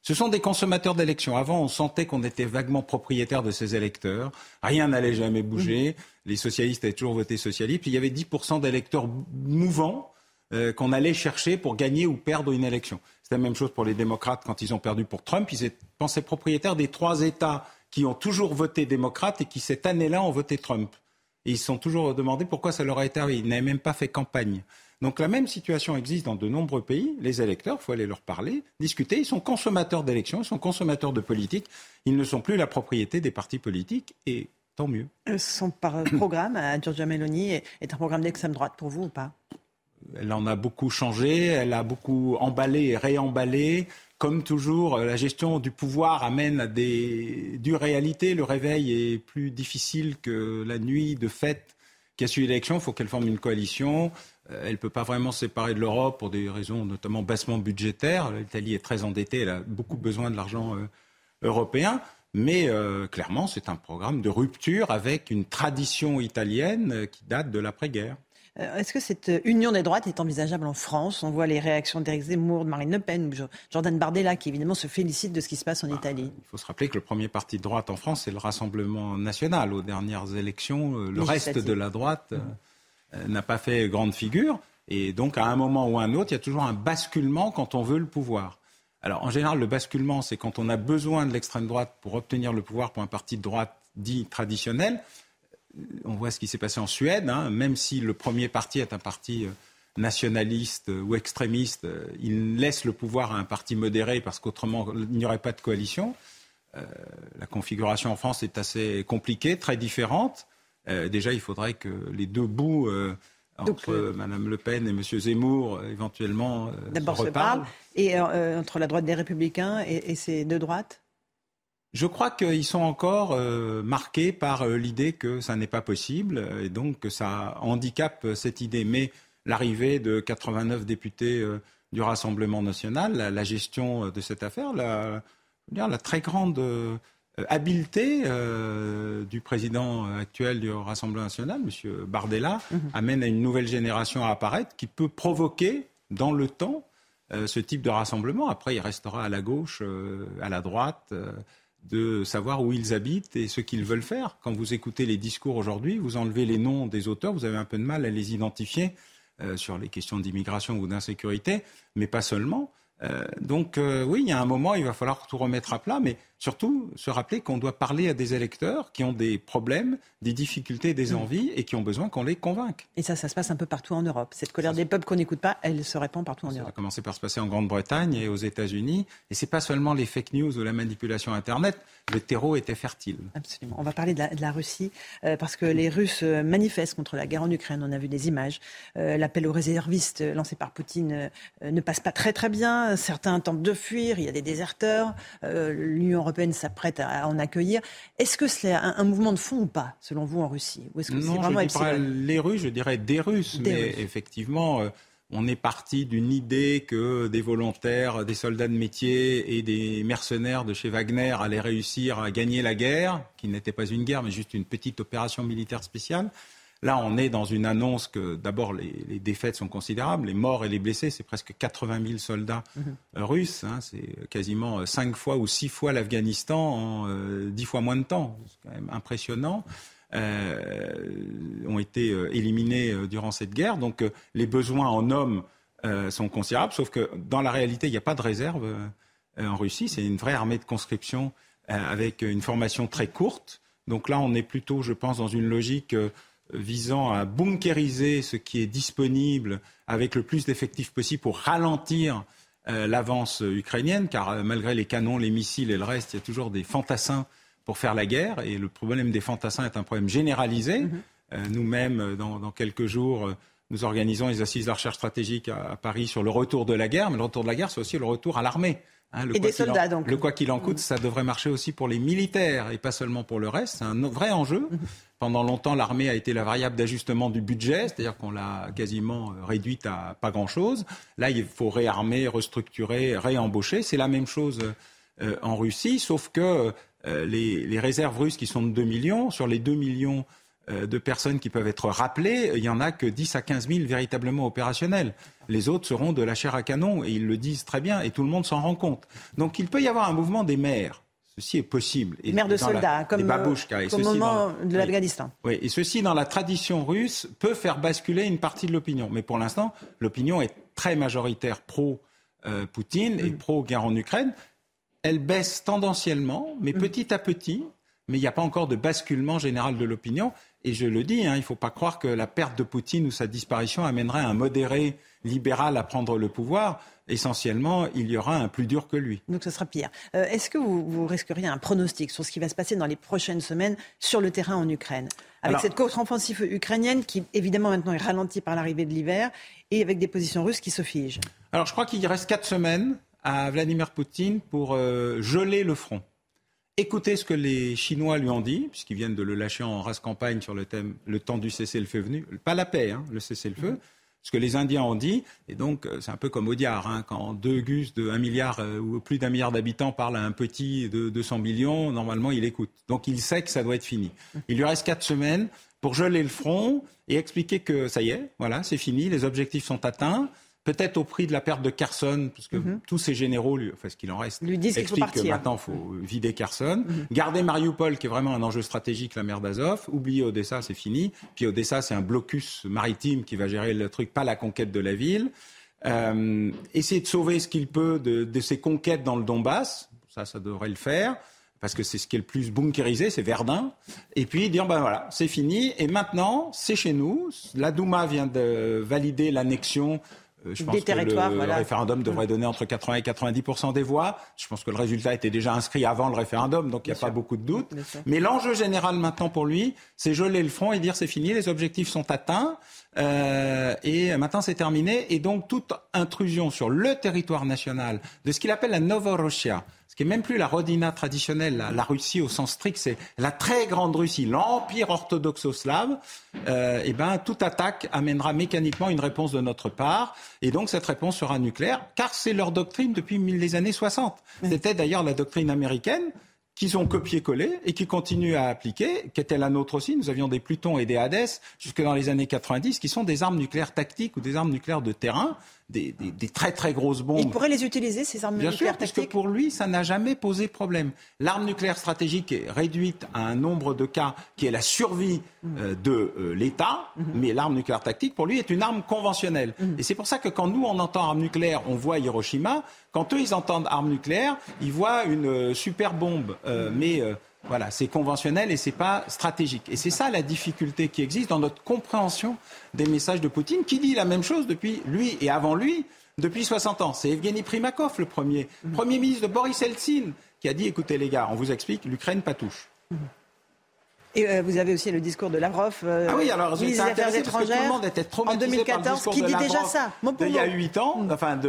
Ce sont des consommateurs d'élections. Avant, on sentait qu'on était vaguement propriétaire de ces électeurs. Rien n'allait jamais bouger. Mmh. Les socialistes avaient toujours voté socialiste. Puis il y avait 10% d'électeurs mouvants euh, qu'on allait chercher pour gagner ou perdre une élection. C'est la même chose pour les démocrates quand ils ont perdu pour Trump. Ils pensaient propriétaires des trois États qui ont toujours voté démocrate et qui, cette année-là, ont voté Trump. Et ils se sont toujours demandé pourquoi ça leur a été arrivé. Ils n'avaient même pas fait campagne. Donc la même situation existe dans de nombreux pays. Les électeurs, il faut aller leur parler, discuter. Ils sont consommateurs d'élections, ils sont consommateurs de politique. Ils ne sont plus la propriété des partis politiques et tant mieux. Euh, son programme à Giorgia Meloni est un programme d'extrême droite pour vous ou pas? Elle en a beaucoup changé, elle a beaucoup emballé et réemballé. Comme toujours, euh, la gestion du pouvoir amène à des dures réalités. Le réveil est plus difficile que la nuit de fête qui a suivi l'élection. Il faut qu'elle forme une coalition. Euh, elle ne peut pas vraiment se séparer de l'Europe pour des raisons notamment bassement budgétaires. L'Italie est très endettée, elle a beaucoup besoin de l'argent euh, européen. Mais clairement, c'est un programme de rupture avec une tradition italienne qui date de l'après-guerre. Euh, est-ce que cette euh, union des droites est envisageable en France? On voit les réactions d'Éric Zemmour, de Marine Le Pen, ou Jordan Bardella, qui évidemment se félicite de ce qui se passe en bah, Italie. Il faut se rappeler que le premier parti de droite en France, c'est le Rassemblement national. Aux dernières élections, euh, le reste de la droite n'a pas fait grande figure. Et donc, à un moment ou à un autre, il y a toujours un basculement quand on veut le pouvoir. Alors, en général, le basculement, c'est quand on a besoin de l'extrême droite pour obtenir le pouvoir pour un parti de droite dit traditionnel on voit ce qui s'est passé en Suède, hein. même si le premier parti est un parti euh, nationaliste euh, ou extrémiste, euh, il laisse le pouvoir à un parti modéré parce qu'autrement il n'y aurait pas de coalition. la configuration en France est assez compliquée, très différente. déjà, il faudrait que les deux bouts entre Mme Le Pen et M. Zemmour, éventuellement, D'abord se, parlent. Et entre la droite des Républicains et, et ces deux droites? Je crois qu'ils sont encore euh, marqués par euh, l'idée que ça n'est pas possible et donc que ça handicape cette idée. Mais l'arrivée de 89 députés euh, du Rassemblement national, la, gestion de cette affaire, la, la très grande habileté du président actuel du Rassemblement national, M. Bardella, mhm. amène à une nouvelle génération à apparaître qui peut provoquer dans le temps ce type de rassemblement. Après, il restera à la gauche, à la droite de savoir où ils habitent et ce qu'ils veulent faire. Quand vous écoutez les discours aujourd'hui, vous enlevez les noms des auteurs, vous avez un peu de mal à les identifier euh, sur les questions d'immigration ou d'insécurité, mais pas seulement. Euh, donc euh, oui, il y a un moment, il va falloir tout remettre à plat, mais surtout se rappeler qu'on doit parler à des électeurs qui ont des problèmes, des difficultés, des mm. envies et qui ont besoin qu'on les convainque. Et ça, ça se passe un peu partout en Europe. Cette colère des peuples qu'on n'écoute pas, elle se répand partout en Europe. Ça a commencé par se passer en Grande-Bretagne et aux États-Unis. Et c'est pas seulement les fake news ou la manipulation Internet. Le terreau était fertile. Absolument. On va parler de la, Russie euh, parce que les Russes euh, manifestent contre la guerre en Ukraine. On a vu des images. Euh, l'appel aux réservistes lancé par Poutine ne passe pas très très bien. Certains tentent de fuir. Il y a des déserteurs. L'Union européenne s'apprête à en accueillir. Est-ce que c'est un, mouvement de fond ou pas, selon vous, en Russie ou est-ce que Non, vraiment je pas les Russes, je dirais des Russes. mais effectivement, euh, on est parti d'une idée que des volontaires, des soldats de métier et des mercenaires de chez Wagner allaient réussir à gagner la guerre, qui n'était pas une guerre, mais juste une petite opération militaire spéciale. Là, on est dans une annonce que d'abord les, défaites sont considérables, les morts et les blessés, c'est presque 80 000 soldats mhm. euh, russes, hein. c'est quasiment 5 euh, fois ou 6 fois l'Afghanistan en 10 euh, fois moins de temps, c'est quand même impressionnant. ont été éliminés durant cette guerre. Donc les besoins en hommes sont considérables, sauf que dans la réalité, il n'y a pas de réserve en Russie. C'est une vraie armée de conscription avec une formation très courte. Donc là, on est plutôt, je pense, dans une logique visant à bunkériser ce qui est disponible avec le plus d'effectifs possible pour ralentir euh, l'avance ukrainienne, car euh, malgré les canons, les missiles et le reste, il y a toujours des fantassins pour faire la guerre. Et le problème des fantassins est un problème généralisé. Mm-hmm. Euh, nous-mêmes, dans, quelques jours, nous organisons les assises de la recherche stratégique à, Paris sur le retour de la guerre. Mais le retour de la guerre, c'est aussi le retour à l'armée. Hein, et des soldats, donc. Le quoi qu'il en coûte, ça devrait marcher aussi pour les militaires et pas seulement pour le reste. C'est un vrai enjeu. Mm-hmm. Pendant longtemps, l'armée a été la variable d'ajustement du budget, c'est-à-dire qu'on l'a quasiment euh, réduite à pas grand-chose. Là, il faut réarmer, restructurer, réembaucher. C'est la même chose euh, en Russie, sauf que euh, les, réserves russes qui sont de 2 millions, sur les 2 millions de personnes qui peuvent être rappelées, il n'y en a que 10 à 15 000 véritablement opérationnels. Les autres seront de la chair à canon, et ils le disent très bien, et tout le monde s'en rend compte. Donc il peut y avoir un mouvement des maires Ceci est possible. Et Mère de soldats, comme, au moment de l'Afghanistan. Oui, et ceci, dans la tradition russe, peut faire basculer une partie de l'opinion. Mais pour l'instant, l'opinion est très majoritaire pro-Poutine et mm. pro-guerre en Ukraine. Elle baisse tendanciellement, mais mm. petit à petit. Mais il n'y a pas encore de basculement général de l'opinion. Et je le dis, hein, il ne faut pas croire que la perte de Poutine ou sa disparition amènerait un modéré libéral à prendre le pouvoir essentiellement, il y aura un plus dur que lui. Donc ce sera pire. Euh, est-ce que vous, risqueriez un pronostic sur ce qui va se passer dans les prochaines semaines sur le terrain en Ukraine? Avec cette contre-offensive ukrainienne qui, évidemment, maintenant est ralentie par l'arrivée de l'hiver et avec des positions russes qui se figent? Alors je crois qu'il reste quatre semaines à Vladimir Poutine pour euh, geler le front. Écoutez ce que les Chinois lui ont dit, puisqu'ils viennent de le lâcher en race campagne sur le thème le temps du cessez-le-feu venu. Pas la paix, hein, le cessez-le-feu ce que les Indiens ont dit. Et donc, euh, c'est un peu comme Audiard, hein, quand deux gus de 1 milliard euh, ou plus d'un milliard d'habitants parlent à un petit de 200 millions, normalement, il écoute. Donc, il sait que ça doit être fini. Il lui reste quatre semaines pour geler le front et expliquer que ça y est, voilà, c'est fini, les objectifs sont atteints peut-être au prix de la perte de Carson, parce que mhm. tous ces généraux, lui, enfin ce qu'il en reste, lui disent expliquent que maintenant il faut vider Carson, mhm. garder Mariupol, qui est vraiment un enjeu stratégique, la mer d'Azov, oublier Odessa, c'est fini. Puis Odessa, c'est un blocus maritime qui va gérer le truc, pas la conquête de la ville. Euh, essayer de sauver ce qu'il peut de, de ses conquêtes dans le Donbass, ça, ça devrait le faire parce que c'est ce qui est le plus bunkérisé, c'est Verdun. Et puis dire, ben voilà, c'est fini. Et maintenant, c'est chez nous. La Douma vient de valider l'annexion je pense que le référendum devrait donner entre 80 et 90% des voix. Je pense que le résultat était déjà inscrit avant le référendum, donc il n'y a pas beaucoup de doutes. Mais l'enjeu général maintenant pour lui, c'est geler le front et dire c'est fini, les objectifs sont atteints. Euh, et maintenant c'est terminé. Et donc toute intrusion sur le territoire national de ce qu'il appelle la Novorossiya, ce qui est même plus la Rodina traditionnelle, la, Russie au sens strict, c'est la très grande Russie, l'empire orthodoxo-slave, euh, et ben toute attaque amènera mécaniquement une réponse de notre part, et donc cette réponse sera nucléaire, car c'est leur doctrine depuis les années 60. C'était d'ailleurs la doctrine américaine qu'ils ont copié-collé et qui continuent à appliquer, qu'était la nôtre aussi. Nous avions des Plutons et des Hades jusque dans les années 90, qui sont des armes nucléaires tactiques ou des armes nucléaires de terrain, des, très très grosses bombes. Il pourrait les utiliser, ces armes nucléaires tactiques Bien sûr, parce que pour lui, ça n'a jamais posé problème. L'arme nucléaire stratégique est réduite à un nombre de cas qui est la survie mm. euh, de euh, l'État, mm-hmm. mais l'arme nucléaire tactique, pour lui, est une arme conventionnelle. Mm. Et c'est pour ça que quand nous, on entend arme nucléaire, on voit Hiroshima. Quand eux, ils entendent arme nucléaire, ils voient une euh, super bombe. mais voilà, c'est conventionnel et c'est pas stratégique. Et c'est ça la difficulté qui existe dans notre compréhension des messages de Poutine, qui dit la même chose depuis lui et avant lui, depuis 60 ans. C'est Evgeny Primakov, le premier, premier ministre de Boris Eltsine, qui a dit écoutez les gars, on vous explique, l'Ukraine pas touche. Mmh. Et euh, vous avez aussi le discours de Lavrov, euh, ah oui, alors, des Affaires étrangères, tout le monde était en 2014, qui dit déjà ça. il y a 8 ans, mm. enfin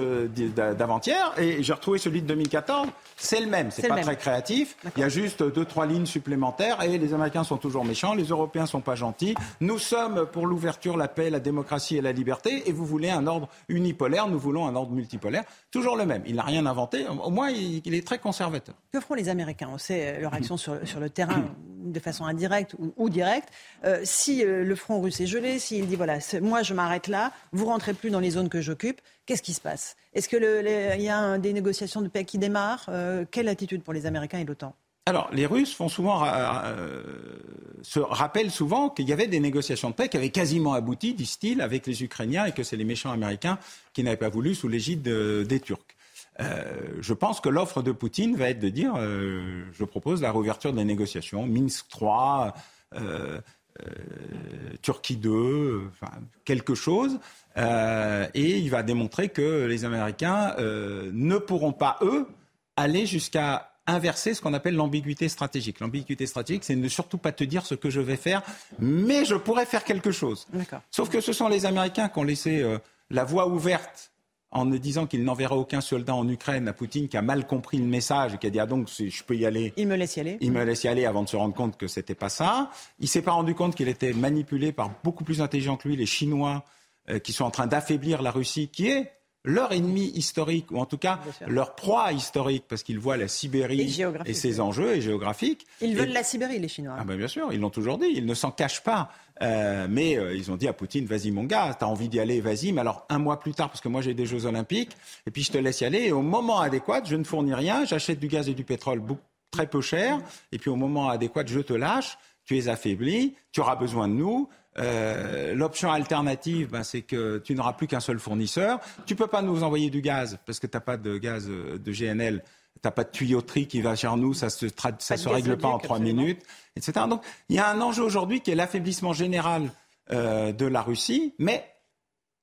d'avant-hier, et j'ai retrouvé celui de 2014. C'est le même, c'est pas très créatif. Il y a juste deux trois lignes supplémentaires, et les Américains sont toujours méchants, les Européens sont pas gentils. Nous sommes pour l'ouverture, la paix, la démocratie et la liberté, et vous voulez un ordre unipolaire, nous voulons un ordre multipolaire. Toujours le même. Il n'a rien inventé. Au moins, il, est très conservateur. Que feront les Américains? On sait leur action sur, sur le terrain de façon indirecte ou, direct, euh, si euh, le front russe est gelé, s'il dit voilà, moi je m'arrête là, vous rentrez plus dans les zones que j'occupe, qu'est-ce qui se passe? Est-ce qu'il y a des négociations de paix qui démarrent? Euh, Quelle attitude pour les Américains et l'OTAN? Alors, les Russes font souvent, euh, se rappellent souvent qu'il y avait des négociations de paix qui avaient quasiment abouti, disent-ils, avec les Ukrainiens et que c'est les méchants américains qui n'avaient pas voulu sous l'égide des Turcs. Euh, je pense que l'offre de Poutine va être de dire euh, je propose la réouverture des négociations, Minsk 3, euh, Turquie 2, enfin, quelque chose. et il va démontrer que les Américains ne pourront pas, eux, aller jusqu'à inverser ce qu'on appelle l'ambiguïté stratégique. L'ambiguïté stratégique, c'est ne surtout pas te dire ce que je vais faire, mais je pourrais faire quelque chose. Sauf que ce sont les Américains qui ont laissé la voie ouverte en ne disant qu'il n'enverra aucun soldat en Ukraine à Poutine qui a mal compris le message et qui a dit ah donc je peux y aller. Il me laisse y aller. Il me laisse y aller avant de se rendre compte que c'était pas ça. Il s'est pas rendu compte qu'il était manipulé par beaucoup plus intelligents que lui les Chinois euh, qui sont en train d'affaiblir la Russie qui est leur ennemi historique, ou en tout cas leur proie historique, parce qu'ils voient la Sibérie et, ses enjeux et géographiques. Ils veulent la Sibérie, les Chinois. Ah ben bien sûr, ils l'ont toujours dit, ils ne s'en cachent pas. Euh, mais euh, ils ont dit à Poutine, vas-y mon gars, t'as envie d'y aller, vas-y. Mais alors un mois plus tard, parce que moi j'ai des Jeux Olympiques, et puis je te laisse y aller. Et au moment adéquat, je ne fournis rien, j'achète du gaz et du pétrole très peu cher. Et puis au moment adéquat, je te lâche. Tu es affaibli, tu auras besoin de nous. Euh, l'option alternative, ben, c'est que tu n'auras plus qu'un seul fournisseur. Tu peux pas nous envoyer du gaz parce que tu n'as pas de gaz de GNL. T'as pas de tuyauterie qui va vers nous, ça se, ça se règle pas en trois minutes, etc. Donc il y a un enjeu aujourd'hui qui est l'affaiblissement général euh, de la Russie, mais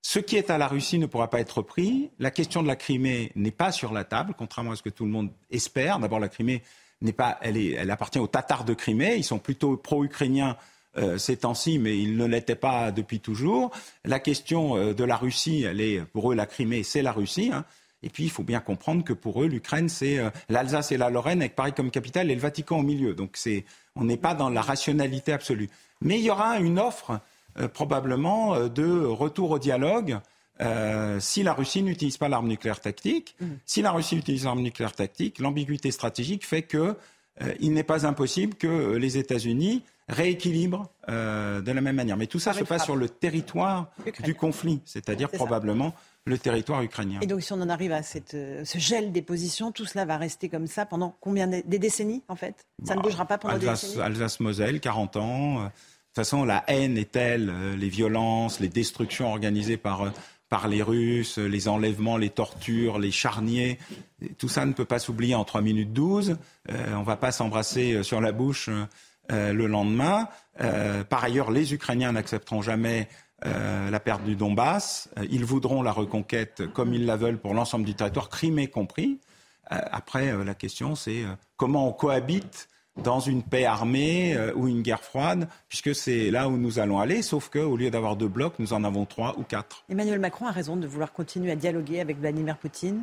ce qui est à la Russie ne pourra pas être pris. La question de la Crimée n'est pas sur la table, contrairement à ce que tout le monde espère. D'abord, la Crimée n'est pas, elle, est, elle appartient aux Tatars de Crimée. Ils sont plutôt pro-ukrainiens euh, ces temps-ci, mais ils ne l'étaient pas depuis toujours. La question euh, de la Russie, elle est pour eux la Crimée, c'est la Russie. Hein. Et puis, il faut bien comprendre que pour eux, l'Ukraine, c'est euh, l'Alsace et la Lorraine avec Paris comme capitale et le Vatican au milieu. Donc, c'est, on n'est pas dans la rationalité absolue. Mais il y aura une offre euh, probablement euh, de retour au dialogue si la Russie n'utilise pas l'arme nucléaire tactique. Mmh. Si la Russie utilise l'arme nucléaire tactique, l'ambiguïté stratégique fait que il n'est pas impossible que les États-Unis rééquilibrent de la même manière. Mais tout ça se passe sur le territoire du conflit, c'est-à-dire probablement le territoire ukrainien. Et donc, si on en arrive à cette, euh, ce gel des positions, tout cela va rester comme ça pendant combien de, des décennies, en fait? Ça ne bah, bougera pas pendant des décennies? Alsace-Moselle, 40 ans. Euh, de toute façon, la haine est telle, euh, les violences, les destructions organisées par, par les Russes, les enlèvements, les tortures, les charniers. Tout ça ne peut pas s'oublier en 3 minutes 12. on ne va pas s'embrasser sur la bouche le lendemain. par ailleurs, les Ukrainiens n'accepteront jamais euh, la perte du Donbass. Euh, ils voudront la reconquête comme ils la veulent pour l'ensemble du territoire, Crimée compris. Euh, après, la question, c'est comment on cohabite dans une paix armée ou une guerre froide, puisque c'est là où nous allons aller, sauf qu'au lieu d'avoir deux blocs, nous en avons trois ou quatre. Emmanuel Macron a raison de vouloir continuer à dialoguer avec Vladimir Poutine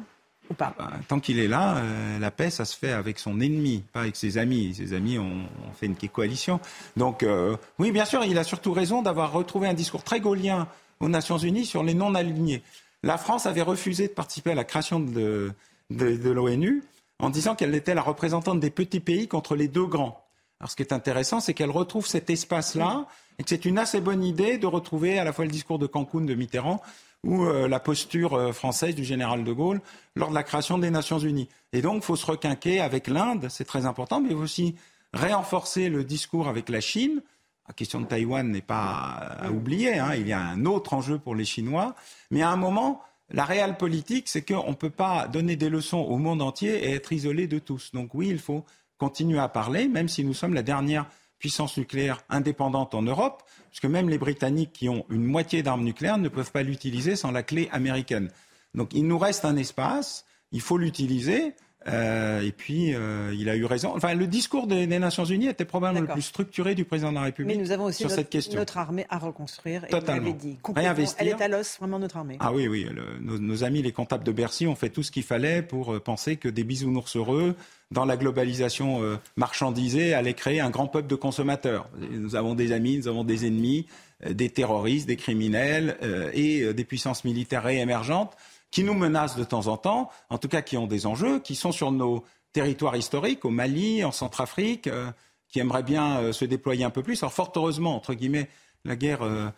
bah, tant qu'il est là, euh, la paix, ça se fait avec son ennemi, pas avec ses amis. Ses amis ont, fait une coalition. Donc, euh, oui, bien sûr, il a surtout raison d'avoir retrouvé un discours très gaulien aux Nations Unies sur les non-alignés. La France avait refusé de participer à la création de l'ONU en disant qu'elle était la représentante des petits pays contre les deux grands. Alors, ce qui est intéressant, c'est qu'elle retrouve cet espace-là et que c'est une assez bonne idée de retrouver à la fois le discours de Cancun de Mitterrand ou euh, la posture euh, française du général de Gaulle lors de la création des Nations Unies. Et donc, il faut se requinquer avec l'Inde, c'est très important, mais aussi renforcer le discours avec la Chine. La question de Taïwan n'est pas à oublier, hein. il y a un autre enjeu pour les Chinois, mais à un moment, la réelle politique, c'est qu'on ne peut pas donner des leçons au monde entier et être isolé de tous. Donc oui, il faut continuer à parler, même si nous sommes la dernière puissance nucléaire indépendante en Europe, puisque même les Britanniques qui ont une moitié d'armes nucléaires ne peuvent pas l'utiliser sans la clé américaine. Donc il nous reste un espace, il faut l'utiliser. Euh, et puis, euh, il a eu raison. Enfin, le discours des, Nations Unies était probablement le plus structuré du président de la République Mais nous avons aussi sur notre, cette question. notre armée à reconstruire. Et Totalement. Vous dit. Elle est à l'os, vraiment, notre armée. Ah oui, oui. nos, amis les comptables de Bercy ont fait tout ce qu'il fallait pour euh, penser que des bisounours heureux, dans la globalisation marchandisée, allaient créer un grand peuple de consommateurs. Nous avons des amis, nous avons des ennemis, des terroristes, des criminels et des puissances militaires réémergentes qui nous menacent de temps en temps, en tout cas qui ont des enjeux, qui sont sur nos territoires historiques, au Mali, en Centrafrique, euh, qui aimeraient bien euh, se déployer un peu plus. Alors fort heureusement, entre guillemets, la guerre euh,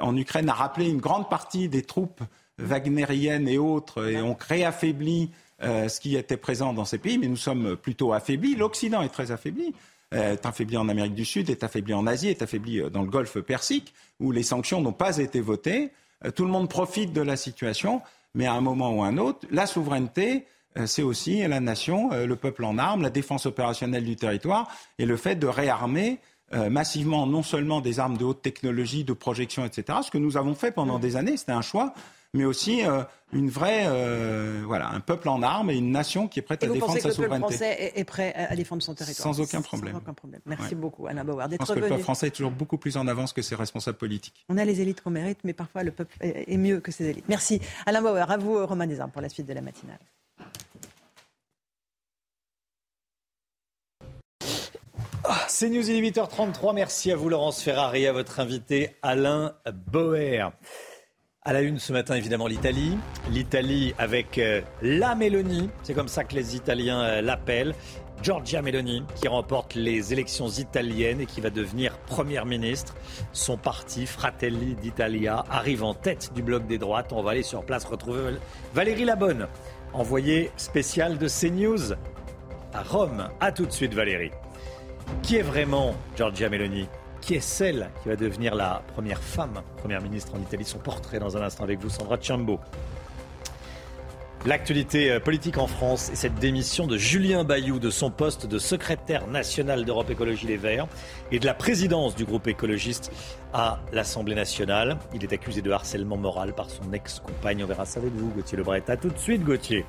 en Ukraine a rappelé une grande partie des troupes wagnériennes et autres, et ont réaffaibli ce qui était présent dans ces pays, mais nous sommes plutôt affaiblis. L'Occident est très affaibli est affaibli en Amérique du Sud, est affaibli en Asie, est affaibli dans le Golfe Persique, où les sanctions n'ont pas été votées. Tout le monde profite de la situation, mais à un moment ou à un autre, la souveraineté, c'est aussi la nation, le peuple en armes, la défense opérationnelle du territoire et le fait de réarmer euh, massivement non seulement des armes de haute technologie, de projection, etc., ce que nous avons fait pendant des années, c'était un choix, mais aussi euh, une vraie, euh, voilà, un peuple en armes et une nation qui est prête et à défendre sa que le souveraineté. français est prêt à défendre son territoire? Sans aucun problème. Sans aucun problème. Merci beaucoup, Anna Bauer, Je pense que le peuple français est toujours beaucoup plus en avance que ses responsables politiques. On a les élites qu'on mérite, mais parfois le peuple est mieux que ses élites. Merci, Alain Bauer. À vous, Romain Desarmes, pour la suite de la matinale. C'est News, il est 8h33. Merci à vous, Laurence Ferrari, à votre invité, Alain Boer. À la une ce matin, évidemment, l'Italie. L'Italie avec euh, la Mélanie, c'est comme ça que les Italiens euh, l'appellent. Giorgia Meloni, qui remporte les élections italiennes et qui va devenir première ministre. Son parti, Fratelli d'Italia, arrive en tête du bloc des droites. On va aller sur place retrouver Valérie Labonne, envoyée spéciale de CNews à Rome. A tout de suite, Valérie. Qui est vraiment Giorgia Meloni? Qui est celle qui va devenir la première femme première ministre en Italie Son portrait dans un instant avec vous, Sandra Ciambo. L'actualité euh, politique en France et cette démission de Julien Bayou de son poste de secrétaire national d'Europe Écologie Les Verts et de la présidence du groupe écologiste à l'Assemblée nationale. Il est accusé de harcèlement moral par son ex-compagne. On verra ça avec vous, Gauthier Lebret. A tout de suite, Gauthier.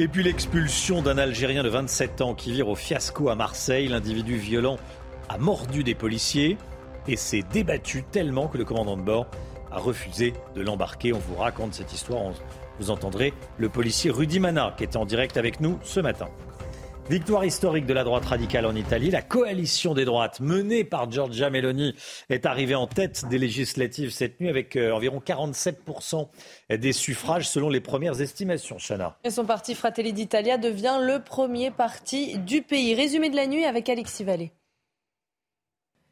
Et puis l'expulsion d'un Algérien de 27 ans qui vire au fiasco à Marseille. L'individu violent a mordu des policiers et s'est débattu tellement que le commandant de bord a refusé de l'embarquer. On vous raconte cette histoire. Vous entendrez le policier Rudy Mana qui était en direct avec nous ce matin. Victoire historique de la droite radicale en Italie. La coalition des droites menée par Giorgia Meloni est arrivée en tête des législatives cette nuit avec euh, environ 47% des suffrages selon les premières estimations. Chana. Et son parti Fratelli d'Italia devient le premier parti du pays. Résumé de la nuit avec Alexis Vallée.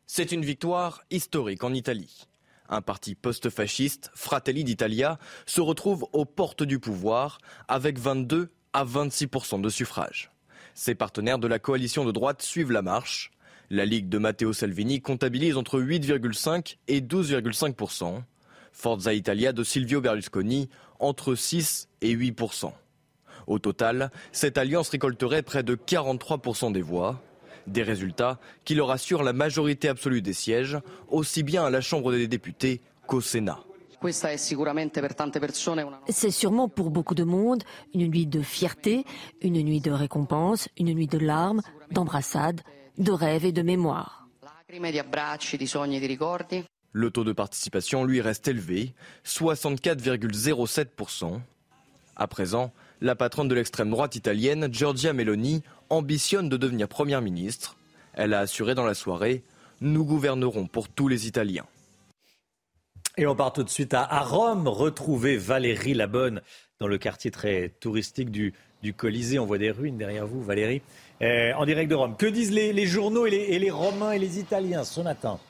C'est une victoire historique en Italie. Un parti post-fasciste, Fratelli d'Italia, se retrouve aux portes du pouvoir avec 22 à 26% de suffrages. Ses partenaires de la coalition de droite suivent la marche. La Ligue de Matteo Salvini comptabilise entre 8,5 et 12,5% Forza Italia de Silvio Berlusconi entre 6 et 8% Au total, cette alliance récolterait près de 43% des voix. Des résultats qui leur assurent la majorité absolue des sièges, aussi bien à la Chambre des députés qu'au Sénat. C'est sûrement pour beaucoup de monde une nuit de fierté, une nuit de récompense, une nuit de larmes, d'embrassades, de rêves et de mémoire. Le taux de participation, lui, reste élevé, 64,07%. À présent, la patronne de l'extrême droite italienne, Giorgia Meloni, ambitionne de devenir première ministre. Elle a assuré dans la soirée Nous gouvernerons pour tous les Italiens. Et on part tout de suite à, Rome, retrouver Valérie Labonne dans le quartier très touristique du, Colisée. On voit des ruines derrière vous, Valérie, euh, en direct de Rome. Que disent les, journaux et les Romains et les Italiens ce matin?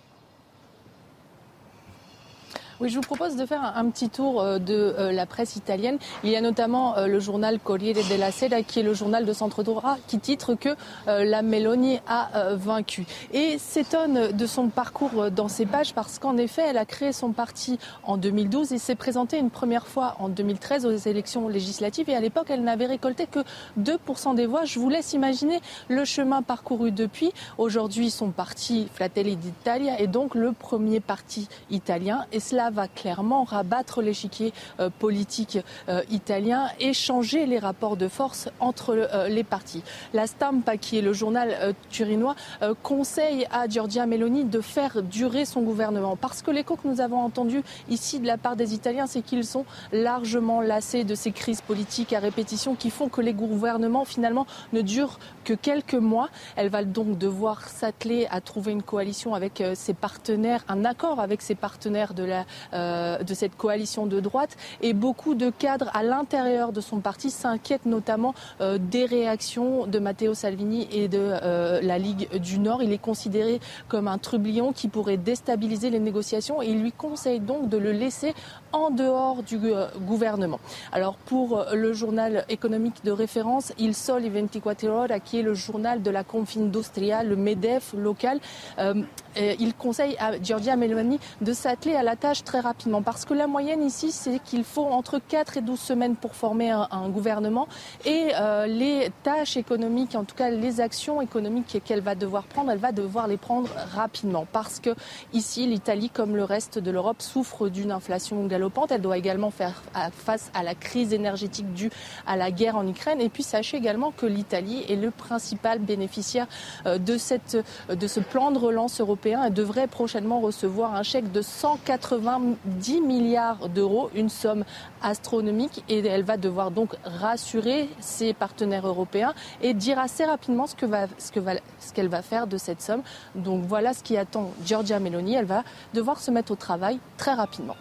Oui, je vous propose de faire un, petit tour euh, de euh, la presse italienne. Il y a notamment euh, le journal Corriere della Sera, qui est le journal de centre-droit, qui titre que la Meloni a vaincu. Et s'étonne de son parcours dans ces pages parce qu'en effet, elle a créé son parti en 2012 et s'est présentée une première fois en 2013 aux élections législatives. Et à l'époque, elle n'avait récolté que 2% des voix. Je vous laisse imaginer le chemin parcouru depuis. Aujourd'hui, son parti Fratelli d'Italia est donc le premier parti italien. Et cela va clairement rabattre l'échiquier euh, politique euh, italien et changer les rapports de force entre euh, les partis. La Stampa, qui est le journal turinois, conseille à Giorgia Meloni de faire durer son gouvernement. Parce que l'écho que nous avons entendu ici de la part des Italiens, c'est qu'ils sont largement lassés de ces crises politiques à répétition qui font que les gouvernements finalement ne durent que quelques mois. Elle va donc devoir s'atteler à trouver une coalition avec ses partenaires, un accord avec ses partenaires de la de cette coalition de droite. Et beaucoup de cadres à l'intérieur de son parti s'inquiètent notamment des réactions de Matteo Salvini et de la Ligue du Nord. Il est considéré comme un trublion qui pourrait déstabiliser les négociations et il lui conseille donc de le laisser en dehors du gouvernement. Alors pour le journal économique de référence, Il Sole 24 Ore, qui est le journal de la Confindustria, le MEDEF local, euh, il conseille à Giorgia Meloni de s'atteler à la tâche très rapidement. Parce que la moyenne ici, c'est qu'il faut entre 4 et 12 semaines pour former un, gouvernement. Et euh, les tâches économiques, en tout cas les actions économiques qu'elle va devoir prendre, elle va devoir les prendre rapidement. Parce que ici, l'Italie, comme le reste de l'Europe, souffre d'une inflation galopante. Elle doit également faire face à la crise énergétique due à la guerre en Ukraine. Et puis sachez également que l'Italie est le principal bénéficiaire euh, de, cette, de ce plan de relance européen et devrait prochainement recevoir un chèque de 190 milliards d'euros, une somme astronomique. Et elle va devoir donc rassurer ses partenaires européens et dire assez rapidement ce ce qu'elle va faire de cette somme. Donc voilà ce qui attend Giorgia Meloni. Elle va devoir se mettre au travail très rapidement.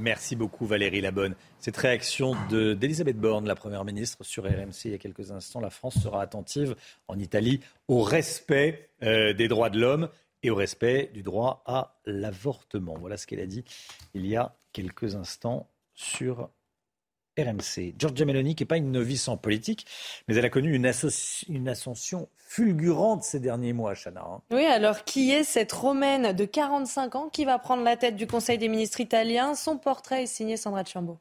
Merci beaucoup Valérie Labonne. Cette réaction d'Elisabeth Borne, la Première ministre, sur RMC il y a quelques instants, la France sera attentive en Italie au respect euh, des droits de l'homme et au respect du droit à l'avortement. Voilà ce qu'elle a dit il y a quelques instants sur RMC. Giorgia Meloni, qui n'est pas une novice en politique, mais elle a connu une, une ascension fulgurante ces derniers mois, Chana. Hein. Oui, alors qui est cette Romaine de 45 ans qui va prendre la tête du Conseil des ministres italiens Son portrait est signé Sandra Chambaud.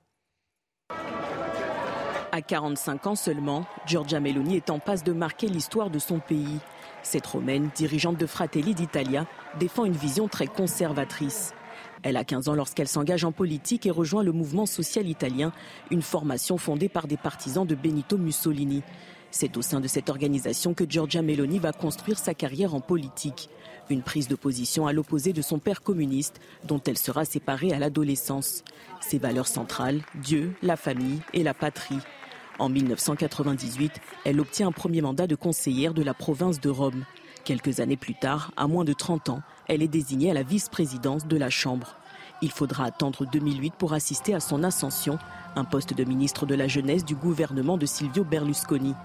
À 45 ans seulement, Giorgia Meloni est en passe de marquer l'histoire de son pays. Cette Romaine, dirigeante de Fratelli d'Italia, défend une vision très conservatrice. Elle a 15 ans lorsqu'elle s'engage en politique et rejoint le mouvement social italien, une formation fondée par des partisans de Benito Mussolini. C'est au sein de cette organisation que Giorgia Meloni va construire sa carrière en politique. Une prise de position à l'opposé de son père communiste, dont elle sera séparée à l'adolescence. Ses valeurs centrales, Dieu, la famille et la patrie. En 1998, elle obtient un premier mandat de conseillère de la province de Rome. Quelques années plus tard, à moins de 30 ans, elle est désignée à la vice-présidence de la Chambre. Il faudra attendre 2008 pour assister à son ascension, un poste de ministre de la Jeunesse du gouvernement de Silvio Berlusconi.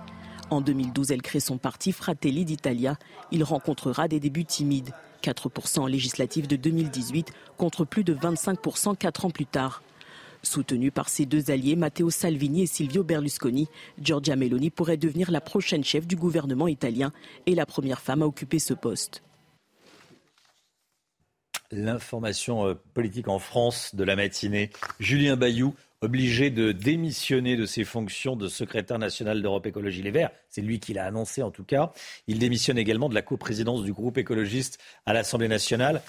En 2012, elle crée son parti Fratelli d'Italia. Il rencontrera des débuts timides, 4% en de 2018 contre plus de 25% quatre ans plus tard. Soutenue par ses deux alliés, Matteo Salvini et Silvio Berlusconi, Giorgia Meloni pourrait devenir la prochaine chef du gouvernement italien et la première femme à occuper ce poste. L'information euh, politique en France de la matinée. Julien Bayou, obligé de démissionner de ses fonctions de secrétaire national d'Europe Écologie Les Verts. C'est lui qui l'a annoncé en tout cas. Il démissionne également de la coprésidence du groupe écologiste à l'Assemblée nationale.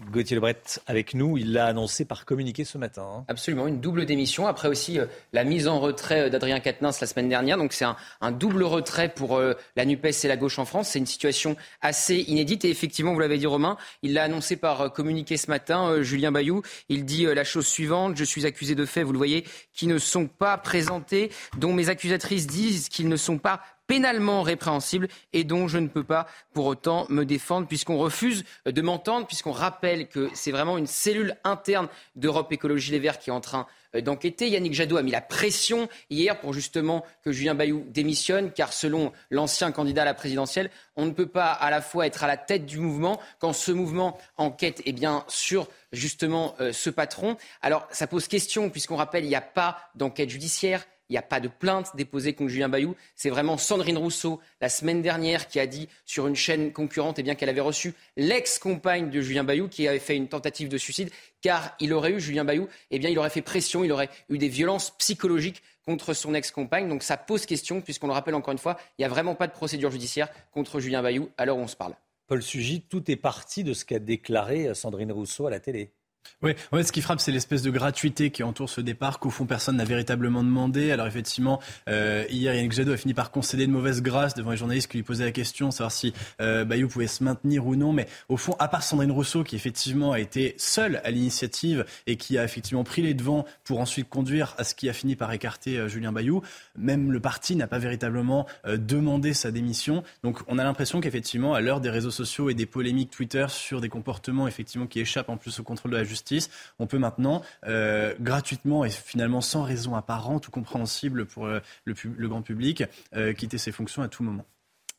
Gauthier Lebret avec nous, il l'a annoncé par communiqué ce matin. Hein. Absolument, une double démission. Après aussi euh, la mise en retrait euh, d'Adrien Quatennens la semaine dernière. Donc c'est un, double retrait pour euh, la NUPES et la gauche en France. C'est une situation assez inédite. Et effectivement, vous l'avez dit Romain, il l'a annoncé par communiqué ce matin, Julien Bayou. Il dit la chose suivante, je suis accusé de faits, vous le voyez, qui ne sont pas présentés, dont mes accusatrices disent qu'ils ne sont pas pénalement répréhensible et dont je ne peux pas pour autant me défendre puisqu'on refuse de m'entendre, puisqu'on rappelle que c'est vraiment une cellule interne d'Europe Écologie Les Verts qui est en train euh, d'enquêter. Yannick Jadot a mis la pression hier pour justement que Julien Bayou démissionne, car selon l'ancien candidat à la présidentielle, on ne peut pas à la fois être à la tête du mouvement quand ce mouvement enquête eh bien, sur justement euh, ce patron. Alors ça pose question, puisqu'on rappelle, il n'y a pas d'enquête judiciaire, il n'y a pas de plainte déposée contre Julien Bayou. C'est vraiment Sandrine Rousseau, la semaine dernière, qui a dit sur une chaîne concurrente eh qu'elle avait reçu l'ex-compagne de Julien Bayou qui avait fait une tentative de suicide, car il aurait eu, Julien Bayou, eh bien, il aurait fait pression, il aurait eu des violences psychologiques contre son ex-compagne. Donc ça pose question, puisqu'on le rappelle encore une fois, il n'y a vraiment pas de procédure judiciaire contre Julien Bayou à on se parle. Paul Sugy, tout est parti de ce qu'a déclaré Sandrine Rousseau à la télé. Oui, ce qui frappe, c'est l'espèce de gratuité qui entoure ce départ qu'au fond personne n'a véritablement demandé. Alors effectivement, euh, hier, Yannick Jadot a fini par concéder de mauvaise grâce devant les journalistes qui lui posaient la question, savoir si euh, Bayou pouvait se maintenir ou non. Mais au fond, à part Sandrine Rousseau, qui effectivement a été seule à l'initiative et qui a effectivement pris les devants pour ensuite conduire à ce qui a fini par écarter euh, Julien Bayou, même le parti n'a pas véritablement demandé sa démission. Donc on a l'impression qu'effectivement, à l'heure des réseaux sociaux et des polémiques Twitter sur des comportements effectivement qui échappent en plus au contrôle de la justice, on peut maintenant euh, gratuitement et finalement sans raison apparente ou compréhensible pour euh, le, grand public quitter ses fonctions à tout moment.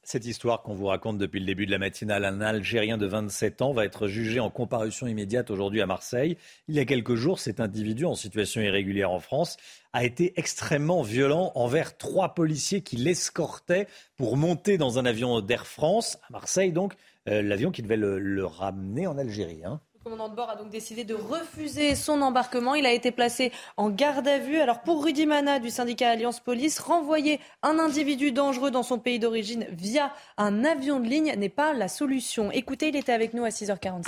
Cette histoire qu'on vous raconte depuis le début de la matinale, un Algérien de 27 ans va être jugé en comparution immédiate aujourd'hui à Marseille. Il y a quelques jours, cet individu en situation irrégulière en France a été extrêmement violent envers trois policiers qui l'escortaient pour monter dans un avion d'Air France, à Marseille donc, euh, l'avion qui devait le, ramener en Algérie. Hein. Le commandant de bord a donc décidé de refuser son embarquement. Il a été placé en garde à vue. Alors pour Rudy Mana du syndicat Alliance Police, renvoyer un individu dangereux dans son pays d'origine via un avion de ligne n'est pas la solution. Écoutez, il était avec nous à 6h45.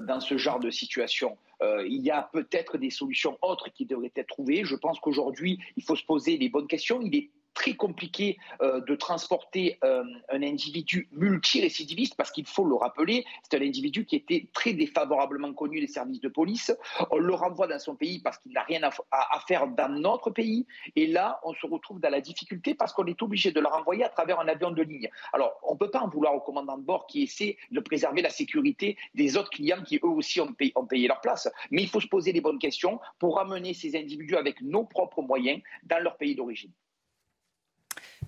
Dans ce genre de situation, euh, il y a peut-être des solutions autres qui devraient être trouvées. Je pense qu'aujourd'hui, il faut se poser les bonnes questions. Il est très compliqué euh, de transporter euh, un individu multirécidiviste parce qu'il faut le rappeler, c'est un individu qui était très défavorablement connu des services de police. On le renvoie dans son pays parce qu'il n'a rien à, faire dans notre pays. Et là, on se retrouve dans la difficulté parce qu'on est obligé de le renvoyer à travers un avion de ligne. Alors, on ne peut pas en vouloir au commandant de bord qui essaie de préserver la sécurité des autres clients qui eux aussi ont payé, leur place. Mais il faut se poser les bonnes questions pour ramener ces individus avec nos propres moyens dans leur pays d'origine.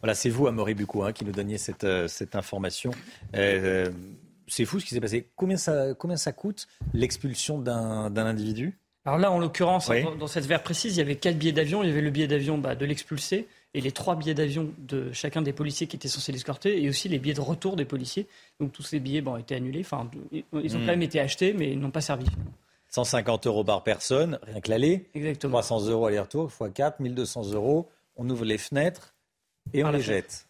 Voilà, c'est vous, Amaury Bucco, hein, qui nous donniez cette, euh, cette information. Euh, c'est fou ce qui s'est passé. Combien ça, combien ça coûte l'expulsion d'un individu? Alors là, en l'occurrence, dans, cette verre précise, il y avait quatre billets d'avion. Il y avait le billet d'avion bah, de l'expulsé et les trois billets d'avion de chacun des policiers qui étaient censés l'escorter et aussi les billets de retour des policiers. Donc tous ces billets bon, ont été annulés. Enfin, ils ont hmm. quand même été achetés, mais ils n'ont pas servi. 150 euros par personne, rien que l'aller. Exactement. 300 euros aller-retour, x 4, 1200 euros. On ouvre les fenêtres et on les jette.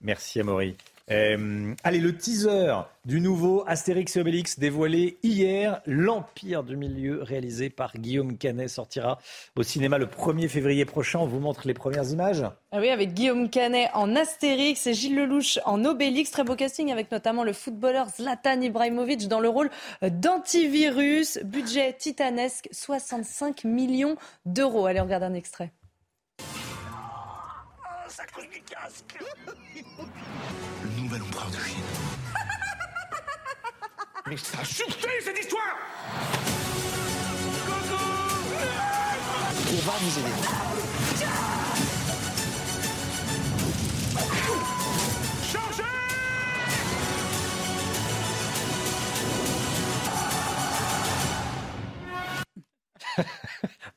Merci Amaury. Euh, allez, le teaser du nouveau Astérix et Obélix dévoilé hier, L'Empire du Milieu, réalisé par Guillaume Canet, sortira au cinéma le 1er février prochain. On vous montre les premières images. Ah oui, avec Guillaume Canet en Astérix et Gilles Lelouch en Obélix. Très beau casting avec notamment le footballeur Zlatan Ibrahimovic dans le rôle d'antivirus. Budget titanesque, 65 millions d'euros. Allez, on regarde un extrait à cause du casque. Le nouvel empereur de Chine. Mais ça a chuté cette histoire On va vous aider.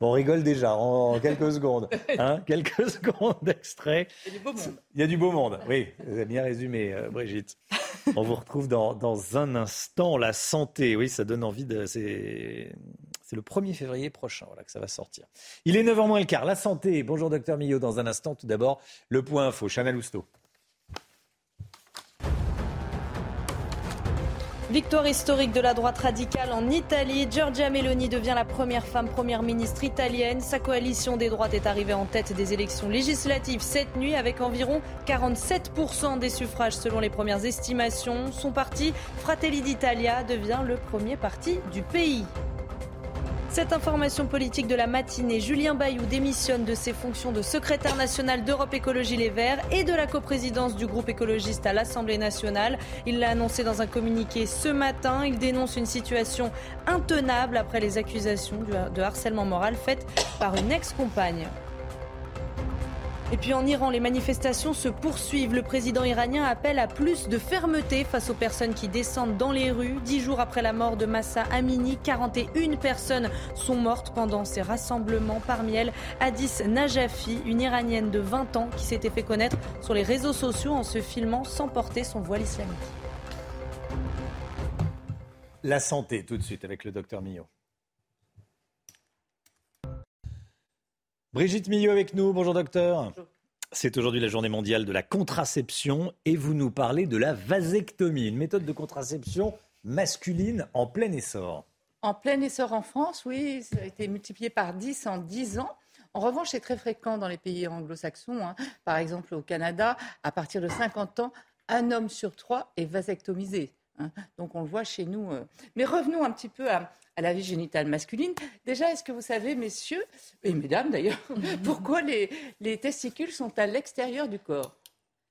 On rigole déjà en quelques secondes. Hein quelques secondes d'extrait. Il y a du beau monde. Il y a du beau monde, oui. Vous avez bien résumé, euh, Brigitte. On vous retrouve dans, dans, un instant. La santé, oui, ça donne envie de. C'est, c'est le 1er février prochain voilà, que ça va sortir. Il est 9h moins le quart. La santé. Bonjour, docteur Millot. Dans un instant, tout d'abord, le point info. Chanel Housteau. Victoire historique de la droite radicale en Italie. Giorgia Meloni devient la première femme première ministre italienne. Sa coalition des droites est arrivée en tête des élections législatives cette nuit avec environ 47% des suffrages selon les premières estimations. Son parti, Fratelli d'Italia, devient le premier parti du pays. Cette information politique de la matinée, Julien Bayou démissionne de ses fonctions de secrétaire national d'Europe Écologie Les Verts et de la coprésidence du groupe écologiste à l'Assemblée nationale. Il l'a annoncé dans un communiqué ce matin. Il dénonce une situation intenable après les accusations de harcèlement moral faites par une ex-compagne. Et puis en Iran, les manifestations se poursuivent. Le président iranien appelle à plus de fermeté face aux personnes qui descendent dans les rues. Dix jours après la mort de Massa Amini, 41 personnes sont mortes pendant ces rassemblements. Parmi elles, Hadis Najafi, une Iranienne de 20 ans qui s'était fait connaître sur les réseaux sociaux en se filmant sans porter son voile islamique. La santé, tout de suite, avec le docteur Millot. Brigitte Millot avec nous. Bonjour docteur. C'est aujourd'hui la journée mondiale de la contraception et vous nous parlez de la vasectomie, une méthode de contraception masculine en plein essor. En plein essor en France, oui, ça a été multiplié par 10 en 10 ans. En revanche, c'est très fréquent dans les pays anglo-saxons. Hein. Par exemple, au Canada, à partir de 50 ans, un homme sur trois est vasectomisé. Hein. Donc on le voit chez nous. Euh. Mais revenons un petit peu à, la vie génitale masculine. Déjà, est-ce que vous savez, messieurs, et mesdames d'ailleurs, pourquoi les, testicules sont à l'extérieur du corps?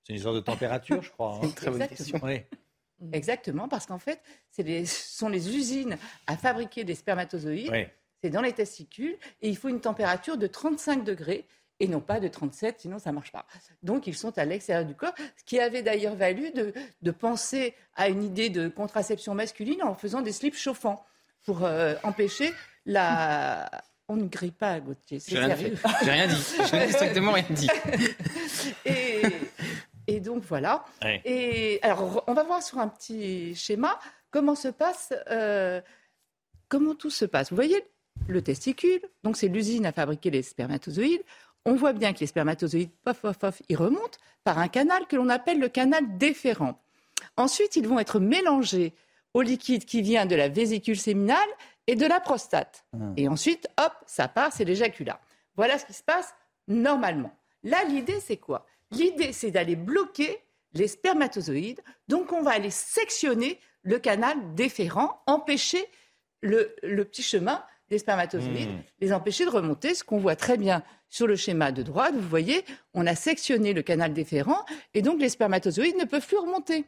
C'est une histoire de température, je crois. Hein. Très bonne question. Exactement, parce qu'en fait, ce sont les usines à fabriquer des spermatozoïdes. C'est dans les testicules et il faut une température de 35 degrés et non pas de 37, sinon ça ne marche pas. Donc ils sont à l'extérieur du corps, ce qui avait d'ailleurs valu de, de, penser à une idée de contraception masculine en faisant des slips chauffants pour euh, empêcher la... On ne grille pas, Gauthier, c'est sérieux. J'ai rien dit, j'ai strictement rien dit. et, et donc voilà. Et alors on va voir sur un petit schéma comment se passe, euh, comment tout se passe. Vous voyez le testicule, donc c'est l'usine à fabriquer les spermatozoïdes. On voit bien que les spermatozoïdes, pof, pof, pof, ils remontent par un canal que l'on appelle le canal déférent. Ensuite, ils vont être mélangés au liquide qui vient de la vésicule séminale et de la prostate. Ah. Et ensuite, hop, ça part, c'est l'éjaculat. Voilà ce qui se passe normalement. Là, l'idée, c'est quoi? L'idée, c'est d'aller bloquer les spermatozoïdes. Donc, on va aller sectionner le canal déférent, empêcher le, petit chemin des spermatozoïdes, hmm. les empêcher de remonter, ce qu'on voit très bien sur le schéma de droite. Vous voyez, on a sectionné le canal déférent et donc les spermatozoïdes ne peuvent plus remonter.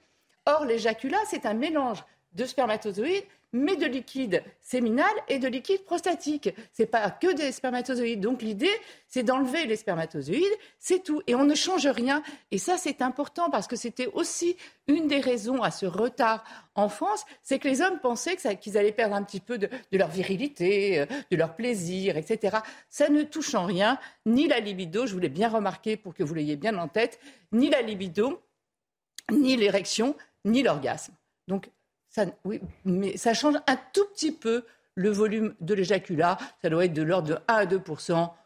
Or, l'éjaculat, c'est un mélange de spermatozoïdes mais de liquide séminal et de liquide prostatique. C'est pas que des spermatozoïdes. Donc l'idée, c'est d'enlever les spermatozoïdes, c'est tout. Et on ne change rien. Et ça, c'est important parce que c'était aussi une des raisons à ce retard en France, c'est que les hommes pensaient qu'ils allaient perdre un petit peu de, leur virilité, euh, de leur plaisir, etc. Ça ne touche en rien, ni la libido, je voulais bien remarquer pour que vous l'ayez bien en tête, ni la libido, ni l'érection, ni l'orgasme. Donc ça, oui, mais ça change un tout petit peu le volume de l'éjaculat. Ça doit être de l'ordre de 1 à 2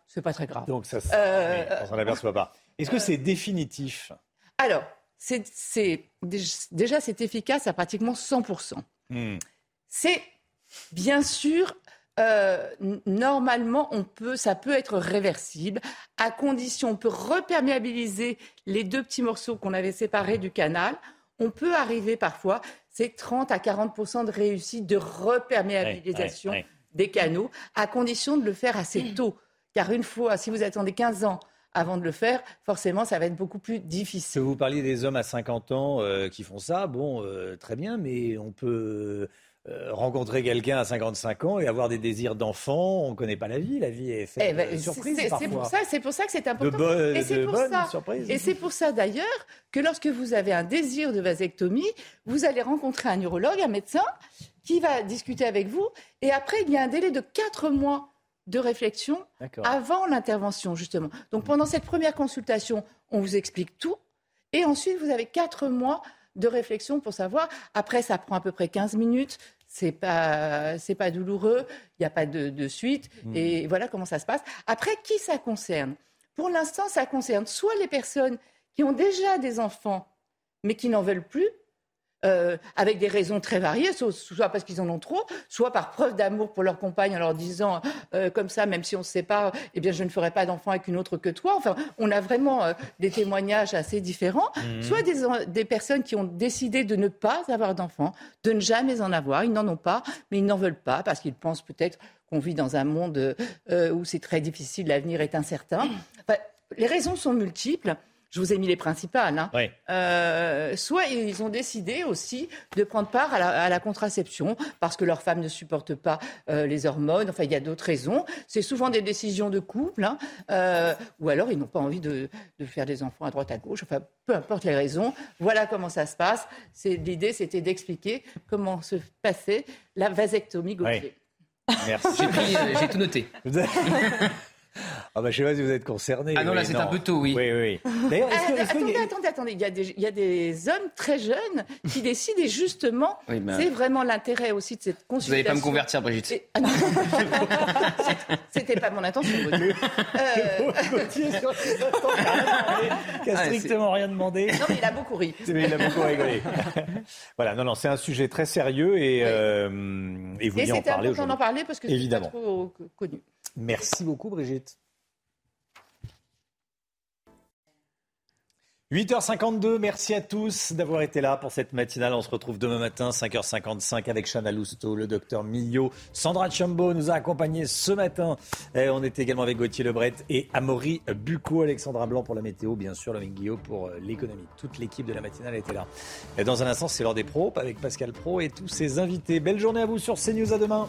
c'est pas très grave. Donc ça, euh, on s'en aperçoit pas. Est-ce que c'est définitif? Alors, c'est, déjà c'est efficace à pratiquement 100% hmm. C'est bien sûr euh, normalement, on peut, ça peut être réversible à condition, on peut reperméabiliser les deux petits morceaux qu'on avait séparés du canal. On peut arriver parfois c'est 30 à 40 de réussite de reperméabilisation des canaux, à condition de le faire assez tôt. Car une fois, si vous attendez 15 ans avant de le faire, forcément, ça va être beaucoup plus difficile. Vous parliez des hommes à 50 ans euh, qui font ça, bon, euh, très bien, mais on peut euh, rencontrer quelqu'un à 55 ans et avoir des désirs d'enfant, on ne connaît pas la vie, la vie est faite eh ben, de surprises C'est pour ça, c'est pour ça que c'est important. et c'est pour ça, et c'est pour ça d'ailleurs que lorsque vous avez un désir de vasectomie, vous allez rencontrer un neurologue, un médecin qui va discuter avec vous, et après il y a un délai de 4 mois de réflexion avant l'intervention justement. Donc pendant cette première consultation, on vous explique tout, et ensuite vous avez 4 mois de réflexion pour savoir. Après, ça prend à peu près 15 minutes c'est pas c'est pas douloureux, il n'y a pas de, suite mmh. et voilà comment ça se passe. Après, qui ça concerne? Pour l'instant, ça concerne soit les personnes qui ont déjà des enfants mais qui n'en veulent plus, euh, avec des raisons très variées, soit parce qu'ils en ont trop, soit par preuve d'amour pour leur compagne en leur disant euh, comme ça, même si on se sépare, eh bien je ne ferai pas d'enfant avec une autre que toi. Enfin, on a vraiment euh, des témoignages assez différents. Mmh. Soit des, des, personnes qui ont décidé de ne pas avoir d'enfants, de ne jamais en avoir. Ils n'en ont pas, mais ils n'en veulent pas parce qu'ils pensent peut-être qu'on vit dans un monde où c'est très difficile, l'avenir est incertain. les raisons sont multiples. Je vous ai mis les principales. Hein. Euh, soit ils ont décidé aussi de prendre part à la, contraception parce que leur femme ne supporte pas euh, les hormones. Enfin, il y a d'autres raisons. C'est souvent des décisions de couple. Hein. Euh, ou alors ils n'ont pas envie de, faire des enfants à droite à gauche. Enfin, peu importe les raisons. Voilà comment ça se passe. L'idée, c'était d'expliquer comment se passait la vasectomie Gauthier. Merci. J'ai tout noté. Ah bah je sais pas si vous êtes concerné. Ah non, là c'est un peu tôt, oui. Oui, oui. D'ailleurs, est-ce attendez, attendez, attendez, il y, a des, il y, a des, hommes très jeunes qui décident et justement, c'est vraiment l'intérêt aussi de cette consultation. Vous n'allez pas me convertir, Brigitte. Ah C'était pas mon intention. Euh... qui a strictement rien demandé. Non, mais il a beaucoup ri. Mais il a beaucoup rigolé. voilà, non, non, c'est un sujet très sérieux et, euh, et vous et en parler aujourd'hui. en parler parce que c'est pas trop connu. Merci beaucoup, Brigitte. 8h52, merci à tous d'avoir été là pour cette matinale. On se retrouve demain matin, 5h55, avec Chana Lousteau, le docteur Millot. Sandra Chambo nous a accompagnés ce matin. On était également avec Gauthier Lebret et Amaury Bucco, Alexandra Blanc pour la météo, bien sûr, avec Guillaume pour euh, l'économie. Toute l'équipe de la matinale était là. Dans un instant, c'est l'heure des pros, avec Pascal Pro et tous ses invités. Belle journée à vous sur CNews, à demain.